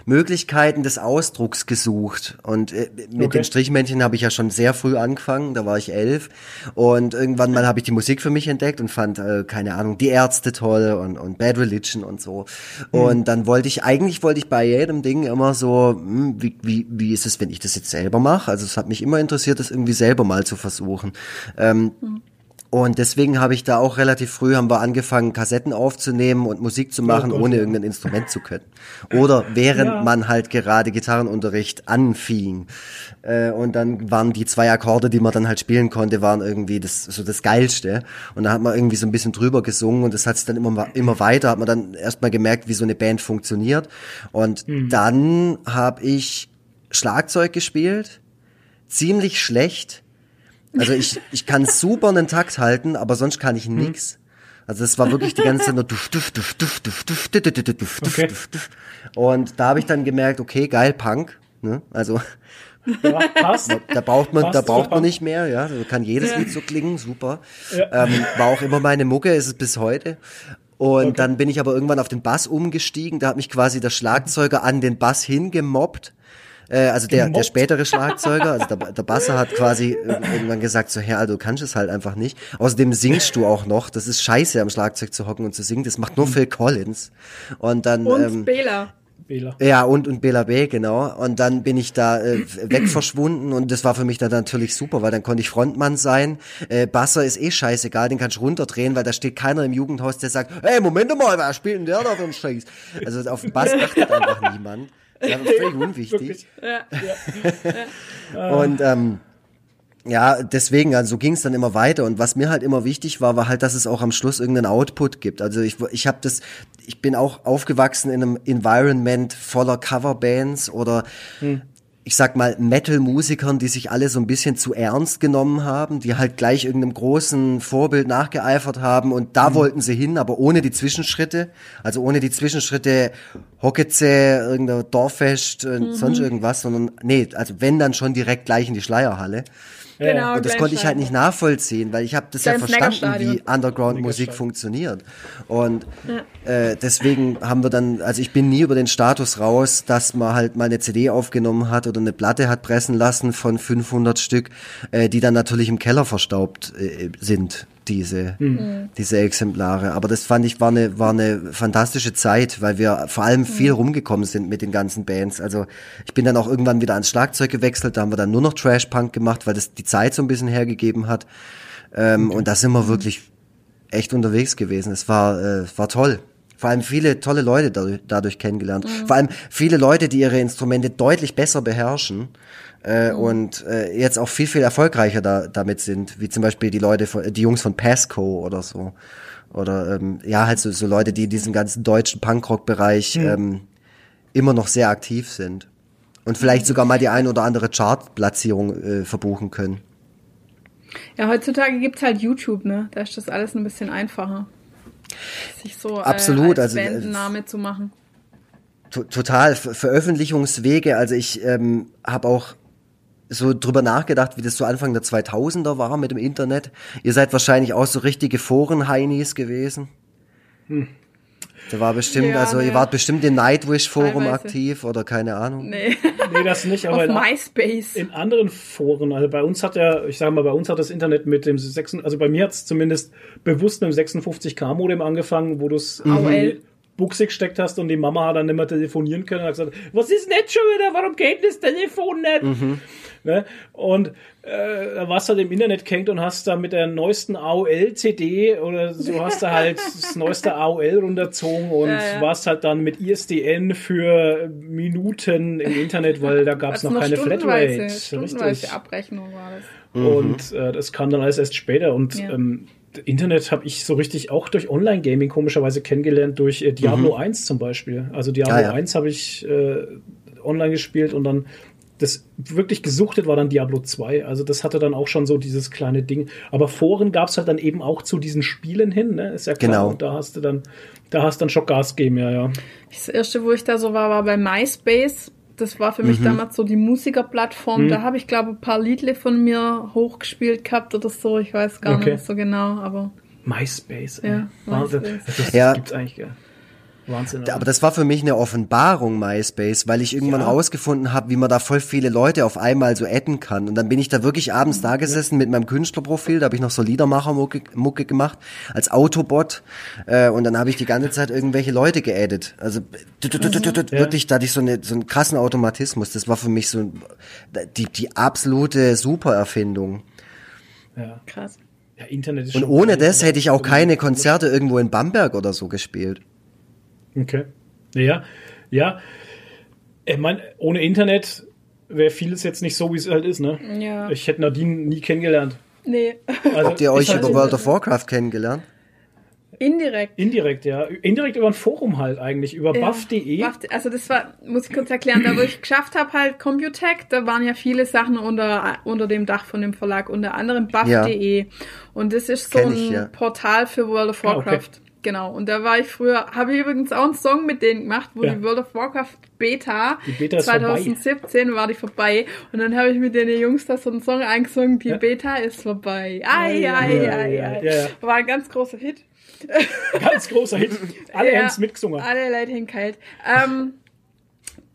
Möglichkeiten des Ausdrucks gesucht. Und äh, mit Okay. den Strichmännchen habe ich ja schon sehr früh angefangen, da war ich elf. Und irgendwann mal habe ich die Musik für mich entdeckt und fand, äh, keine Ahnung, die Ärzte toll und, und Bad Religion und so. Und dann wollte ich, eigentlich wollte ich bei jedem Ding immer so, hm, wie, wie, wie ist es, wenn ich das jetzt selber mache? Also es hat mich immer interessiert, das irgendwie selber mal zu versuchen. Ähm, und deswegen habe ich da auch relativ früh haben wir angefangen, Kassetten aufzunehmen und Musik zu machen, Gott, ohne irgendein Instrument zu können. Oder während Ja. man halt gerade Gitarrenunterricht anfing. Äh, und dann waren die zwei Akkorde, die man dann halt spielen konnte, waren irgendwie das, so das Geilste. Und da hat man irgendwie so ein bisschen drüber gesungen und das hat sich dann immer, immer weiter, hat man dann erstmal gemerkt, wie so eine Band funktioniert. Und Mhm. dann habe ich Schlagzeug gespielt, ziemlich schlecht. Also ich, ich kann super einen Takt halten, aber sonst kann ich nix. Also das war wirklich die ganze Zeit nur duft, duft, duft, duft, duft, duft, duft, duft, duft, duft, Okay. duft, duft. Und da habe ich dann gemerkt, okay, geil, Punk. Ne? Also Ja, passt. da braucht man, Passt da braucht man super. nicht mehr, ja. Da kann jedes Ja. Lied so klingen, super. Ja. Ähm, war auch immer meine Mucke, ist es bis heute. Und dann bin ich aber irgendwann auf den Bass umgestiegen. Da hat mich quasi der Schlagzeuger an den Bass hingemobbt. Äh, also der, der spätere Schlagzeuger, also der, der Basser hat quasi irgendwann gesagt, so, Herr, du kannst es halt einfach nicht. Außerdem singst du auch noch. Das ist scheiße, am Schlagzeug zu hocken und zu singen. Das macht nur Phil Collins. Und dann, Und ähm, Bela. Wähler. ja, und, und Bela B, genau. Und dann bin ich da äh, weg verschwunden und das war für mich dann natürlich super, weil dann konnte ich Frontmann sein. Äh, Basser ist eh scheißegal, den kannst du runterdrehen, weil da steht keiner im Jugendhaus, der sagt, hey, Moment mal, wer spielt denn der da für einen Scheiß? Also auf den Bass achtet einfach niemand. Ist völlig unwichtig. Wirklich. Ja. Und ähm, ja, deswegen, also so ging es dann immer weiter. Und was mir halt immer wichtig war, war halt, dass es auch am Schluss irgendeinen Output gibt. Also ich, ich habe das, ich bin auch aufgewachsen in einem Environment voller Coverbands oder ich sag mal, Metal-Musikern, die sich alle so ein bisschen zu ernst genommen haben, die halt gleich irgendeinem großen Vorbild nachgeeifert haben und da wollten sie hin, aber ohne die Zwischenschritte, also ohne die Zwischenschritte Hockeze, irgendein Dorffest, und sonst irgendwas, sondern nee, also wenn dann schon direkt gleich in die Schleierhalle. Genau, Und das konnte ich halt nicht nachvollziehen, weil ich habe das ja verstanden, wie. Underground-Musik funktioniert. Und äh, deswegen haben wir dann, also ich bin nie über den Status raus, dass man halt mal eine CD aufgenommen hat oder eine Platte hat pressen lassen von 500 Stück, äh, die dann natürlich im Keller verstaubt äh, sind, diese, Mhm. diese Exemplare. Aber das fand ich war eine, war eine fantastische Zeit, weil wir vor allem viel Mhm. rumgekommen sind mit den ganzen Bands. Also ich bin dann auch irgendwann wieder ans Schlagzeug gewechselt, da haben wir dann nur noch Trash-Punk gemacht, weil das die Zeit so ein bisschen hergegeben hat. Ähm, Und da sind wir wirklich echt unterwegs gewesen. Es war, äh, war toll. Vor allem viele tolle Leute dadurch, dadurch kennengelernt. Vor allem viele Leute, die ihre Instrumente deutlich besser beherrschen äh, und äh, jetzt auch viel, viel erfolgreicher da, damit sind, wie zum Beispiel die Leute, von, die Jungs von Pasco oder so. Oder ähm, ja, halt so, so Leute, die in diesem ganzen deutschen Punkrock-Bereich ähm, immer noch sehr aktiv sind. Und vielleicht sogar mal die ein oder andere Chartplatzierung äh, verbuchen können. Ja, heutzutage gibt's halt YouTube, ne? Da ist das alles ein bisschen einfacher. Sich so Absolut, äh, als also, äh, Bandname zu machen. To- total Ver Veröffentlichungswege. Also ich ähm, habe auch so drüber nachgedacht, wie das so Anfang der 2000er war mit dem Internet. Ihr seid wahrscheinlich auch so richtige Foren-Heinis gewesen. Da war bestimmt, Ja, also ihr ne. wart bestimmt im Nightwish-Forum Teilweise. aktiv oder keine Ahnung. Nee, Nee, das nicht, aber auf in, MySpace. in anderen Foren, also bei uns hat ja, ich sage mal, bei uns hat das Internet mit dem 6, also bei mir hat es zumindest bewusst mit dem 56K-Modem angefangen, wo du es AOL. Buchse gesteckt hast und die Mama hat dann nicht mehr telefonieren können und hat gesagt, was ist denn jetzt schon wieder, warum geht das Telefon nicht? Ne? Und äh, da warst du halt im Internet gehängt und hast da mit der neuesten AOL-CD oder so hast du halt das neueste AOL runterzogen und Ja, ja. warst halt dann mit ISDN für Minuten im Internet, weil da gab es noch keine Flatrate. stundenweise Richtig. Abrechnung war das. Mhm. Und äh, das kam dann alles erst später. Und Ja. ähm, Internet habe ich so richtig auch durch Online-Gaming komischerweise kennengelernt, durch äh, Diablo mhm. 1 zum Beispiel. Also Diablo ah, ja. 1 habe ich äh, online gespielt und dann das wirklich gesuchtet war dann Diablo 2. Also das hatte dann auch schon so dieses kleine Ding. Aber Foren gab es halt dann eben auch zu diesen Spielen hin, ne? Ist ja klar. Genau. Und da hast du dann, da hast dann schon Gas gegeben, ja, ja. Das erste, wo ich da so war, war bei MySpace. Das war für mich mhm. damals so die Musikerplattform. Mhm. Da habe ich, glaube ein paar Liedle von mir hochgespielt gehabt oder so. Ich weiß gar okay. nicht so genau, aber. MySpace, ey. Ja, Wahnsinn. MySpace. Das, das ja. gibt's eigentlich, gell? Wahnsinn. Aber das war für mich eine Offenbarung, MySpace, weil ich irgendwann ja. rausgefunden habe, wie man da voll viele Leute auf einmal so adden kann. Und dann bin ich da wirklich abends da gesessen mit meinem Künstlerprofil, da habe ich noch so Liedermacher-Mucke Mucke gemacht, als Autobot. Äh, und dann habe ich die ganze Zeit irgendwelche Leute geaddet. Also wirklich, da hatte ich so, eine, so einen krassen Automatismus. Das war für mich so die, die absolute Supererfindung. Ja, krass. Ja, Internet ist Und ohne das hätte ich auch keine Konzerte irgendwo in Bamberg oder so gespielt. Okay. Ja, ja. Ich meine, ohne Internet wäre vieles jetzt nicht so, wie es halt ist, ne? Ja. Ich hätte Nadine nie kennengelernt. Nee. Also, Habt ihr euch über World of Warcraft kennengelernt? Indirekt. Indirekt, ja. Indirekt über ein Forum halt eigentlich, über ja, buff.de. Buff, also das war, muss ich kurz erklären, da wo ich geschafft habe, halt Computech, da waren ja viele Sachen unter, unter dem Dach von dem Verlag, unter anderem buff.de. Ja. Und das ist so Kenn ein ja. Portal für World of Warcraft. Ah, okay. Genau, und da war ich früher, habe ich übrigens auch einen Song mit denen gemacht, wo ja. die World of Warcraft Beta, Beta 2017 war die vorbei und dann habe ich mit den Jungs da so einen Song eingesungen, die ja. Beta ist vorbei. Ai, ai, ai, ai. Ja, war ein ganz großer Hit. Ganz großer Hit. Alle ja, haben es mitgesungen. Alle Leute hängen kalt. Ähm,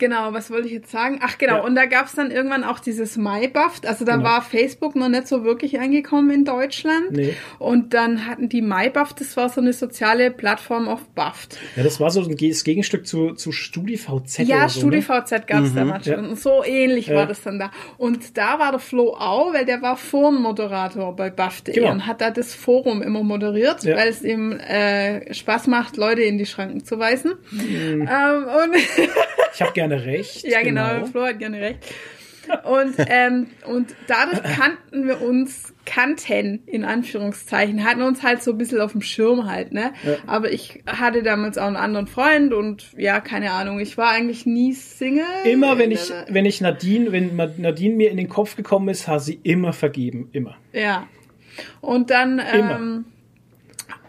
Genau, was wollte ich jetzt sagen? Ach genau, ja. und da gab es dann irgendwann auch dieses MyBuff. Also da genau. war Facebook noch nicht so wirklich angekommen in Deutschland. Nee. Und dann hatten die MyBuff, das war so eine soziale Plattform auf Buffed. Ja, das war so ein Gegenstück zu, zu StudiVZ. Ja, so, StudiVZ ne? gab es mhm. damals schon. Und so ähnlich ja. war das dann da. Und da war der Flo auch, weil der war Forenmoderator bei Buff.de genau. und hat da das Forum immer moderiert, ja. weil es ihm äh, Spaß macht, Leute in die Schranken zu weisen. Mhm. Ähm, und ich habe gerne gerne recht. Ja, genau, genau. Flo hat gerne recht. Und, ähm, und dadurch kannten wir uns, kannten in Anführungszeichen, hatten uns halt so ein bisschen auf dem Schirm halt, ne? Ja. Aber ich hatte damals auch einen anderen Freund und ja, keine Ahnung, ich war eigentlich nie Single. Immer wenn ich, wenn ich Nadine, wenn Nadine mir in den Kopf gekommen ist, hat sie immer vergeben, immer. Ja. Und dann ähm,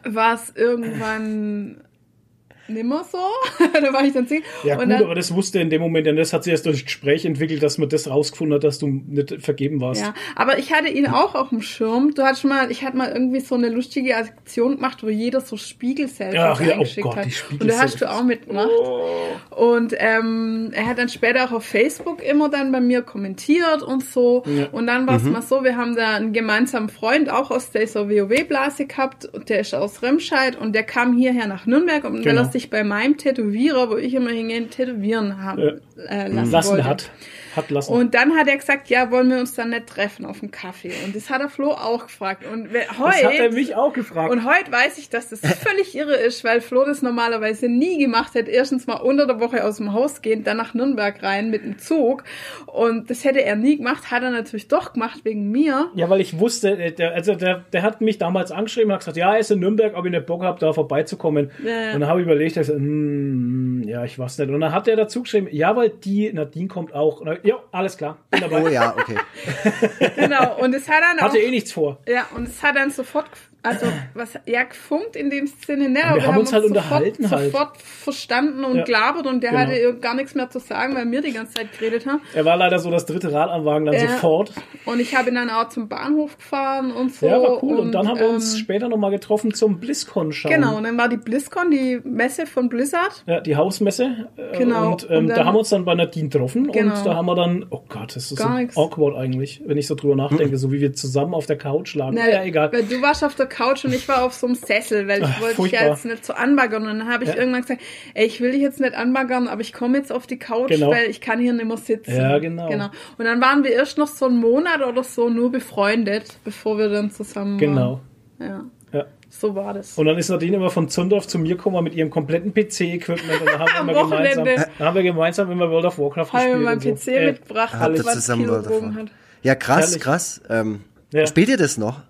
war es irgendwann nimmer so. da war ich dann zehn. Ja, und gut, dann, aber das wusste in dem Moment, denn das hat sich erst durch Gespräch entwickelt, dass man das rausgefunden hat, dass du nicht vergeben warst. Ja, aber ich hatte ihn auch auf dem Schirm. Du hattest schon mal, ich hatte mal irgendwie so eine lustige Aktion gemacht, wo jeder so Spiegelselfies ja, ja, oh Gott, hat. Und da hast du auch mitgemacht. Oh. Und ähm, er hat dann später auch auf Facebook immer dann bei mir kommentiert und so. Ja. Und dann war es mhm. mal so, wir haben da einen gemeinsamen Freund auch aus dieser WoW-Blase gehabt und der ist aus Remscheid und der kam hierher nach Nürnberg und genau. weil er sich bei meinem Tätowierer, wo ich immer hingehe, tätowieren haben, äh, lassen, lassen wollte. hat. Hat lassen. Und dann hat er gesagt, ja, wollen wir uns dann nicht treffen auf dem Kaffee? Und das hat er Flo auch gefragt. Und heute, das hat er mich auch gefragt. Und heute weiß ich, dass das völlig irre ist, weil Flo das normalerweise nie gemacht hätte. Erstens mal unter der Woche aus dem Haus gehen, dann nach Nürnberg rein mit dem Zug. Und das hätte er nie gemacht, hat er natürlich doch gemacht wegen mir. Ja, weil ich wusste, äh, der, also der, der hat mich damals angeschrieben und hat gesagt, ja, er ist in Nürnberg, ob ich nicht Bock habe, da vorbeizukommen. Ja. Und dann habe ich überlegt, ich so, mm, ja, ich weiß nicht. Und dann hat er dazu geschrieben, ja, weil die Nadine kommt auch. Und ja, alles klar. Bin dabei. Oh ja, okay. genau, und es hat dann auch. Hatte eh nichts vor. Ja, und es hat dann sofort also was ja gefunkt in dem Sinne ne, aber wir, wir haben, uns halt sofort, unterhalten halt. sofort verstanden und ja, gelabert und der genau. hatte gar nichts mehr zu sagen, weil wir die ganze Zeit geredet haben. Er war leider so das dritte Rad am Wagen dann ja. sofort. Und ich habe ihn dann auch zum Bahnhof gefahren und so. Ja, war cool. Und, und dann haben wir uns ähm, später nochmal getroffen zum BlizzCon schauen. Genau, und dann war die BlizzCon, die Messe von Blizzard. Ja, die Hausmesse. Äh, genau. Und, ähm, und dann, da haben wir uns dann bei Nadine getroffen genau. und da haben wir dann, oh Gott, das ist so awkward eigentlich, wenn ich so drüber nachdenke, so wie wir zusammen auf der Couch lagen. Na, ja, egal. Weil du warst auf der Couch und ich war auf so einem Sessel, weil ich Ach, wollte dich ja jetzt nicht so anbaggern. Und dann habe ich ja. irgendwann gesagt, ey, ich will dich jetzt nicht anbaggern, aber ich komme jetzt auf die Couch, genau. weil ich kann hier nicht mehr sitzen. Ja, genau. genau. Und dann waren wir erst noch so einen Monat oder so nur befreundet, bevor wir dann zusammen genau. waren. Genau. Ja. ja. So war das. Und dann ist Nadine immer von Zundorf zu mir gekommen mit ihrem kompletten PC-Equipment und dann haben wir, immer gemeinsam, dann haben wir gemeinsam immer World of Warcraft haben gespielt. Haben wir meinen PC so. mitgebracht, äh, alles zusammen World of Warcraft. Ja, krass, Herrlich. krass. Ähm, ja. Spielt ihr das noch?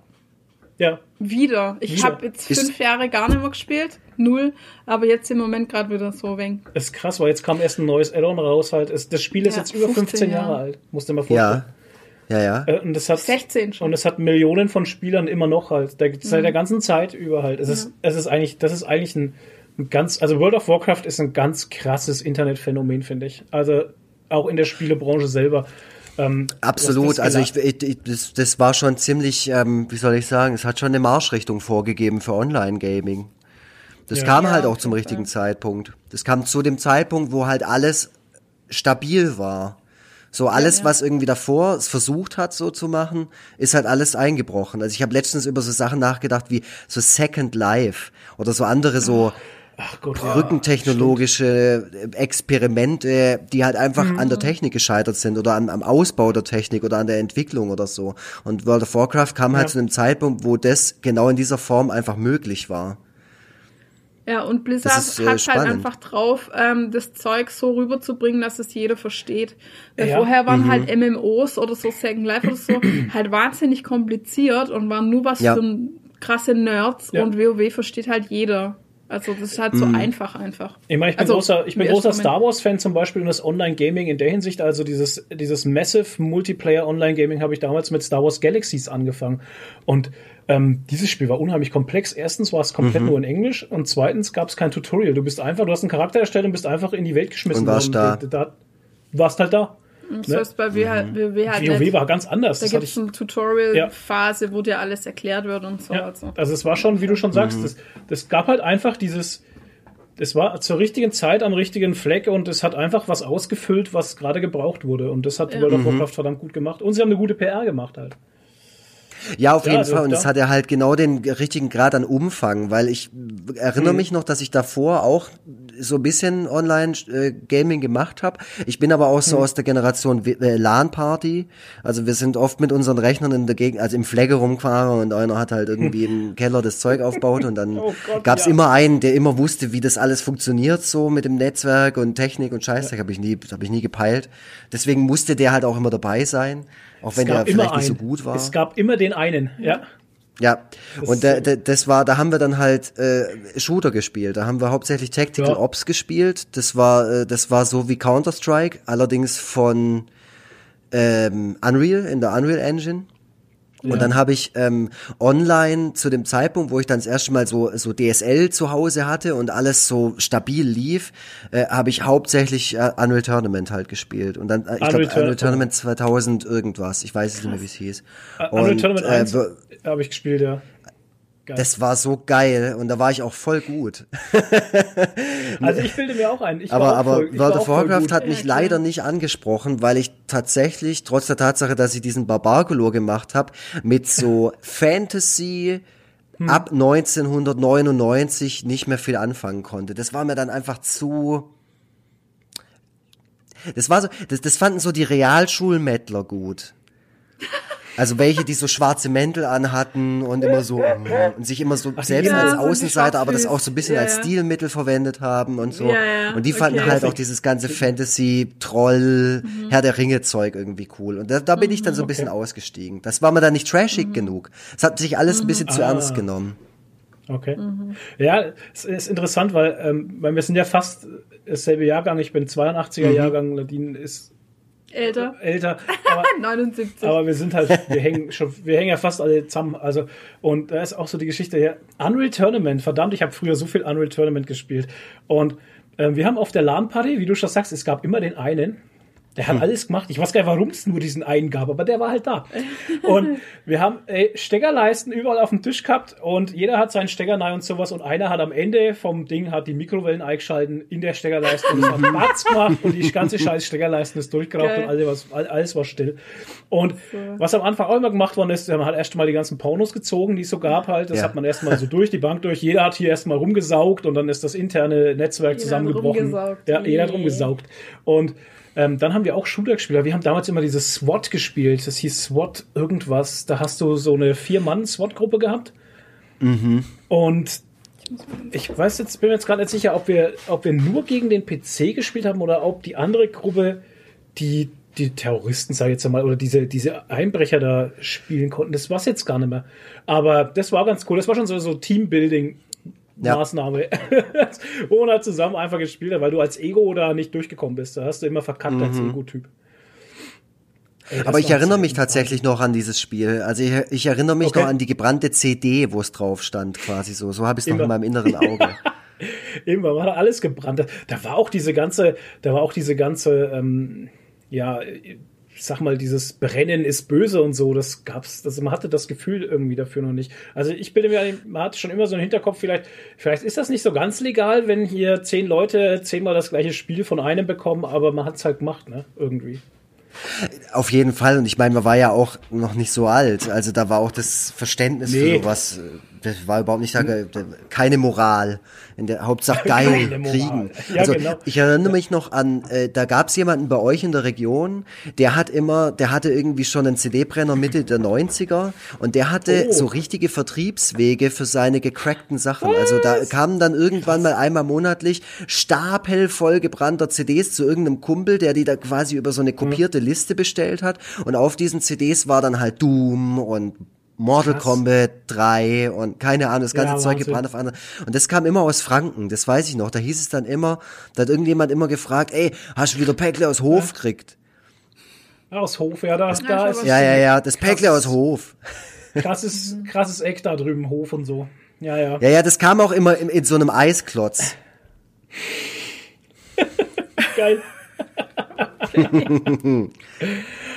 Ja. Wieder. Ich habe jetzt Ist- fünf Jahre gar nicht mehr gespielt. Null. Aber jetzt im Moment gerade wieder so wenig. Das ist krass, weil jetzt kam erst ein neues Add-on raus halt. Das Spiel ist Ja, jetzt über 15 15 Jahre Jahre. alt. Musst du dir mal vorstellen. Ja. Ja, ja. Äh, Und es hat 16 schon. Und es hat Millionen von Spielern immer noch halt. Der, Seit der ganzen Zeit über halt. Es ist, es ist eigentlich, das ist eigentlich ein, ein ganz, also World of Warcraft ist ein ganz krasses Internetphänomen, finde ich. Also auch in der Spielebranche selber. Ähm, Absolut, also ich, ich, das, das war schon ziemlich, ähm, wie soll ich sagen, es hat schon eine Marschrichtung vorgegeben für Online-Gaming. Das Ja. kam Ja, halt auch zum richtigen Fall. Zeitpunkt. Das kam zu dem Zeitpunkt, wo halt alles stabil war. So alles, ja. was irgendwie davor es versucht hat, so zu machen, ist halt alles eingebrochen. Also ich habe letztens über so Sachen nachgedacht wie so Second Life oder so andere so Gott, ja, brückentechnologische Experimente, die halt einfach an Mhm. der Technik gescheitert sind oder am, am Ausbau der Technik oder an der Entwicklung oder so. Und World of Warcraft kam halt Ja. zu einem Zeitpunkt, wo das genau in dieser Form einfach möglich war. Ja, und Blizzard ist, äh, hat halt spannend. einfach drauf, ähm, das Zeug so rüberzubringen, dass es jeder versteht. Weil Ja. vorher Mhm. waren halt MMOs oder so Second Life oder so halt wahnsinnig kompliziert und waren nur was für krasse Nerds und WoW versteht halt jeder. Also das ist halt Mhm. so einfach einfach. Ich meine, ich bin Also, großer, ich bin großer Star Wars Fan zum Beispiel und das Online Gaming in der Hinsicht, also dieses, dieses Massive Multiplayer Online Gaming habe ich damals mit Star Wars Galaxies angefangen. Und ähm, dieses Spiel war unheimlich komplex. Erstens war es komplett nur in Englisch und zweitens gab es kein Tutorial. Du bist einfach, du hast einen Charakter erstellt und bist einfach in die Welt geschmissen Und warst da. Da, da warst halt da. Das Ne? heißt bei WoW halt, WoW halt WoW nicht. war ganz anders. Da gibt es eine Tutorial-Phase, wo dir alles erklärt wird und so. Ja, Also. also es war schon, wie du schon sagst, das, das gab halt einfach dieses, das war zur richtigen Zeit am richtigen Fleck und es hat einfach was ausgefüllt, was gerade gebraucht wurde. Und das hat Ja. World of Mhm. Warcraft verdammt gut gemacht. Und sie haben eine gute PR gemacht halt. Ja, auf Ja, jeden Fall. Und es hat ja halt genau den richtigen Grad an Umfang, weil ich erinnere Mhm. mich noch, dass ich davor auch so ein bisschen Online-Gaming gemacht habe. Ich bin aber auch so Mhm. aus der Generation äh, LAN-Party. Also wir sind oft mit unseren Rechnern in der Gegend, also im Flagge rumgefahren und einer hat halt irgendwie im Keller das Zeug aufgebaut und dann Oh Gott, gab's ja. immer einen, der immer wusste, wie das alles funktioniert so mit dem Netzwerk und Technik und Scheißdreck. Habe ich nie, habe ich nie gepeilt. Deswegen musste der halt auch immer dabei sein, auch wenn der vielleicht nicht so einen. gut war. Es gab immer den einen, ja. Ja, Das und da, da, das war, da haben wir dann halt äh, Shooter gespielt. Da haben wir hauptsächlich Tactical Ja. Ops gespielt. Das war, äh, das war so wie Counter Strike, allerdings von ähm, Unreal in der Unreal Engine. Und dann habe ich ähm, online zu dem Zeitpunkt, wo ich dann das erste Mal so so DSL zu Hause hatte und alles so stabil lief, äh, habe ich hauptsächlich äh, Unreal Tournament halt gespielt. Und dann, äh, ich glaube, Unreal Tour- Unreal Tournament 2000 irgendwas. Ich weiß es nicht mehr, wie es hieß. Unreal Und, Tournament äh, 1 wir- habe ich gespielt, ja. Geil. das war so geil und da war ich auch voll gut. also ich bilde mir auch ein. Ich Aber, auch aber voll, ich World of Warcraft hat mich Ja, leider nicht angesprochen, weil ich tatsächlich, trotz der Tatsache, dass ich diesen Barbarcolor gemacht habe, mit so Fantasy Hm. ab 1999 nicht mehr viel anfangen konnte. Das war mir dann einfach zu... Das war so, das, das fanden so die Realschulmettler gut. Also welche, die so schwarze Mäntel anhatten und immer so mm, und sich immer so Ach, selbst ja, als Außenseiter, aber das auch so ein bisschen Ja, als. Stilmittel verwendet haben und so. Ja, ja, Und die fanden okay. halt auch dieses ganze Fantasy, Troll, Herr der Ringe Zeug irgendwie cool. Und da, da bin ich dann so ein bisschen ausgestiegen. Das war mir dann nicht trashig genug. Es hat sich alles ein bisschen zu Ah. ernst genommen. Okay. Mhm. Ja, es ist interessant, weil, ähm, weil wir sind ja fast dasselbe Jahrgang. Ich bin 82er Mhm. Jahrgang, Nadine ist Älter. älter. Aber 79. Aber wir sind halt, wir hängen schon, wir hängen ja fast alle zusammen. Also, und da ist auch so die Geschichte her. Unreal Tournament, verdammt, ich habe früher so viel Unreal Tournament gespielt. Und ähm, wir haben auf der LAN-Party, wie du schon sagst, es gab immer den einen, der Hm. hat alles gemacht. Ich weiß gar nicht, warum es nur diesen einen gab, aber der war halt da. Und wir haben ey, Steckerleisten überall auf dem Tisch gehabt und jeder hat seinen Stecker rein und sowas. Und einer hat am Ende vom Ding hat die Mikrowellen eingeschalten in der Steckerleiste und es hat Batz gemacht und die ganze scheiß Steckerleisten ist durchgeraucht und alles, was, alles war still. Und was am Anfang auch immer gemacht worden ist, man hat erst mal die ganzen Pornos gezogen, die es so gab halt. Das Ja. hat man erst mal so durch die Bank durch. Jeder hat hier erst mal rumgesaugt und dann ist das interne Netzwerk Jeder hat zusammengebrochen. rumgesaugt. Ja, jeder hat rumgesaugt. Und ähm, dann haben wir auch Shooter gespielt. Wir haben damals immer dieses SWAT gespielt. Das hieß SWAT irgendwas. Da hast du so eine Vier-Mann-SWAT-Gruppe gehabt. Und ich weiß jetzt, bin mir jetzt gerade nicht sicher, ob wir, ob wir nur gegen den PC gespielt haben oder ob die andere Gruppe, die die Terroristen, sag ich jetzt mal, oder diese, diese Einbrecher da spielen konnten. Das war's jetzt gar nicht mehr. Aber das war ganz cool. Das war schon so, so Teambuilding. Maßnahme, ja. wo man halt zusammen einfach gespielt hat, weil du als Ego da nicht durchgekommen bist. Da hast du immer verkackt mhm. als Ego-Typ. Aber ich erinnere mich tatsächlich noch an dieses Spiel. Also ich, ich erinnere mich okay. noch an die gebrannte CD, wo es drauf stand, quasi so. So habe ich es noch in meinem inneren Auge. Immer war da alles gebrannt. Da war auch diese ganze, da war auch diese ganze, ähm, ja, ich sag mal, dieses Brennen ist böse und so, das gab's, das, man hatte das Gefühl irgendwie dafür noch nicht. Also ich bin mir, man hat schon immer so einen Hinterkopf, vielleicht, vielleicht ist das nicht so ganz legal, wenn hier zehn Leute zehnmal das gleiche Spiel von einem bekommen, aber man hat's halt gemacht, ne, irgendwie. Auf jeden Fall. Und ich meine, man war ja auch noch nicht so alt. Also da war auch das Verständnis nee. für sowas. Das war überhaupt nicht, hm? keine Moral in der Hauptsache geil kriegen. Ja, also genau. ich erinnere mich noch an, äh, da gab es jemanden bei euch in der Region, der hat immer, der hatte irgendwie schon einen CD-Brenner Mitte der 90er und der hatte oh. so richtige Vertriebswege für seine gecrackten Sachen. Was? Also da kamen dann irgendwann mal einmal monatlich Stapel voll gebrannter CDs zu irgendeinem Kumpel, der die da quasi über so eine kopierte Liste bestellt hat und auf diesen CDs war dann halt Doom und Mortal Krass. Kombat 3 und keine Ahnung, das ganze ja, Zeug gebrannt auf andere. Und das kam immer aus Franken, das weiß ich noch. Da hieß es dann immer, da hat irgendjemand immer gefragt, ey, hast du wieder Päckle aus Hof ja. gekriegt? Aus Hof, ja, da, das, da ist. Ja, ja, ja, das Päckle aus Hof. Krasses, krasses Eck da drüben, Hof und so. Ja, ja. Ja, ja, das kam auch immer in, in so einem Eisklotz. Geil.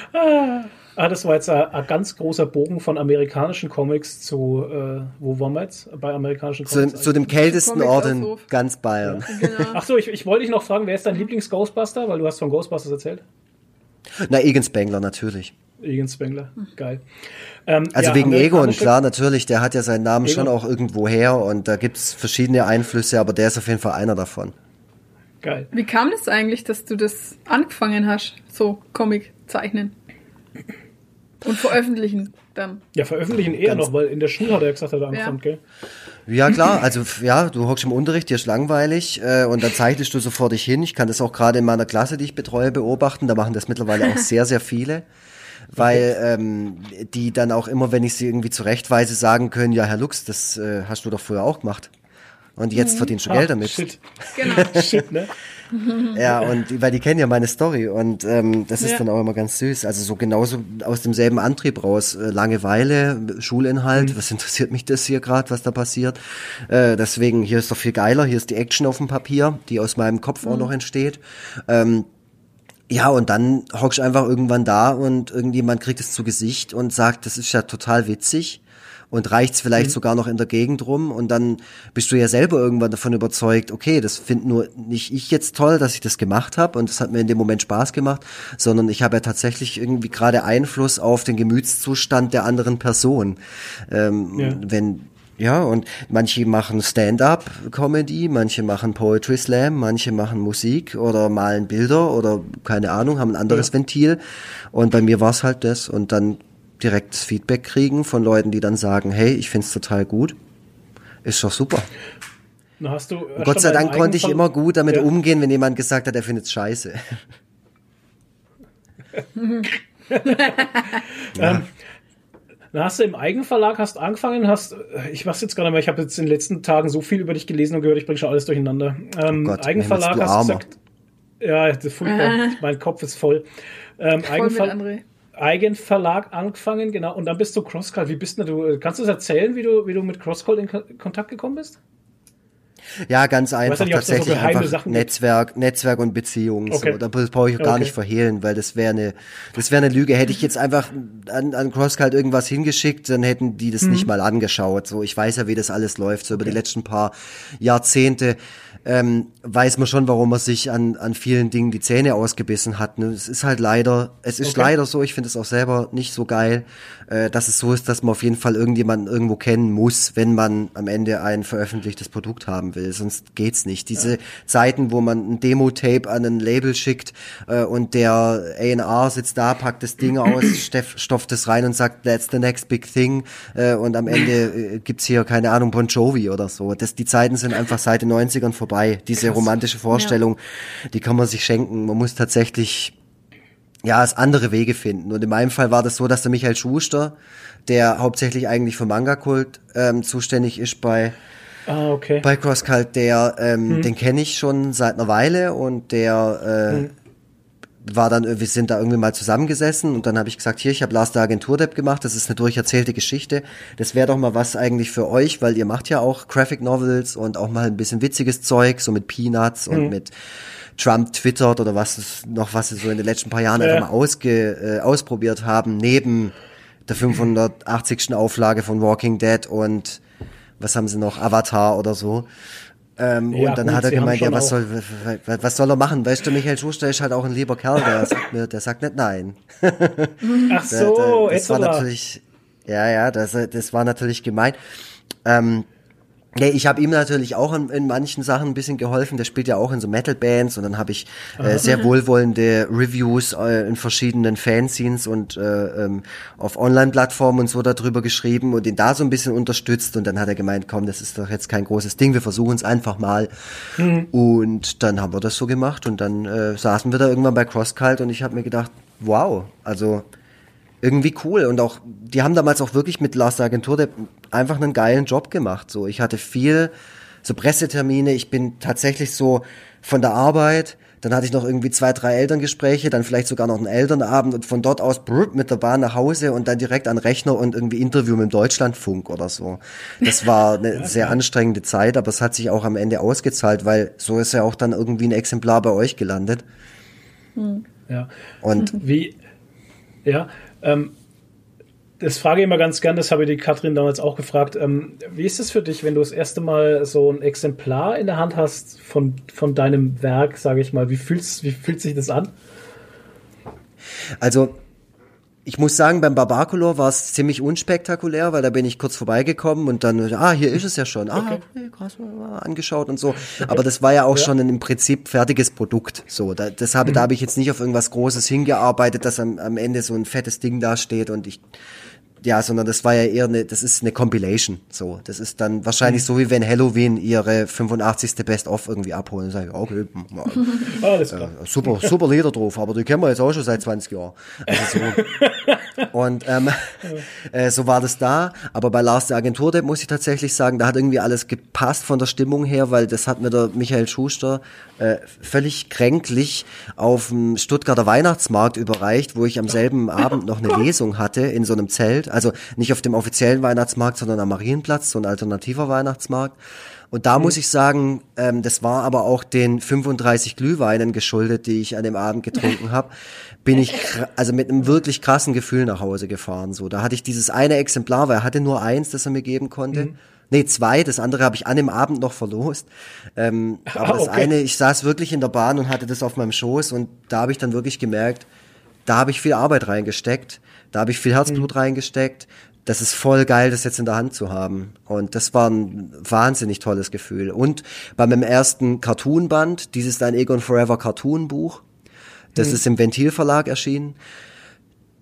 ah. Ah, das war jetzt ein, ein, ganz großer Bogen von amerikanischen Comics zu, äh, wo waren wir jetzt? Bei amerikanischen Comics? Zu, zu dem kältesten Ort in ganz Bayern. Ja. Genau. Ach so, ich, ich wollte dich noch fragen, wer ist dein Lieblings-Ghostbuster? Weil du hast von Ghostbusters erzählt. Na, Egan Spengler natürlich. Egan Spengler, geil. Ähm, also ja, wegen Egon, klar, natürlich, der hat ja seinen Namen Egon. schon auch irgendwo her und da gibt's verschiedene Einflüsse, aber der ist auf jeden Fall einer davon. Geil. Wie kam das eigentlich, dass du das angefangen hast, so Comic zeichnen? Und veröffentlichen dann. Ja, veröffentlichen eher Ganz noch, weil in der Schule hat er gesagt, hat er angefangen, ja. gell? Ja, klar, also ja, du hockst im Unterricht, dir ist langweilig äh, und dann zeichnest du so vor dich hin. Ich kann das auch gerade in meiner Klasse, die ich betreue, beobachten. Da machen das mittlerweile auch sehr, sehr viele. Weil ähm, die dann auch immer, wenn ich sie irgendwie zurechtweise, sagen können, ja, Herr Lux, das äh, hast du doch früher auch gemacht. Und jetzt mhm. verdienst du Geld ah, damit. Shit. Genau. shit, ne? ja, und weil die kennen ja meine Story und ähm, das ist ja. dann auch immer ganz süß. Also so genauso aus demselben Antrieb raus. Äh, Langeweile, Schulinhalt, mhm. was interessiert mich das hier gerade, was da passiert? Äh, deswegen, hier ist doch viel geiler, hier ist die Action auf dem Papier, die aus meinem Kopf mhm. auch noch entsteht. Ähm, ja, und dann hockst du einfach irgendwann da und irgendjemand kriegt es zu Gesicht und sagt, das ist ja total witzig und reicht's vielleicht mhm. sogar noch in der Gegend rum und dann bist du ja selber irgendwann davon überzeugt, okay, das finde nur nicht ich jetzt toll, dass ich das gemacht habe und das hat mir in dem Moment Spaß gemacht, sondern ich habe ja tatsächlich irgendwie gerade Einfluss auf den Gemütszustand der anderen Person. Ähm, ja. Wenn ja, und manche machen Stand-up-Comedy, manche machen Poetry Slam, manche machen Musik oder malen Bilder oder keine Ahnung, haben ein anderes ja. Ventil. Und bei mir war es halt das. Und dann direktes Feedback kriegen von Leuten, die dann sagen, hey, ich find's total gut. Ist doch super. Na, hast du, hast Gott sei Dank konnte ich immer gut damit ja. umgehen, wenn jemand gesagt hat, er findet's scheiße. ähm, dann hast du im Eigenverlag hast angefangen, hast, ich weiß jetzt gar nicht mehr, ich habe jetzt in den letzten Tagen so viel über dich gelesen und gehört, ich bringe schon alles durcheinander. Ähm, oh Gott, Eigenverlag hast du gesagt, ja, das ist furchtbar, mein Kopf ist voll. Ähm, voll Eigenverlag. Eigenverlag angefangen, genau, und dann bist du Crosscall. Wie bist du? Kannst du es erzählen, wie du, wie du mit Crosscall in Kontakt gekommen bist? Ja, ganz einfach. Nicht, tatsächlich so einfach Sachen Netzwerk, gibt? Netzwerk und Beziehungen. Okay. So. Da brauche ich gar okay. nicht verhehlen, weil das wäre eine, das wäre eine Lüge. Hätte ich jetzt einfach an, an Crosscult irgendwas hingeschickt, dann hätten die das mhm. nicht mal angeschaut. So, ich weiß ja, wie das alles läuft. So über okay. die letzten paar Jahrzehnte ähm, weiß man schon, warum man sich an, an vielen Dingen die Zähne ausgebissen hat. Ne? Es ist halt leider, es ist okay. leider so, ich finde es auch selber nicht so geil, äh, dass es so ist, dass man auf jeden Fall irgendjemanden irgendwo kennen muss, wenn man am Ende ein veröffentlichtes Produkt haben will. Sonst geht's nicht. Diese ja. Zeiten, wo man ein Demo-Tape an ein Label schickt äh, und der A&R sitzt da, packt das Ding aus, stopft es rein und sagt, that's the next big thing äh, und am Ende äh, gibt's hier, keine Ahnung, Bon Jovi oder so. Das, die Zeiten sind einfach seit den 90ern vorbei vorbei. Diese Krass. romantische Vorstellung, ja. die kann man sich schenken. Man muss tatsächlich ja, es andere Wege finden. Und in meinem Fall war das so, dass der Michael Schuster, der hauptsächlich eigentlich für Manga-Kult ähm, zuständig ist bei Ah, okay. bei CrossCult, der, ähm, den kenne ich schon seit einer Weile und der äh, war dann, wir sind da irgendwie mal zusammengesessen und dann habe ich gesagt, hier, ich habe Lars der Agentur-Depp gemacht, das ist eine durcherzählte Geschichte. Das wäre doch mal was eigentlich für euch, weil ihr macht ja auch Graphic Novels und auch mal ein bisschen witziges Zeug, so mit Peanuts und mit Trump twittert oder was noch, was sie so in den letzten paar Jahren Ja. einfach mal ausge, äh, ausprobiert haben, neben der 580. Auflage von Walking Dead und was haben sie noch, Avatar oder so. Ähm, Ja, und dann gut, hat er gemeint, ja, was soll, was, was soll er machen? Weißt du, Michael Schuster ist halt auch ein lieber Kerl, der sagt mir, der sagt nicht nein. Ach so, da, das war natürlich, ja, ja, das, das war natürlich gemein. Ähm, Nee, ich habe ihm natürlich auch in, in manchen Sachen ein bisschen geholfen. Der spielt ja auch in so Metal-Bands und dann habe ich äh, sehr wohlwollende Reviews äh, in verschiedenen Fanzines und äh, ähm, auf Online-Plattformen und so darüber geschrieben und ihn da so ein bisschen unterstützt. Und dann hat er gemeint, komm, das ist doch jetzt kein großes Ding, wir versuchen es einfach mal. Und dann haben wir das so gemacht und dann äh, saßen wir da irgendwann bei CrossCult und ich habe mir gedacht, wow, also irgendwie cool. Und auch die haben damals auch wirklich mit Lars der Agentur der einfach einen geilen Job gemacht. So ich hatte viel so Pressetermine. Ich bin tatsächlich so von der Arbeit dann hatte ich noch irgendwie zwei drei Elterngespräche dann vielleicht sogar noch einen Elternabend und von dort aus brrr, mit der Bahn nach Hause und dann direkt an den Rechner und irgendwie Interview mit dem Deutschlandfunk oder so. Das war eine sehr anstrengende Zeit aber es hat sich auch am Ende ausgezahlt weil so ist ja auch dann irgendwie ein Exemplar bei euch gelandet. Ja. und Wie, ja, ähm, das frage ich immer ganz gern, das habe ich die Katrin damals auch gefragt. Ähm, wie ist es für dich, wenn du das erste Mal so ein Exemplar in der Hand hast von, von deinem Werk, sage ich mal? Wie, fühlst, wie fühlt sich das an? Also, ich muss sagen, beim Barbacolor war es ziemlich unspektakulär, weil da bin ich kurz vorbeigekommen und dann, ah, hier ist es ja schon. Ah, okay, krass, angeschaut und so. Aber das war ja auch schon ein im Prinzip fertiges Produkt. So, da, das habe, da habe ich jetzt nicht auf irgendwas Großes hingearbeitet, dass am, am Ende so ein fettes Ding dasteht und ich, ja, sondern das war ja eher eine, das ist eine Compilation. So, das ist dann wahrscheinlich so wie wenn Halloween ihre 85. Best of irgendwie abholen. Sag ich, okay, Alles klar. super, super Lieder drauf, aber die kennen wir jetzt auch schon seit 20 Jahren. Also so. Und ähm, äh, so war das da. Aber bei Lars der Agentur, muss ich tatsächlich sagen, da hat irgendwie alles gepasst von der Stimmung her, weil das hat mir der Michael Schuster äh, völlig kränklich auf dem Stuttgarter Weihnachtsmarkt überreicht, wo ich am selben Abend noch eine Lesung hatte in so einem Zelt. Also nicht auf dem offiziellen Weihnachtsmarkt, sondern am Marienplatz, so ein alternativer Weihnachtsmarkt. Und da muss ich sagen, ähm, das war aber auch den 35 Glühweinen geschuldet, die ich an dem Abend getrunken habe, bin ich also mit einem wirklich krassen Gefühl nach Hause gefahren. So, da hatte ich dieses eine Exemplar, weil er hatte nur eins, das er mir geben konnte. Nee, zwei, das andere habe ich an dem Abend noch verlost. Ähm, aber das okay. eine, ich saß wirklich in der Bahn und hatte das auf meinem Schoß und da habe ich dann wirklich gemerkt, da habe ich viel Arbeit reingesteckt, da habe ich viel Herzblut reingesteckt. Das ist voll geil, das jetzt in der Hand zu haben. Und das war ein wahnsinnig tolles Gefühl. Und bei meinem ersten Cartoon-Band, dieses Dein Egon Forever Cartoon-Buch, das ist im Ventil-Verlag erschienen.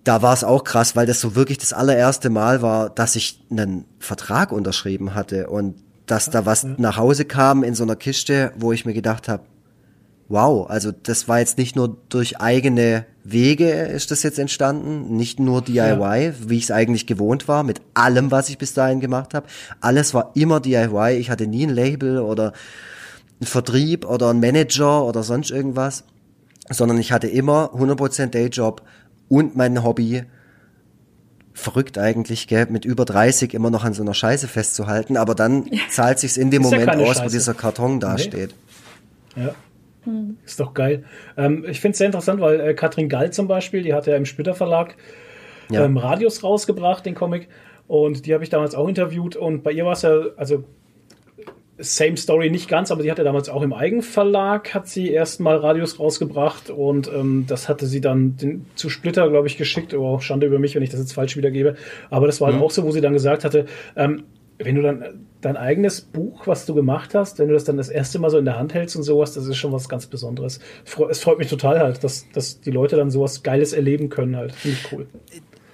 Da war es auch krass, weil das so wirklich das allererste Mal war, dass ich einen Vertrag unterschrieben hatte und dass da was nach Hause kam in so einer Kiste, wo ich mir gedacht habe, wow, also das war jetzt nicht nur durch eigene Wege ist das jetzt entstanden, nicht nur DIY, wie ich es eigentlich gewohnt war, mit allem, was ich bis dahin gemacht habe. Alles war immer DIY. Ich hatte nie ein Label oder einen Vertrieb oder einen Manager oder sonst irgendwas, sondern ich hatte immer 100% Dayjob und mein Hobby. Verrückt eigentlich, gell, mit über 30 immer noch an so einer Scheiße festzuhalten, aber dann zahlt sich's in dem ja Moment keine aus, wo Scheiße. dieser Karton dasteht. Ja. Ist doch geil. Ähm, ich finde es sehr interessant, weil äh, Katrin Gall zum Beispiel, die hat ja im Splitter Verlag Ja. ähm, Radius rausgebracht, den Comic. Und die habe ich damals auch interviewt. Und bei ihr war es ja, also same Story nicht ganz, aber die hatte damals auch im Eigenverlag, hat sie erstmal Radius rausgebracht und ähm, das hatte sie dann den, zu Splitter, glaube ich, geschickt. Oh, Schande über mich, wenn ich das jetzt falsch wiedergebe. Aber das war halt auch so, wo sie dann gesagt hatte, ähm, wenn du dann äh, dein eigenes Buch, was du gemacht hast, wenn du das dann das erste Mal so in der Hand hältst und sowas, das ist schon was ganz Besonderes. Es freut mich total halt, dass, dass die Leute dann sowas Geiles erleben können halt. Finde ich cool.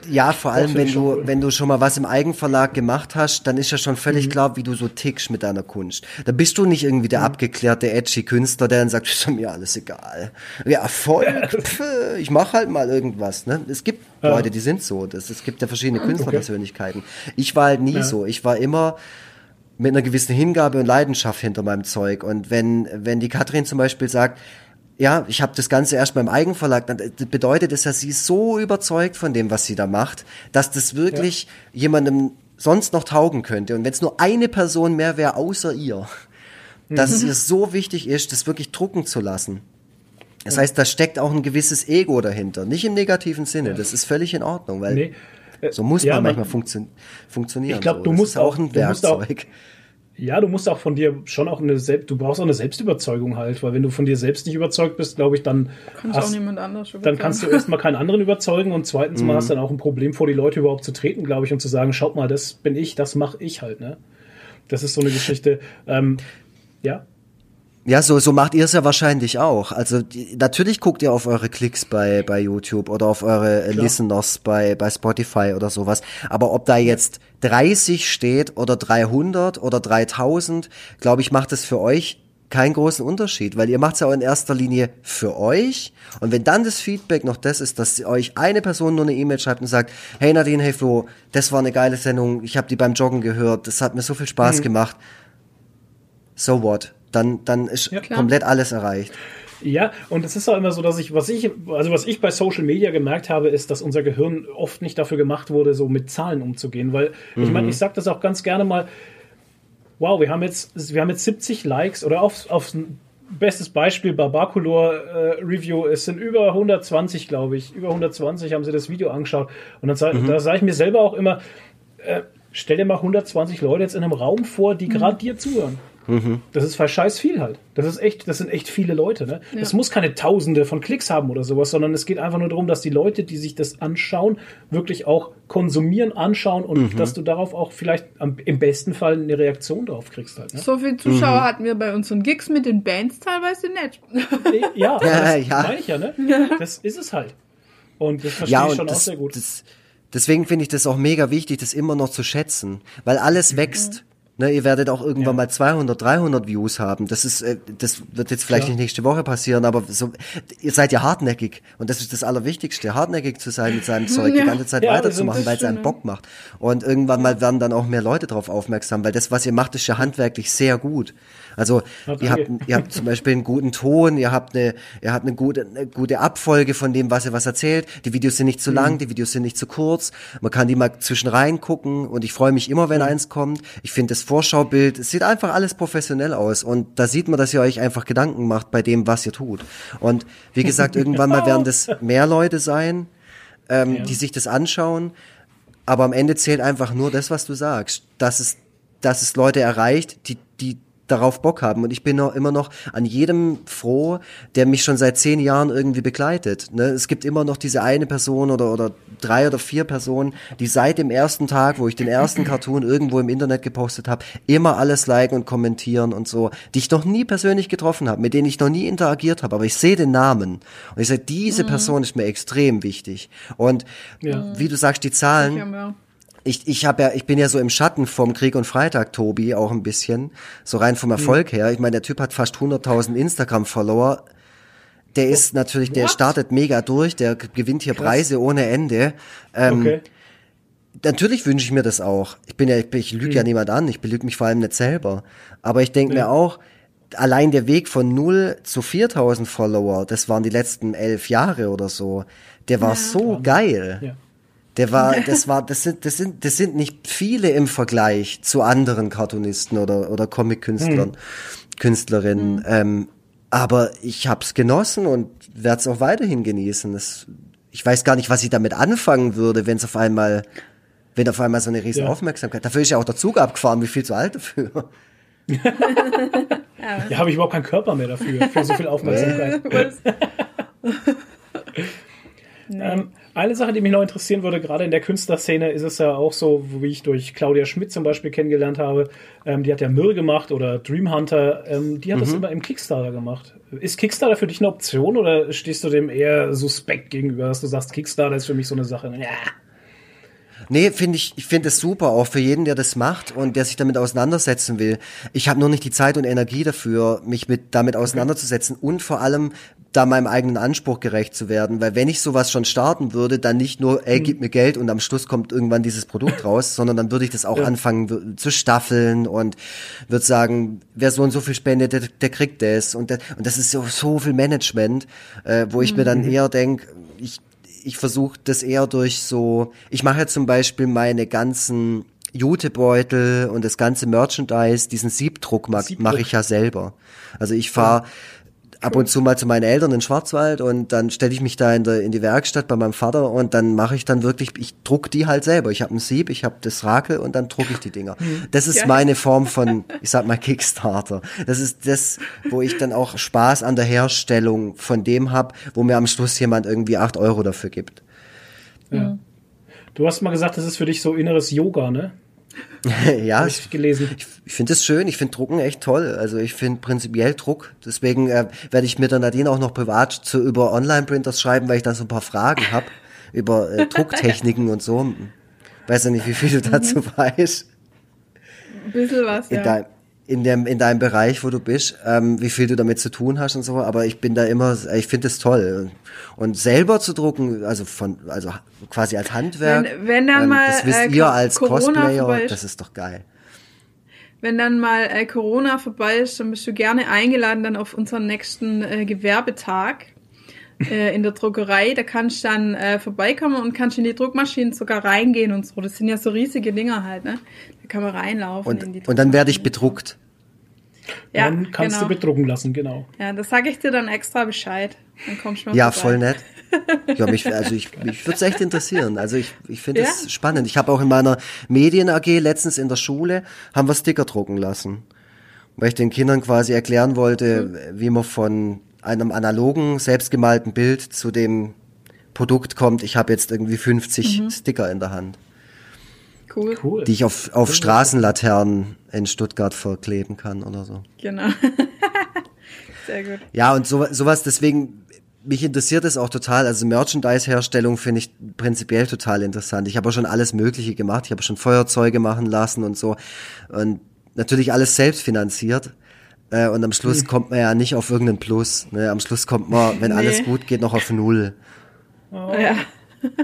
Ja, vor allem, wenn du, cool. wenn du schon mal was im Eigenverlag gemacht hast, dann ist ja schon völlig mhm. klar, wie du so tickst mit deiner Kunst. Da bist du nicht irgendwie der mhm. abgeklärte, edgy Künstler, der dann sagt, ist mir alles egal. Ja, voll, pf, ich mach halt mal irgendwas, ne? Es gibt ja. Leute, die sind so. Das, es gibt ja verschiedene Künstlerpersönlichkeiten. Okay. Ich war halt nie ja. so. Ich war immer, mit einer gewissen Hingabe und Leidenschaft hinter meinem Zeug. Und wenn, wenn die Katrin zum Beispiel sagt, ja, ich habe das Ganze erst beim Eigenverlag, dann bedeutet es ja, sie ist so überzeugt von dem, was sie da macht, dass das wirklich ja. jemandem sonst noch taugen könnte. Und wenn es nur eine Person mehr wäre außer ihr, mhm. dass es ihr so wichtig ist, das wirklich drucken zu lassen. Das heißt, da steckt auch ein gewisses Ego dahinter. Nicht im negativen Sinne, das ist völlig in Ordnung, weil nee. so muss ja, man manchmal funktio funktionieren. Ich glaube, so. du musst auch ein Werkzeug. Ja, du musst auch von dir schon auch eine Selbst, du brauchst auch eine Selbstüberzeugung halt, weil wenn du von dir selbst nicht überzeugt bist, glaube ich, dann kannst, hast, auch niemand anders dann kannst du erstmal keinen anderen überzeugen und zweitens mhm. mal hast du dann auch ein Problem vor die Leute überhaupt zu treten, glaube ich, und zu sagen, schaut mal, das bin ich, das mache ich halt, ne? Das ist so eine Geschichte. Ähm, ja. Ja, so, so macht ihr es ja wahrscheinlich auch. Also die, natürlich guckt ihr auf eure Klicks bei, bei YouTube oder auf eure Klar. Listeners bei, bei Spotify oder sowas. Aber ob da jetzt 30 steht oder 300 oder 3000, glaube ich, macht es für euch keinen großen Unterschied, weil ihr macht es ja auch in erster Linie für euch. Und wenn dann das Feedback noch das ist, dass euch eine Person nur eine E-Mail schreibt und sagt, hey Nadine, hey Flo, das war eine geile Sendung, ich habe die beim Joggen gehört, das hat mir so viel Spaß mhm. gemacht. So what? Dann, dann ist ja, komplett alles erreicht. Ja, und es ist auch immer so, dass ich, was ich, also was ich bei Social Media gemerkt habe, ist, dass unser Gehirn oft nicht dafür gemacht wurde, so mit Zahlen umzugehen. Weil, mhm. ich meine, ich sage das auch ganz gerne mal, wow, wir haben jetzt, wir haben jetzt 70 Likes oder aufs, aufs bestes Beispiel Barbaculor äh, Review, es sind über 120, glaube ich, über 120 haben sie das Video angeschaut. Und dann mhm. da sage ich mir selber auch immer, äh, stell dir mal 120 Leute jetzt in einem Raum vor, die gerade mhm. dir zuhören. Mhm. Das ist scheiß viel halt. Das ist echt, das sind echt viele Leute. Ne? Ja. Es muss keine Tausende von Klicks haben oder sowas, sondern es geht einfach nur darum, dass die Leute, die sich das anschauen, wirklich auch konsumieren, anschauen und mhm. dass du darauf auch vielleicht am, im besten Fall eine Reaktion drauf kriegst halt. Ne? So viele Zuschauer mhm. hatten wir bei unseren Gigs mit den Bands teilweise nicht. ja, das ja. meine ich ja, ne? Das ist es halt. Und das verstehe ja, ich schon das, auch sehr gut. Das, deswegen finde ich das auch mega wichtig, das immer noch zu schätzen, weil alles wächst. Ne, ihr werdet auch irgendwann ja. mal 200, 300 Views haben. Das ist, äh, das wird jetzt vielleicht ja. nicht nächste Woche passieren, aber so, ihr seid ja hartnäckig und das ist das Allerwichtigste, hartnäckig zu sein mit seinem Zeug, ja. die ganze Zeit weiterzumachen, weil es einen Bock macht. Und irgendwann mal werden dann auch mehr Leute darauf aufmerksam, weil das, was ihr macht, ist ja handwerklich sehr gut. Also ihr habt, ihr habt zum Beispiel einen guten Ton, ihr habt eine, ihr habt eine gute, eine gute Abfolge von dem, was ihr was erzählt. Die Videos sind nicht zu lang, mhm. die Videos sind nicht zu kurz. Man kann die mal zwischen rein gucken und ich freue mich immer, wenn mhm. eins kommt. Ich finde das Vorschaubild, es sieht einfach alles professionell aus und da sieht man, dass ihr euch einfach Gedanken macht bei dem, was ihr tut. Und wie gesagt, irgendwann mal werden das mehr Leute sein, ähm, ja. die sich das anschauen. Aber am Ende zählt einfach nur das, was du sagst. Dass es, dass es Leute erreicht, die darauf Bock haben. Und ich bin noch, immer noch an jedem froh, der mich schon seit zehn Jahren irgendwie begleitet. Ne? Es gibt immer noch diese eine Person oder, oder drei oder vier Personen, die seit dem ersten Tag, wo ich den ersten Cartoon irgendwo im Internet gepostet habe, immer alles liken und kommentieren und so, die ich noch nie persönlich getroffen habe, mit denen ich noch nie interagiert habe, aber ich sehe den Namen. Und ich sage, diese mhm. Person ist mir extrem wichtig. Und ja. wie du sagst, die Zahlen ich, ich habe ja, ich bin ja so im Schatten vom Krieg und Freitag, Tobi, auch ein bisschen. So rein vom Erfolg mhm. her. Ich meine, der Typ hat fast 100.000 Instagram-Follower. Der oh, ist natürlich, der startet mega durch, der gewinnt hier Krass. Preise ohne Ende. Ähm, okay. Natürlich wünsche ich mir das auch. Ich bin ja, ich, ich lüge mhm. ja niemand an, ich belüge mich vor allem nicht selber. Aber ich denke ja. mir auch, allein der Weg von 0 zu 4000 Follower, das waren die letzten elf Jahre oder so, der war ja. so geil. Ja. Der war, das war, das sind, das sind, das sind nicht viele im Vergleich zu anderen Cartoonisten oder oder Comic-Künstlern, hm. Künstlerinnen. Hm. Ähm, aber ich hab's genossen und werde es auch weiterhin genießen. Das, ich weiß gar nicht, was ich damit anfangen würde, wenn es auf einmal, wenn auf einmal so eine riesen ja. Aufmerksamkeit. Dafür ist ja auch der Zug abgefahren. Wie viel zu alt dafür? ja, habe ich überhaupt keinen Körper mehr dafür, für so viel Aufmerksamkeit. nee. ähm, eine Sache, die mich noch interessieren würde, gerade in der Künstlerszene ist es ja auch so, wie ich durch Claudia Schmidt zum Beispiel kennengelernt habe. Ähm, die hat ja Mirror gemacht oder Dream Hunter. Ähm, die hat mhm. das immer im Kickstarter gemacht. Ist Kickstarter für dich eine Option oder stehst du dem eher suspekt gegenüber, dass du sagst, Kickstarter ist für mich so eine Sache? Ja. Nee, finde ich, ich finde es super, auch für jeden, der das macht und der sich damit auseinandersetzen will. Ich habe nur nicht die Zeit und Energie dafür, mich mit damit auseinanderzusetzen und vor allem da meinem eigenen Anspruch gerecht zu werden. Weil wenn ich sowas schon starten würde, dann nicht nur, ey, gib mir Geld und am Schluss kommt irgendwann dieses Produkt raus, sondern dann würde ich das auch ja. anfangen zu staffeln und würde sagen, wer so und so viel spendet, der, der kriegt das. Und, das. und das ist so, so viel Management, äh, wo ich mhm. mir dann mhm. eher denke, ich ich versuche das eher durch so, ich mache ja zum Beispiel meine ganzen Jutebeutel und das ganze Merchandise, diesen Siebdruck, Siebdruck. mache ich ja selber. Also ich fahre ab und zu mal zu meinen Eltern in Schwarzwald und dann stelle ich mich da in, der, in die Werkstatt bei meinem Vater und dann mache ich dann wirklich, ich druck die halt selber. Ich habe ein Sieb, ich habe das Rakel und dann drucke ich die Dinger. Hm. Das ist meine Form von, ich sag mal, Kickstarter. Das ist das, wo ich dann auch Spaß an der Herstellung von dem habe, wo mir am Schluss jemand irgendwie acht Euro dafür gibt. Ja. Du hast mal gesagt, das ist für dich so inneres Yoga, ne? ja, ich, gelesen. Ich, ich finde es schön, ich finde Drucken echt toll. Also ich finde prinzipiell Druck. Deswegen äh, werde ich mit der Nadine auch noch privat zu über Online-Printers schreiben, weil ich da so ein paar Fragen habe über äh, Drucktechniken und so. Weiß ja nicht, wie viel du dazu mhm. weißt. Ein bisschen was, ja. In dem in deinem Bereich, wo du bist, ähm, wie viel du damit zu tun hast und so. Aber ich bin da immer, ich finde es toll und selber zu drucken, also von also quasi als Handwerk. Wenn, wenn dann ähm, mal das wisst äh, ihr als Corona Cosplayer, das ist doch geil. Wenn dann mal äh, Corona vorbei ist, dann bist du gerne eingeladen dann auf unseren nächsten äh, Gewerbetag äh, in der Druckerei. Da kannst du dann äh, vorbeikommen und kannst in die Druckmaschinen sogar reingehen und so. Das sind ja so riesige Dinger halt, ne? Da kann man reinlaufen und, in die Und dann werde ich bedruckt. Ja, dann kannst genau. du bedrucken lassen, genau. Ja, das sage ich dir dann extra Bescheid. Dann kommst du mal Ja, vorbei. voll nett. Ja, mich, also ich, mich würde es echt interessieren. Also ich, ich finde es ja? spannend. Ich habe auch in meiner Medien AG letztens in der Schule, haben wir Sticker drucken lassen. Weil ich den Kindern quasi erklären wollte, mhm. wie man von einem analogen, selbstgemalten Bild zu dem Produkt kommt. Ich habe jetzt irgendwie 50 mhm. Sticker in der Hand. Cool. cool. Die ich auf, auf Straßenlaternen in Stuttgart verkleben kann oder so. Genau. Sehr gut. Ja, und so, sowas, deswegen, mich interessiert es auch total. Also Merchandise-Herstellung finde ich prinzipiell total interessant. Ich habe auch schon alles Mögliche gemacht. Ich habe schon Feuerzeuge machen lassen und so. Und natürlich alles selbst finanziert. Äh, und am Schluss hm. kommt man ja nicht auf irgendeinen Plus. Ne? Am Schluss kommt man, wenn nee. alles gut geht, noch auf Null. Oh. Ja.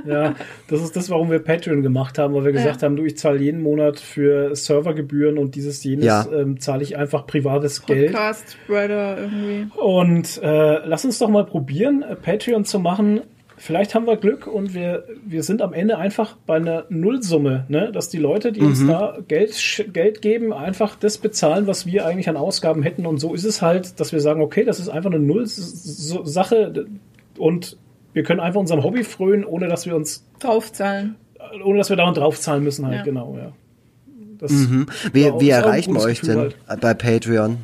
ja, das ist das, warum wir Patreon gemacht haben, weil wir gesagt ja. haben, du, ich zahle jeden Monat für Servergebühren und dieses jenes ja. ähm, zahle ich einfach privates Podcast, Geld. Podcast, irgendwie. Und äh, lass uns doch mal probieren, Patreon zu machen. Vielleicht haben wir Glück und wir, wir sind am Ende einfach bei einer Nullsumme, ne? dass die Leute, die mhm. uns da Geld, Geld geben, einfach das bezahlen, was wir eigentlich an Ausgaben hätten. Und so ist es halt, dass wir sagen, okay, das ist einfach eine Null-Sache und wir können einfach unserem Hobby frönen, ohne dass wir uns draufzahlen. Ohne dass wir dauernd draufzahlen müssen halt, ja. genau, ja. Das, mhm. Wie, wie erreichen wir euch denn halt. bei Patreon?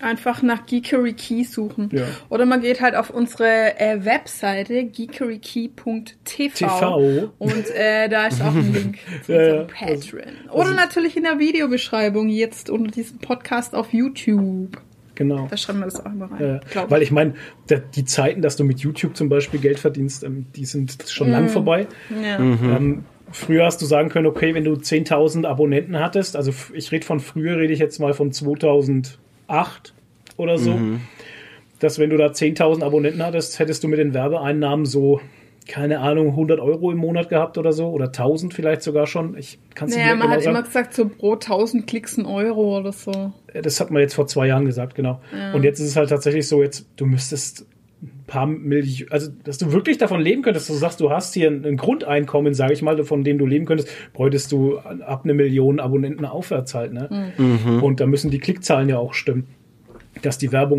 Einfach nach Geekery Key suchen. Ja. Oder man geht halt auf unsere äh, Webseite geekerykey.tv und äh, da ist auch ein Link zu ja, ja. Patreon. Oder also, natürlich in der Videobeschreibung jetzt unter diesem Podcast auf YouTube. Genau. Da schreiben wir das auch immer rein. Ja, weil ich meine, die Zeiten, dass du mit YouTube zum Beispiel Geld verdienst, ähm, die sind schon mhm. lang vorbei. Ja. Mhm. Ähm, früher hast du sagen können, okay, wenn du 10.000 Abonnenten hattest, also ich rede von früher, rede ich jetzt mal von 2008 oder so, mhm. dass wenn du da 10.000 Abonnenten hattest, hättest du mit den Werbeeinnahmen so keine Ahnung, 100 Euro im Monat gehabt oder so oder 1000 vielleicht sogar schon. Ich kann es naja, nicht man genau hat sagen. immer gesagt, so pro 1000 Klicks ein Euro oder so. Das hat man jetzt vor zwei Jahren gesagt, genau. Ja. Und jetzt ist es halt tatsächlich so, jetzt du müsstest paar Millionen, also dass du wirklich davon leben könntest, dass du sagst, du hast hier ein, ein Grundeinkommen, sage ich mal, von dem du leben könntest, bräuchtest du ab eine Million Abonnenten aufwärts halt, ne? Mhm. Und da müssen die Klickzahlen ja auch stimmen, dass die Werbung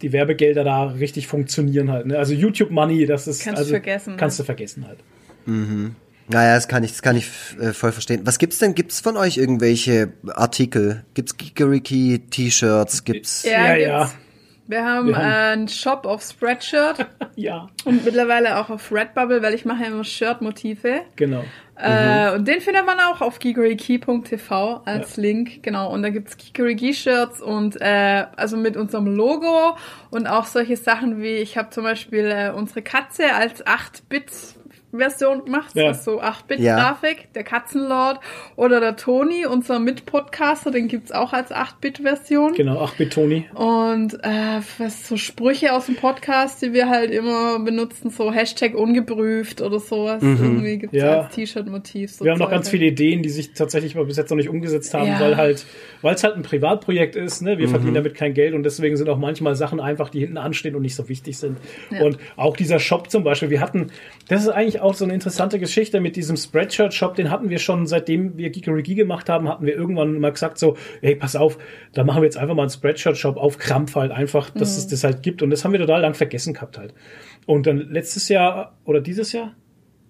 die Werbegelder da richtig funktionieren halt. Ne? Also YouTube Money, das ist kannst also, vergessen. Kannst ne? du vergessen halt. Mhm. Naja, das kann ich, das kann ich äh, voll verstehen. Was gibt's denn? Gibt's von euch irgendwelche Artikel? Gibt's Geekeriki T-Shirts? Gibt's? Ja, ja. Gibt's. Wir haben, Wir haben einen Shop auf Spreadshirt. ja. Und mittlerweile auch auf Redbubble, weil ich mache ja immer Shirt-Motive. Genau. Äh, mhm. Und den findet man auch auf geekerykey.tv als ja. Link, genau. Und da gibt's Geekeryky-Shirts und äh, also mit unserem Logo und auch solche Sachen wie, ich habe zum Beispiel äh, unsere Katze als 8-Bit 8-Bit-Version gemacht, Ja. so 8-Bit-Grafik, der Katzenlord oder der Toni, unser Mitpodcaster, den gibt's auch als 8-Bit-Version. Genau, ach Betoni. Und äh, was so Sprüche aus dem Podcast, die wir halt immer benutzen, so Hashtag ungeprüft oder sowas. Irgendwie gibt's Mhm. Ja. als T-Shirt-Motiv. So Wir haben noch ganz viele Ideen, die sich tatsächlich mal bis jetzt noch nicht umgesetzt haben, Ja. weil halt, weil es halt ein Privatprojekt ist, ne? Wir Mhm. verdienen damit kein Geld und deswegen sind auch manchmal Sachen einfach, die hinten anstehen und nicht so wichtig sind. Ja. Und auch dieser Shop zum Beispiel, wir hatten, das ist eigentlich auch so eine interessante Geschichte mit diesem Spreadshirt-Shop, den hatten wir schon, seitdem wir Geekery gemacht haben, hatten wir irgendwann mal gesagt so, hey, pass auf, da machen wir jetzt einfach mal einen Spreadshirt-Shop auf Krampf halt einfach, dass Mhm. es das halt gibt und das haben wir total lang vergessen gehabt halt. Und dann letztes Jahr oder dieses Jahr,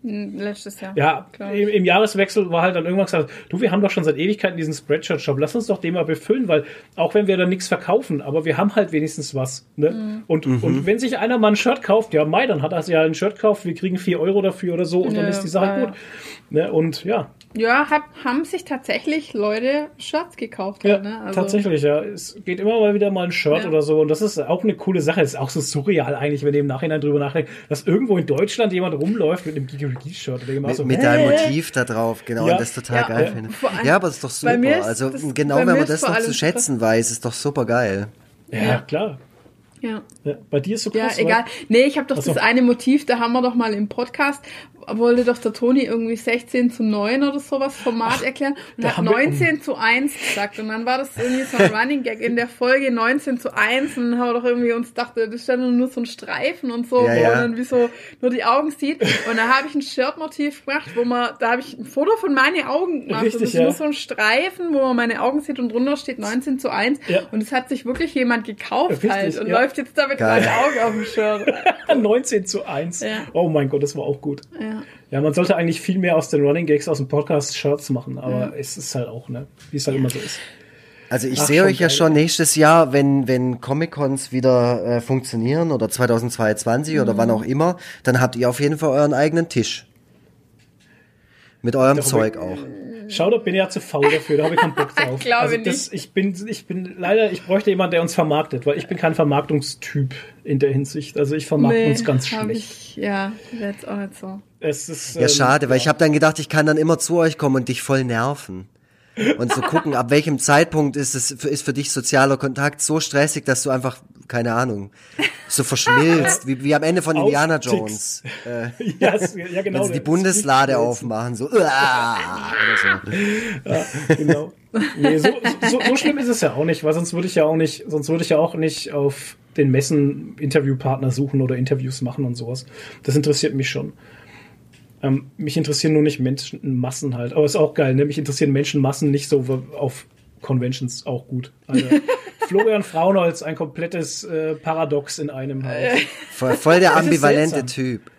Letztes Jahr. ja, im, im Jahreswechsel war halt dann irgendwann gesagt, du, wir haben doch schon seit Ewigkeiten diesen Spreadshirt-Shop, lass uns doch den mal befüllen, weil auch wenn wir da nichts verkaufen, aber wir haben halt wenigstens was. Ne? Mhm. Und, und wenn sich einer mal ein Shirt kauft, ja, Mai, dann hat er sich ja ein Shirt gekauft, wir kriegen vier Euro dafür oder so und dann Ja, ist die Sache ja, gut. Ne? Und ja, Ja, hab, haben sich tatsächlich Leute Shirts gekauft. ja ne? Also, tatsächlich, ja. Es geht immer mal wieder mal ein Shirt Ja. oder so und das ist auch eine coole Sache. Es ist auch so surreal eigentlich, wenn du im Nachhinein drüber nachdenkst, dass irgendwo in Deutschland jemand rumläuft mit einem Geeky-Shirt. Mit, mit deinem Motiv da drauf, genau, Ja. und das total Ja, geil ja. finde. Ja, aber das ist doch super. ist Also das- genau, wenn man ist das noch zu schätzen weiß, ist doch super geil. Ja, Ja. klar. Ja. Ja, bei dir ist so Ja, krass. egal. Nee, ich habe doch Ach so. das eine Motiv, da haben wir doch mal im Podcast, wollte doch der Toni irgendwie 16 zu 9 oder sowas Format erklären und hat haben wir 19 zu 1 gesagt. Und dann war das irgendwie so ein Running Gag in der Folge 19 zu 1 und dann haben wir doch irgendwie uns dachte, das ist dann nur so ein Streifen und so, Ja, wo ja. man dann wie so nur die Augen sieht. Und da habe ich ein Shirt-Motiv gemacht, wo man, da habe ich ein Foto von meinen Augen gemacht. Richtig, das ist ja. nur so ein Streifen, wo man meine Augen sieht und drunter steht 19 zu 1. Ja. Und es hat sich wirklich jemand gekauft Richtig, halt und ja. läuft jetzt damit Geil. meine Augen auf dem Shirt. 19 zu 1. Ja. Oh mein Gott, das war auch gut. Ja. Ja, man sollte eigentlich viel mehr aus den Running Gags aus dem Podcast Shirts machen, aber es ist halt auch, ne, wie es halt immer so ist. Also ich Ach, sehe euch ja geil. schon nächstes Jahr, wenn, wenn Comic-Cons wieder äh, funktionieren oder 2022 oder Mhm. wann auch immer, dann habt ihr auf jeden Fall euren eigenen Tisch. Mit eurem Zeug auch. Schau, da bin ich ja zu faul dafür, da habe ich keinen Bock drauf. Ich glaube also das, nicht. ich bin, ich bin leider, ich bräuchte jemanden, der uns vermarktet, weil ich bin kein Vermarktungstyp in der Hinsicht. Also ich vermarkte uns ganz hab schlecht. Ich, ja, wäre jetzt auch nicht so. Es ist, Ja, ähm, schade, weil ich habe dann gedacht, ich kann dann immer zu euch kommen und dich voll nerven. Und so gucken, ab welchem Zeitpunkt ist es ist für dich sozialer Kontakt so stressig, dass du einfach, keine Ahnung, so verschmilzt, wie, wie am Ende von Indiana. Jones. Äh, ja, es- ja, genau. wenn sie die Bundeslade aufmachen, so, uah, oder so. Ja, genau. Nee, so, so, so schlimm ist es ja auch nicht, weil sonst würde ich ja auch nicht, sonst würde ich ja auch nicht auf den Messen Interviewpartner suchen oder Interviews machen und sowas. Das interessiert mich schon. Ähm, mich interessieren nur nicht Menschenmassen halt. Aber ist auch geil, ne? Mich interessieren Menschenmassen nicht so auf Conventions auch gut. Also, Florian Fraunholz, ein komplettes äh, Paradox in einem halt. Voll, voll der ambivalente. Typ.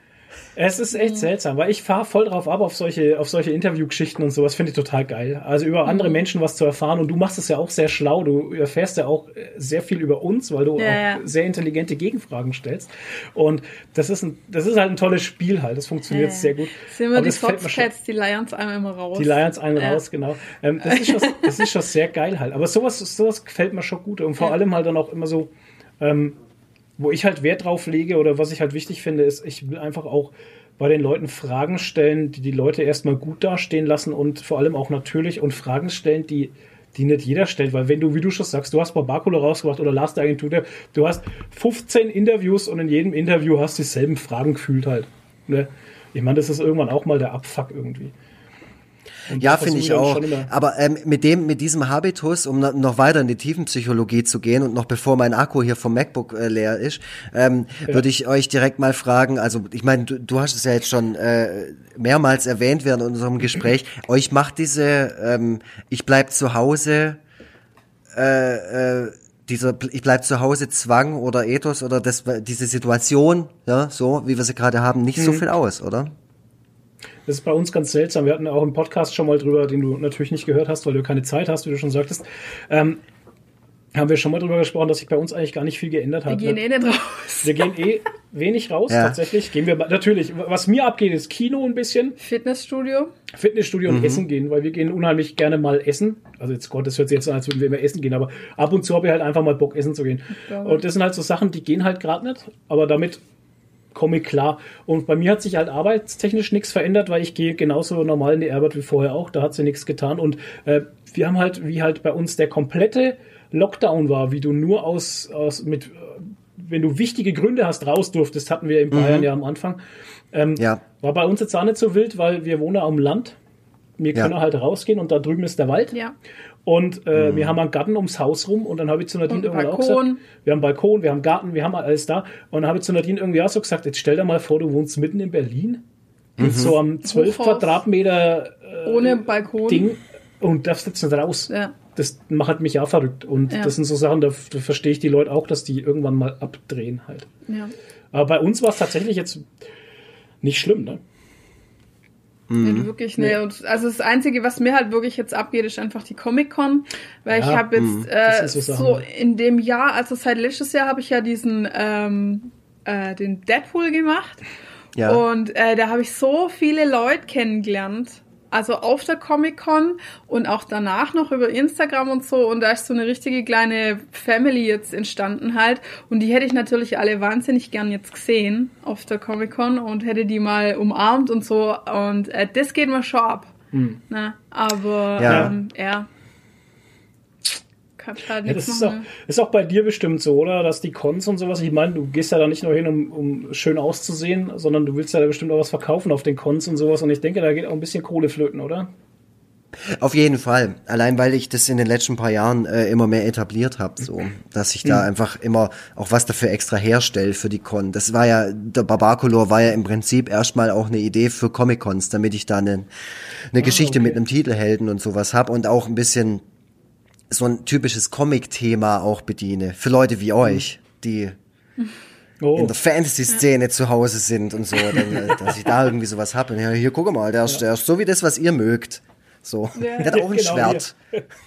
Es ist echt seltsam, weil ich fahre voll drauf ab auf solche, auf solche Interviewgeschichten und sowas, finde ich total geil. Also über Mhm. andere Menschen was zu erfahren und du machst es ja auch sehr schlau. Du erfährst ja auch äh, sehr viel über uns, weil du Ja, auch ja. sehr intelligente Gegenfragen stellst. Und das ist ein, das ist halt ein tolles Spiel halt. Das funktioniert Ja. sehr gut. Das sind immer Aber die Softcats, die es einem immer raus. die Lions Ja. raus, genau. Ähm, das, ist schon, das ist schon sehr geil halt. Aber sowas, sowas gefällt mir schon gut. Und vor allem halt dann auch immer so, ähm, wo ich halt Wert drauf lege oder was ich halt wichtig finde, ist, ich will einfach auch bei den Leuten Fragen stellen, die die Leute erstmal gut dastehen lassen und vor allem auch natürlich und Fragen stellen, die die nicht jeder stellt, weil wenn du, wie du schon sagst, du hast Barbacolo rausgebracht oder Last Agentur, du hast 15 Interviews und in jedem Interview hast du dieselben Fragen gefühlt halt. Ne? Ich meine, das ist irgendwann auch mal der Abfuck irgendwie. Und Ja, finde ich auch. Aber ähm, mit dem, mit diesem Habitus, um no- noch weiter in die Tiefenpsychologie zu gehen und noch bevor mein Akku hier vom MacBook äh, leer ist, ähm, würde ich euch direkt mal fragen. Also ich meine, du, du hast es ja jetzt schon äh, mehrmals erwähnt während unserem Gespräch. euch macht diese ähm, ich bleib zu Hause äh, äh, dieser ich bleib zu Hause Zwang oder Ethos oder das, diese Situation, ja, so wie wir sie gerade haben, nicht Mhm. so viel aus, oder? Das ist bei uns ganz seltsam. Wir hatten auch im Podcast schon mal drüber, den du natürlich nicht gehört hast, weil du keine Zeit hast, wie du schon sagtest. Ähm, haben wir schon mal drüber gesprochen, dass sich bei uns eigentlich gar nicht viel geändert Wir hat. gehen ne? eh nicht raus. wir gehen eh wenig raus, Ja. tatsächlich. Gehen wir natürlich. Was mir abgeht, ist Kino ein bisschen, Fitnessstudio. Fitnessstudio Mhm. und Essen gehen, weil wir gehen unheimlich gerne mal essen. Also jetzt Gott, das hört sich jetzt an, als würden wir immer essen gehen, aber ab und zu habe ich halt einfach mal Bock, essen zu gehen. Und das sind halt so Sachen, die gehen halt gerade nicht, aber damit Comic klar. Und bei mir hat sich halt arbeitstechnisch nichts verändert, weil ich gehe genauso normal in die Arbeit wie vorher auch. Da hat sie nichts getan. Und äh, wir haben halt, wie halt bei uns der komplette Lockdown war, wie du nur aus, aus mit, äh, wenn du wichtige Gründe hast, raus durftest, hatten wir in Bayern mhm. ja am Anfang. Ähm, ja. War bei uns jetzt auch nicht so wild, weil wir wohnen am Land. Wir können ja. halt rausgehen und da drüben ist der Wald. Ja. Und äh, mhm. wir haben einen Garten ums Haus rum und dann habe ich zu Nadine irgendwann auch gesagt, wir haben Balkon, wir haben Garten, wir haben alles da. Und dann habe ich zu Nadine irgendwie auch so gesagt, jetzt stell dir mal vor, du wohnst mitten in Berlin. Mhm. so am 12 Hochhaus. Quadratmeter äh, ohne Balkon Ding und darfst jetzt nicht raus. Ja. Das macht mich auch verrückt. Und ja. das sind so Sachen, da, da verstehe ich die Leute auch, dass die irgendwann mal abdrehen halt. Ja. Aber bei uns war es tatsächlich jetzt nicht schlimm, ne? Mhm. Ja, wirklich, ne. Und also das Einzige, was mir halt wirklich jetzt abgeht, ist einfach die Comic-Con. Weil ja, ich habe jetzt mhm. äh, so, so, in dem Jahr, also seit letztes Jahr habe ich ja diesen ähm, äh, den Deadpool gemacht. Ja. Und äh, da habe ich so viele Leute kennengelernt also auf der Comic-Con und auch danach noch über Instagram und so. Und da ist so eine richtige kleine Family jetzt entstanden halt. Und die hätte ich natürlich alle wahnsinnig gern jetzt gesehen auf der Comic-Con und hätte die mal umarmt und so. Und äh, das geht mir schon ab. Mhm. Ne? Aber ja. Ähm, ja halt ja, das ist auch, ist auch bei dir bestimmt so, oder? Dass die Cons und sowas, ich meine, du gehst ja da nicht nur hin, um, um schön auszusehen, sondern du willst ja da bestimmt auch was verkaufen auf den Cons und sowas. Und ich denke, da geht auch ein bisschen Kohle flöten, oder? Auf jeden Fall. Allein weil ich das in den letzten paar Jahren äh, immer mehr etabliert habe, so, dass ich da mhm. einfach immer auch was dafür extra herstelle für die Con. Das war ja, der Barbacolor war ja im Prinzip erstmal auch eine Idee für Comic-Cons, damit ich da eine, eine ah, Geschichte okay. mit einem Titelhelden und sowas hab und auch ein bisschen so ein typisches Comic-Thema auch bediene. Für Leute wie euch, die oh. in der Fantasy-Szene zu Hause sind und so, dann, äh, dass ich da irgendwie sowas habe. Und ja, hier, guck mal, der, ist, der ist so wie das, was ihr mögt. So. Ja. Der hat auch ein genau Schwert.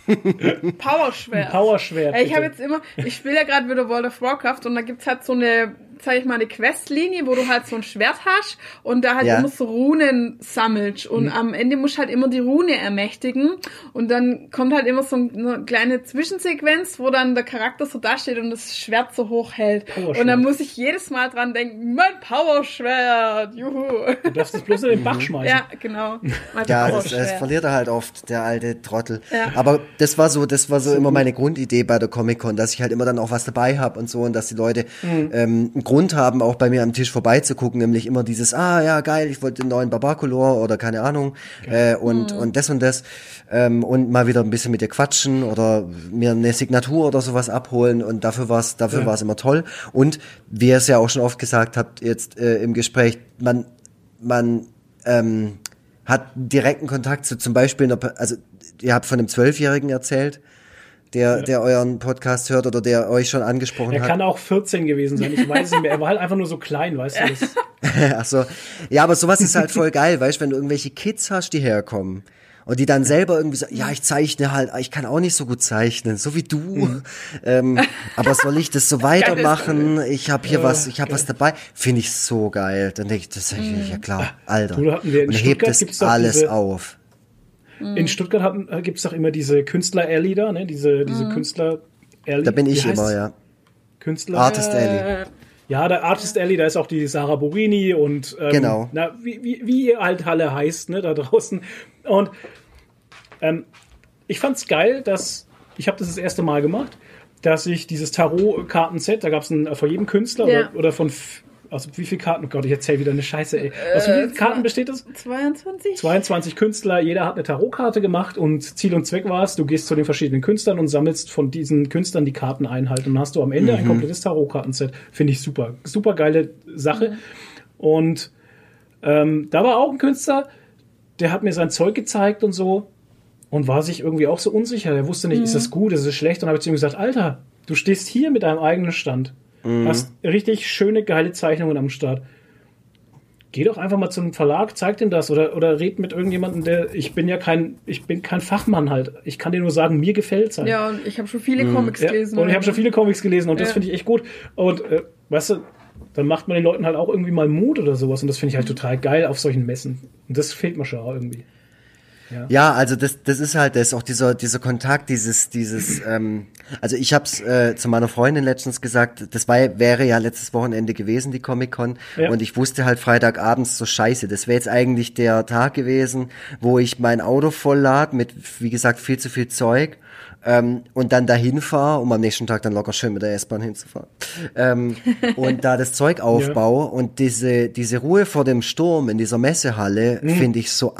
Powerschwert. Powerschwert. Ich habe jetzt immer, ich spiele ja gerade wieder World of Warcraft und da gibt's halt so eine sag ich mal, eine Questlinie, wo du halt so ein Schwert hast und da halt ja. immer so Runen sammelst und mhm. am Ende musst du halt immer die Rune ermächtigen und dann kommt halt immer so eine kleine Zwischensequenz, wo dann der Charakter so dasteht und das Schwert so hoch hält. Und dann muss ich jedes Mal dran denken, mein Powerschwert, juhu. Du darfst es bloß in den Bach schmeißen. Ja, genau. ja, das, das, verliert er halt oft, der alte Trottel. Ja. Aber das war so, das war so, so immer meine Grundidee bei der Comic-Con, dass ich halt immer dann auch was dabei habe und so und dass die Leute mhm. ähm, Grund haben, auch bei mir am Tisch vorbeizugucken, nämlich immer dieses, ah ja, geil, ich wollte den neuen Barbacolor oder keine Ahnung äh, und, mhm. und das und das ähm, und mal wieder ein bisschen mit dir quatschen oder mir eine Signatur oder sowas abholen und dafür war es dafür ja. war es immer toll und wie ihr es ja auch schon oft gesagt habt jetzt äh, im Gespräch, man man ähm, hat direkten Kontakt zu zum Beispiel, einer, also ihr habt von einem Zwölfjährigen erzählt, der, ja. der euren Podcast hört oder der euch schon angesprochen er hat. Er kann auch 14 gewesen sein, ich weiß nicht mehr. Er war halt einfach nur so klein, weißt du. Das Ach so. Ja, aber sowas ist halt voll geil, weißt du, wenn du irgendwelche Kids hast, die herkommen und die dann selber irgendwie sagen, ja, ich zeichne halt, ich kann auch nicht so gut zeichnen, so wie du. Mhm. Ähm, aber soll ich das so weitermachen? Ich habe hier was, ich habe was dabei. Finde ich so geil. Dann denke ich, das ist mhm. ja klar, Alter. Du, und hebt das alles diese, auf. Mhm. In Stuttgart äh, gibt es doch immer diese Künstler-Alley da, ne? Diese, diese mhm. Künstler-Alley. Da bin ich immer, ja. Künstler. Artist Alley. Ja, der Artist Alley, da ist auch die Sarah Borini und ähm, genau. na, wie, wie, wie ihr halt Halle heißt, ne, da draußen. Und ähm, ich fand's geil, dass ich habe das das erste Mal gemacht, dass ich dieses Tarot-Kartenset, da gab es vor jedem Künstler ja. oder, oder von aus wie viele Karten? Oh Gott, ich erzähle wieder eine Scheiße, ey. Aus wie vielen äh, Karten besteht das? 22. 22 Künstler, jeder hat eine Tarotkarte gemacht und Ziel und Zweck war es, du gehst zu den verschiedenen Künstlern und sammelst von diesen Künstlern die Karten ein halt und dann hast du am Ende mhm. ein komplettes Tarotkartenset. Finde ich super. Super geile Sache. Mhm. Und ähm, da war auch ein Künstler, der hat mir sein Zeug gezeigt und so und war sich irgendwie auch so unsicher. Er wusste nicht, mhm. ist das gut, ist es schlecht? Und habe ich zu ihm gesagt, Alter, du stehst hier mit deinem eigenen Stand. Mhm. Hast richtig schöne, geile Zeichnungen am Start. Geh doch einfach mal zum Verlag, zeig dem das oder, oder red mit irgendjemandem, der, ich bin ja kein, ich bin kein Fachmann halt. Ich kann dir nur sagen, mir gefällt's halt. Ja, und ich habe schon viele mhm. Comics gelesen. Ja, und ich habe schon viele Comics gelesen und ja. das finde ich echt gut. Und, äh, weißt du, dann macht man den Leuten halt auch irgendwie mal Mut oder sowas und das finde ich halt mhm. total geil auf solchen Messen. Und das fehlt mir schon auch irgendwie. Ja. ja, also das, das ist halt das, auch dieser, dieser Kontakt, dieses, dieses, ähm, Also ich habe es äh, zu meiner Freundin letztens gesagt, das war, wäre ja letztes Wochenende gewesen, die Comic-Con. Ja. Und ich wusste halt Freitagabends so scheiße. Das wäre jetzt eigentlich der Tag gewesen, wo ich mein Auto voll lad mit, wie gesagt, viel zu viel Zeug ähm, und dann dahin fahre, um am nächsten Tag dann locker schön mit der S-Bahn hinzufahren. Ähm, und da das Zeug aufbaue ja. und diese, diese Ruhe vor dem Sturm in dieser Messehalle mhm. finde ich so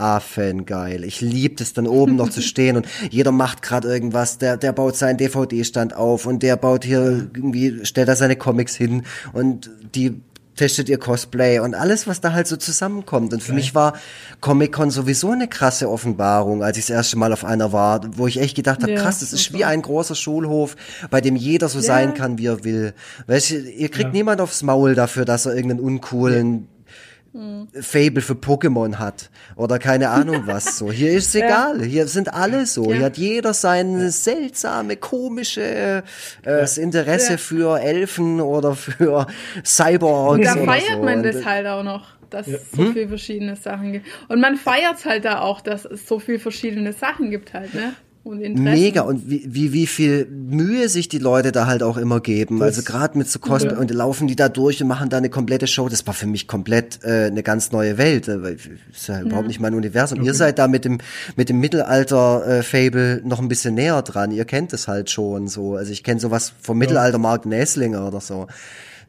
geil. Ich liebe es dann oben noch zu stehen und jeder macht gerade irgendwas, der, der baut seinen DVD-Stand auf und der baut hier irgendwie, stellt da seine Comics hin und die testet ihr Cosplay und alles, was da halt so zusammenkommt. Und für okay. mich war Comic-Con sowieso eine krasse Offenbarung, als ich das erste Mal auf einer war, wo ich echt gedacht habe, ja, krass, das ist wie ein großer Schulhof, bei dem jeder so ja. sein kann, wie er will. Weißt du, ihr kriegt ja. niemand aufs Maul dafür, dass er irgendeinen uncoolen Fable für Pokémon hat oder keine Ahnung was so. Hier ist es egal. Hier sind alle so. Ja. Hier hat jeder sein seltsame, komische äh, Interesse ja. für Elfen oder für Cyborgs. Da feiert so. man das halt auch noch dass ja. es so hm? viele verschiedene Sachen gibt. Und man feiert halt da auch, dass es so viele verschiedene Sachen gibt halt, ne? Und Mega und wie, wie, wie viel Mühe sich die Leute da halt auch immer geben. Das also gerade mit so Kosten ja. und laufen die da durch und machen da eine komplette Show. Das war für mich komplett äh, eine ganz neue Welt. Äh, weil ist ja, ja. überhaupt nicht mein Universum. Okay. Ihr seid da mit dem mit dem Mittelalter-Fable äh, noch ein bisschen näher dran. Ihr kennt es halt schon so. Also ich kenne sowas vom Mittelalter Mark Nesslinger oder so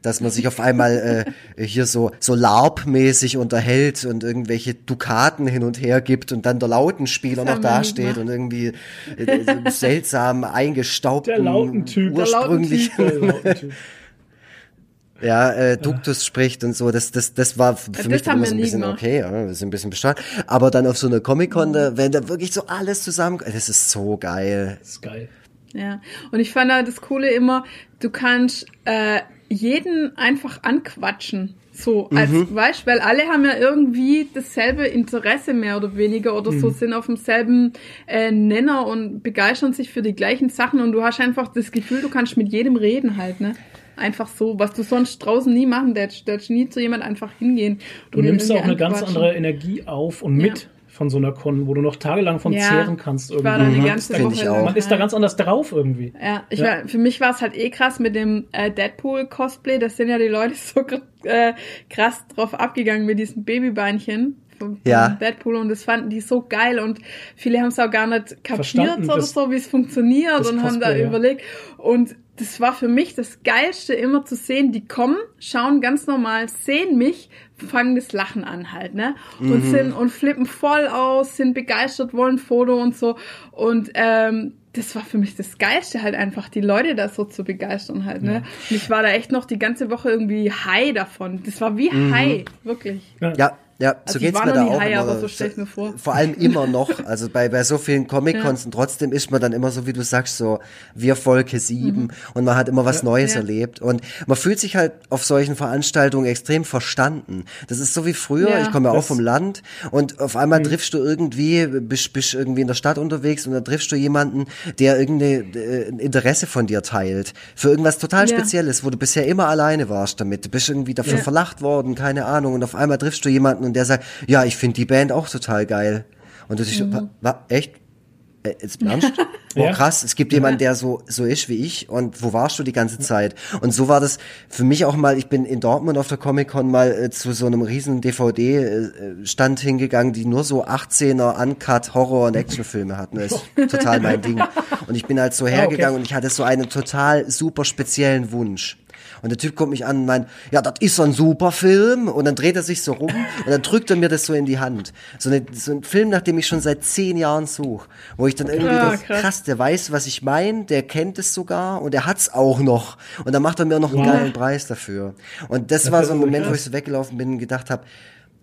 dass man sich auf einmal äh, hier so so LARP-mäßig unterhält und irgendwelche Dukaten hin und her gibt und dann der Lautenspieler noch dasteht und irgendwie äh, so seltsam eingestaubten der Lautentyp, ursprünglich der Lautentyp. ja, äh, Duktus ja. spricht und so, das, das, das war für das mich dann immer so ein bisschen gemacht. okay, ja, das ist ein bisschen bestraft. Aber dann auf so einer Comic-Con, wenn da wirklich so alles zusammen, das ist so geil. Das ist geil. Ja, und ich fand halt das Coole immer, du kannst äh, jeden einfach anquatschen. So, als mhm. weißt, weil alle haben ja irgendwie dasselbe Interesse mehr oder weniger oder mhm. so, sind auf demselben äh, Nenner und begeistern sich für die gleichen Sachen und du hast einfach das Gefühl, du kannst mit jedem reden halt, ne? Einfach so, was du sonst draußen nie machen darfst nie zu jemand einfach hingehen. Du nimmst auch eine ganz andere Energie auf und mit. Ja von so einer Con, wo du noch tagelang von ja, zehren kannst. Irgendwie. war da die ganze Woche ich auch. Man ist da ganz anders drauf irgendwie. Ja, ich ja. War, für mich war es halt eh krass mit dem äh, Deadpool-Cosplay. Das sind ja die Leute so äh, krass drauf abgegangen mit diesem Babybeinchen vom, ja. Deadpool und das fanden die so geil und viele haben es auch gar nicht kapiert Verstanden, oder so, wie es funktioniert und Cosplay, haben da ja. überlegt und das war für mich das Geilste, immer zu sehen, die kommen, schauen ganz normal, sehen mich, fangen das Lachen an halt, ne? Und mhm. sind und flippen voll aus, sind begeistert, wollen Foto und so. Und ähm, das war für mich das Geilste, halt einfach die Leute da so zu begeistern halt, ne? Ja. Und ich war da echt noch die ganze Woche irgendwie high davon. Das war wie mhm. high, wirklich. Ja, ja, also so geht's mir da auch high, immer. So stell ich mir vor. Vor allem immer noch, also bei, bei so vielen Comic-Cons ja. und trotzdem ist man dann immer so, wie du sagst, so wir Volke sieben mhm. und man hat immer was ja. Neues ja. erlebt und man fühlt sich halt auf solchen Veranstaltungen extrem verstanden. Das ist so wie früher, ich komme ja auch vom Land und auf einmal mhm. triffst du irgendwie, bist, bist irgendwie in der Stadt unterwegs und dann triffst du jemanden, der irgendein äh, Interesse von dir teilt für irgendwas total Spezielles, wo du bisher immer alleine warst damit. Du bist irgendwie dafür verlacht worden, keine Ahnung und auf einmal triffst du jemanden und der sagt, ja, ich finde die Band auch total geil. Und du siehst, mhm. war echt? Äh, jetzt ernst? Boah, krass, es gibt jemanden, der so, so ist wie ich und wo warst du die ganze Zeit? Und so war das für mich auch mal, ich bin in Dortmund auf der Comic-Con mal äh, zu so einem riesen DVD-Stand äh, hingegangen, die nur so 18er Uncut Horror- und Actionfilme hatten. Das ist total mein Ding. Und ich bin halt so hergegangen ah, okay. und ich hatte so einen total super speziellen Wunsch. Und der Typ kommt mich an und meint, ja, das ist so ein super Film. Und dann dreht er sich so rum und dann drückt er mir das so in die Hand. So, eine, so ein Film, nach dem ich schon seit zehn Jahren suche. Wo ich dann irgendwie, ja, das, krass. krass, der weiß, was ich meine, der kennt es sogar und er hat's auch noch. Und dann macht er mir noch einen ja. geilen Preis dafür. Und das, das war so ein Moment, krass. wo ich so weggelaufen bin und gedacht habe,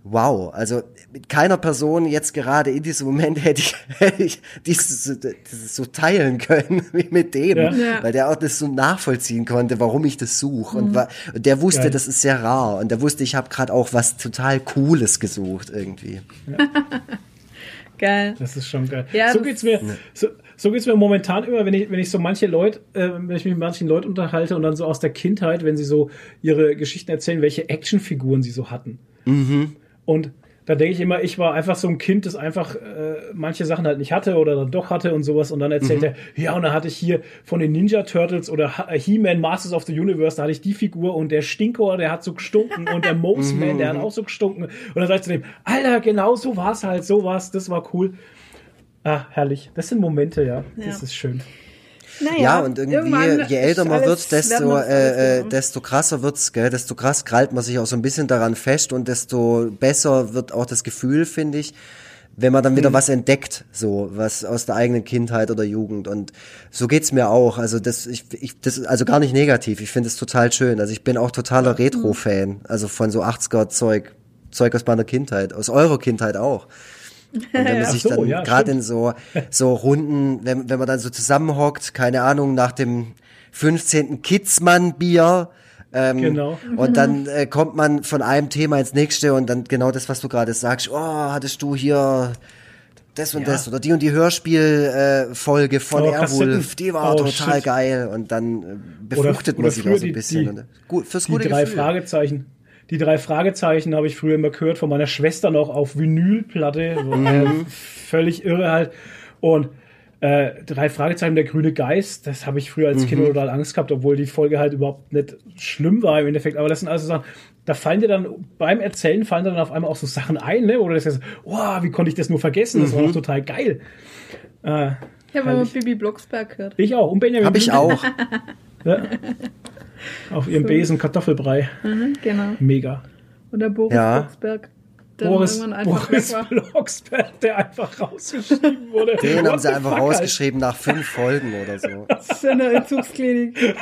wow, also mit keiner Person jetzt gerade in diesem Moment hätte ich, hätte ich dieses, dieses so teilen können wie mit dem, ja. weil der auch das so nachvollziehen konnte, warum ich das suche mhm. und, war, und der wusste, Geil. das ist sehr rar und der wusste, ich habe gerade auch was total Cooles gesucht irgendwie. Ja. geil. Das ist schon geil. Ja, so geht's mir. So, so geht's mir momentan immer, wenn ich, wenn ich so manche Leute, äh, wenn ich mich mit manchen Leuten unterhalte und dann so aus der Kindheit, wenn sie so ihre Geschichten erzählen, welche Actionfiguren sie so hatten. Mhm. Und da denke ich immer, ich war einfach so ein Kind, das einfach äh, manche Sachen halt nicht hatte oder dann doch hatte und sowas. Und dann erzählt er, ja, und dann hatte ich hier von den Ninja Turtles oder Ha- He-Man Masters of the Universe, da hatte ich die Figur und der Stinkor, der hat so gestunken und der Moseman, der hat auch so gestunken. Und dann sag ich zu dem, Alter, genau so war's halt, so war's, das war cool. Ah, herrlich. Das sind Momente, ja. Das Ja. ist schön. Naja, Ja, und irgendwie, je älter man wird, desto, äh, äh, desto krasser wird's, gell? Desto krass krallt man sich auch so ein bisschen daran fest und desto besser wird auch das Gefühl, finde ich, wenn man dann wieder was entdeckt, so, was aus der eigenen Kindheit oder Jugend. Und so geht's mir auch. Also das, ich, ich, das, also gar nicht negativ. Ich finde es total schön. Also ich bin auch totaler Retro-Fan. Also von so 80er-Zeug, Zeug aus meiner Kindheit, aus eurer Kindheit auch. Und wenn man sich so, dann ja, gerade in so, so Runden, wenn, wenn man dann so zusammenhockt, keine Ahnung, nach dem 15. Kitzmann-Bier, ähm, Genau. und dann äh, kommt man von einem Thema ins nächste und dann genau das, was du gerade sagst, oh, hattest du hier das und Ja. das oder die und die Hörspielfolge äh, von Oh, Airwolf, die war Oh, total shit. geil und dann äh, befruchtet man sich auch so ein bisschen. die- und, äh, gut, fürs Die gute drei Gefühl. Fragezeichen. Die drei Fragezeichen habe ich früher immer gehört von meiner Schwester noch auf Vinylplatte. So, äh, völlig irre halt. Und äh, drei Fragezeichen, der grüne Geist, das habe ich früher als Kind total Angst gehabt, obwohl die Folge halt überhaupt nicht schlimm war im Endeffekt. Aber das sind also Sachen, da fallen dir dann beim Erzählen fallen dir dann auf einmal auch so Sachen ein, ne? Oder das ist, oh, wie konnte ich das nur vergessen? Das war doch total geil. Äh, Ich habe immer. Bibi Blocksberg gehört. ich auch. Und Benjamin Hab ich auch. Ja. Auf ihrem Besen Kartoffelbrei. Mhm, genau. Mega. Oder Boris Ja. Blocksberg. Der Boris, irgendwann einfach Boris. Blocksberg, der einfach rausgeschrieben wurde. Den haben sie einfach fuck, rausgeschrieben nach fünf Folgen oder so. Das ist in der Entzugsklinik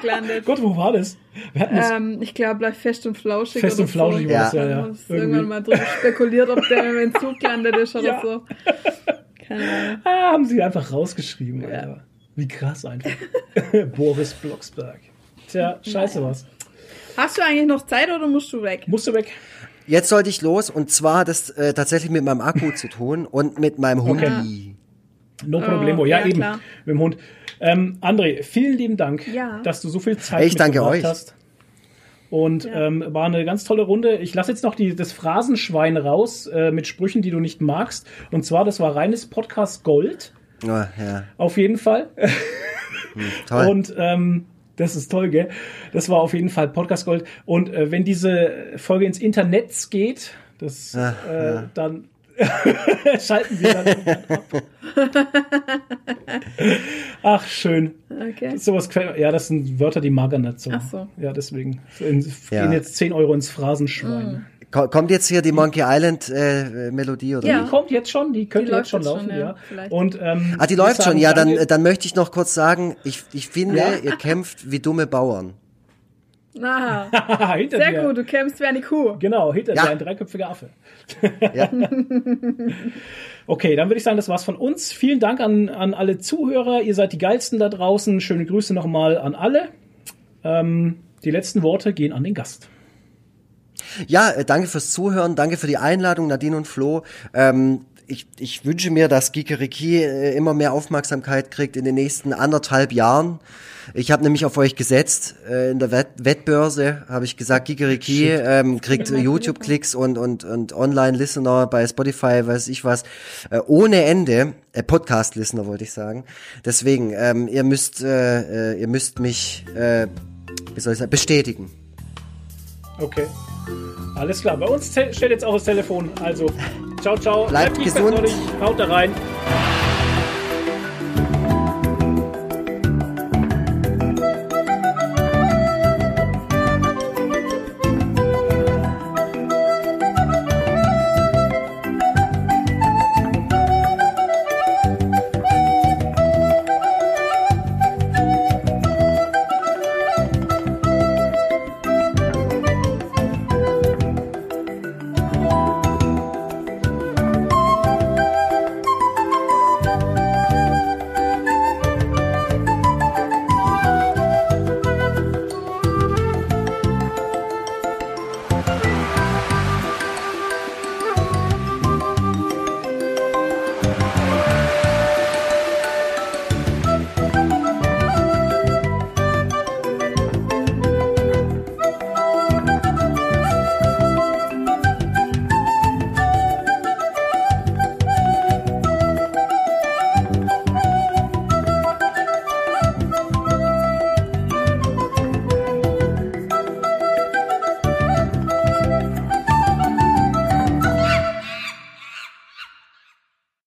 gelandet. Gott, wo war das? Ähm, ich glaube, bleib fest und flauschig. Fest oder und flauschig so. war das, ja, ja. Irgendwie. irgendwann mal drüber spekuliert, ob der im Entzug gelandet ist oder Ja. so. Keine Ahnung. ah, haben sie einfach rausgeschrieben. Alter. Wie krass einfach. Boris Blocksberg. Tja, scheiße was. Hast du eigentlich noch Zeit oder musst du weg? Musst du weg? Jetzt sollte ich los und zwar hat es äh, tatsächlich mit meinem Akku zu tun und mit meinem Hundi. No problemo. Ja, ja, eben. klar. Mit dem Hund. Ähm, André, vielen lieben Dank, Ja. dass du so viel Zeit Ich danke euch. hast. Und ähm, war eine ganz tolle Runde. Ich lasse jetzt noch die, das Phrasenschwein raus äh, mit Sprüchen, die du nicht magst. Und zwar, das war reines Podcast Gold. Oh, ja, Auf jeden Fall. toll. Und ähm, das ist toll, gell? Das war auf jeden Fall Podcast Gold. Und äh, wenn diese Folge ins Internet geht, das Ah, äh, dann schalten wir dann ab. Ach, schön. Okay. Sowas quer- ja, das sind Wörter, die mag er nicht so. Ach so. Ja, deswegen in, Ja. gehen jetzt 10 Euro ins Phrasenschwein. Ko- Kommt jetzt hier die Monkey Island äh, Melodie oder Ja. Die wie? kommt jetzt schon, die könnte Die jetzt schon laufen, schon, ja. Und, ähm, Ah, die läuft sagen schon. Ja, dann, dann möchte ich noch kurz sagen, ich, ich finde, Ja. ihr kämpft wie dumme Bauern. Aha. hinter Sehr dir. gut, du kämpfst wie eine Kuh. Genau, hinter Ja. dir ein dreiköpfiger Affe. Ja. Okay, dann würde ich sagen, das war's von uns. Vielen Dank an, an alle Zuhörer. Ihr seid die geilsten da draußen. Schöne Grüße nochmal an alle. Ähm, die letzten Worte gehen an den Gast. Ja, äh, danke fürs Zuhören, danke für die Einladung, Nadine und Flo. Ähm, ich, ich wünsche mir, dass Gikeriki äh, immer mehr Aufmerksamkeit kriegt in den nächsten anderthalb Jahren. Ich habe nämlich auf euch gesetzt. Äh, in der Wett Wettbörse habe ich gesagt, Gikeriki ähm, kriegt äh, YouTube-Klicks und, und, und Online-Listener bei Spotify, weiß ich was, äh, ohne Ende. Äh, Podcast-Listener wollte ich sagen. Deswegen, ähm, ihr müsst, äh, ihr müsst mich, äh, wie soll ich sagen, bestätigen. Okay. Alles klar. Bei uns te- steht jetzt auch das Telefon. Also, ciao, ciao. Bleibt geek, gesund. Haut da rein.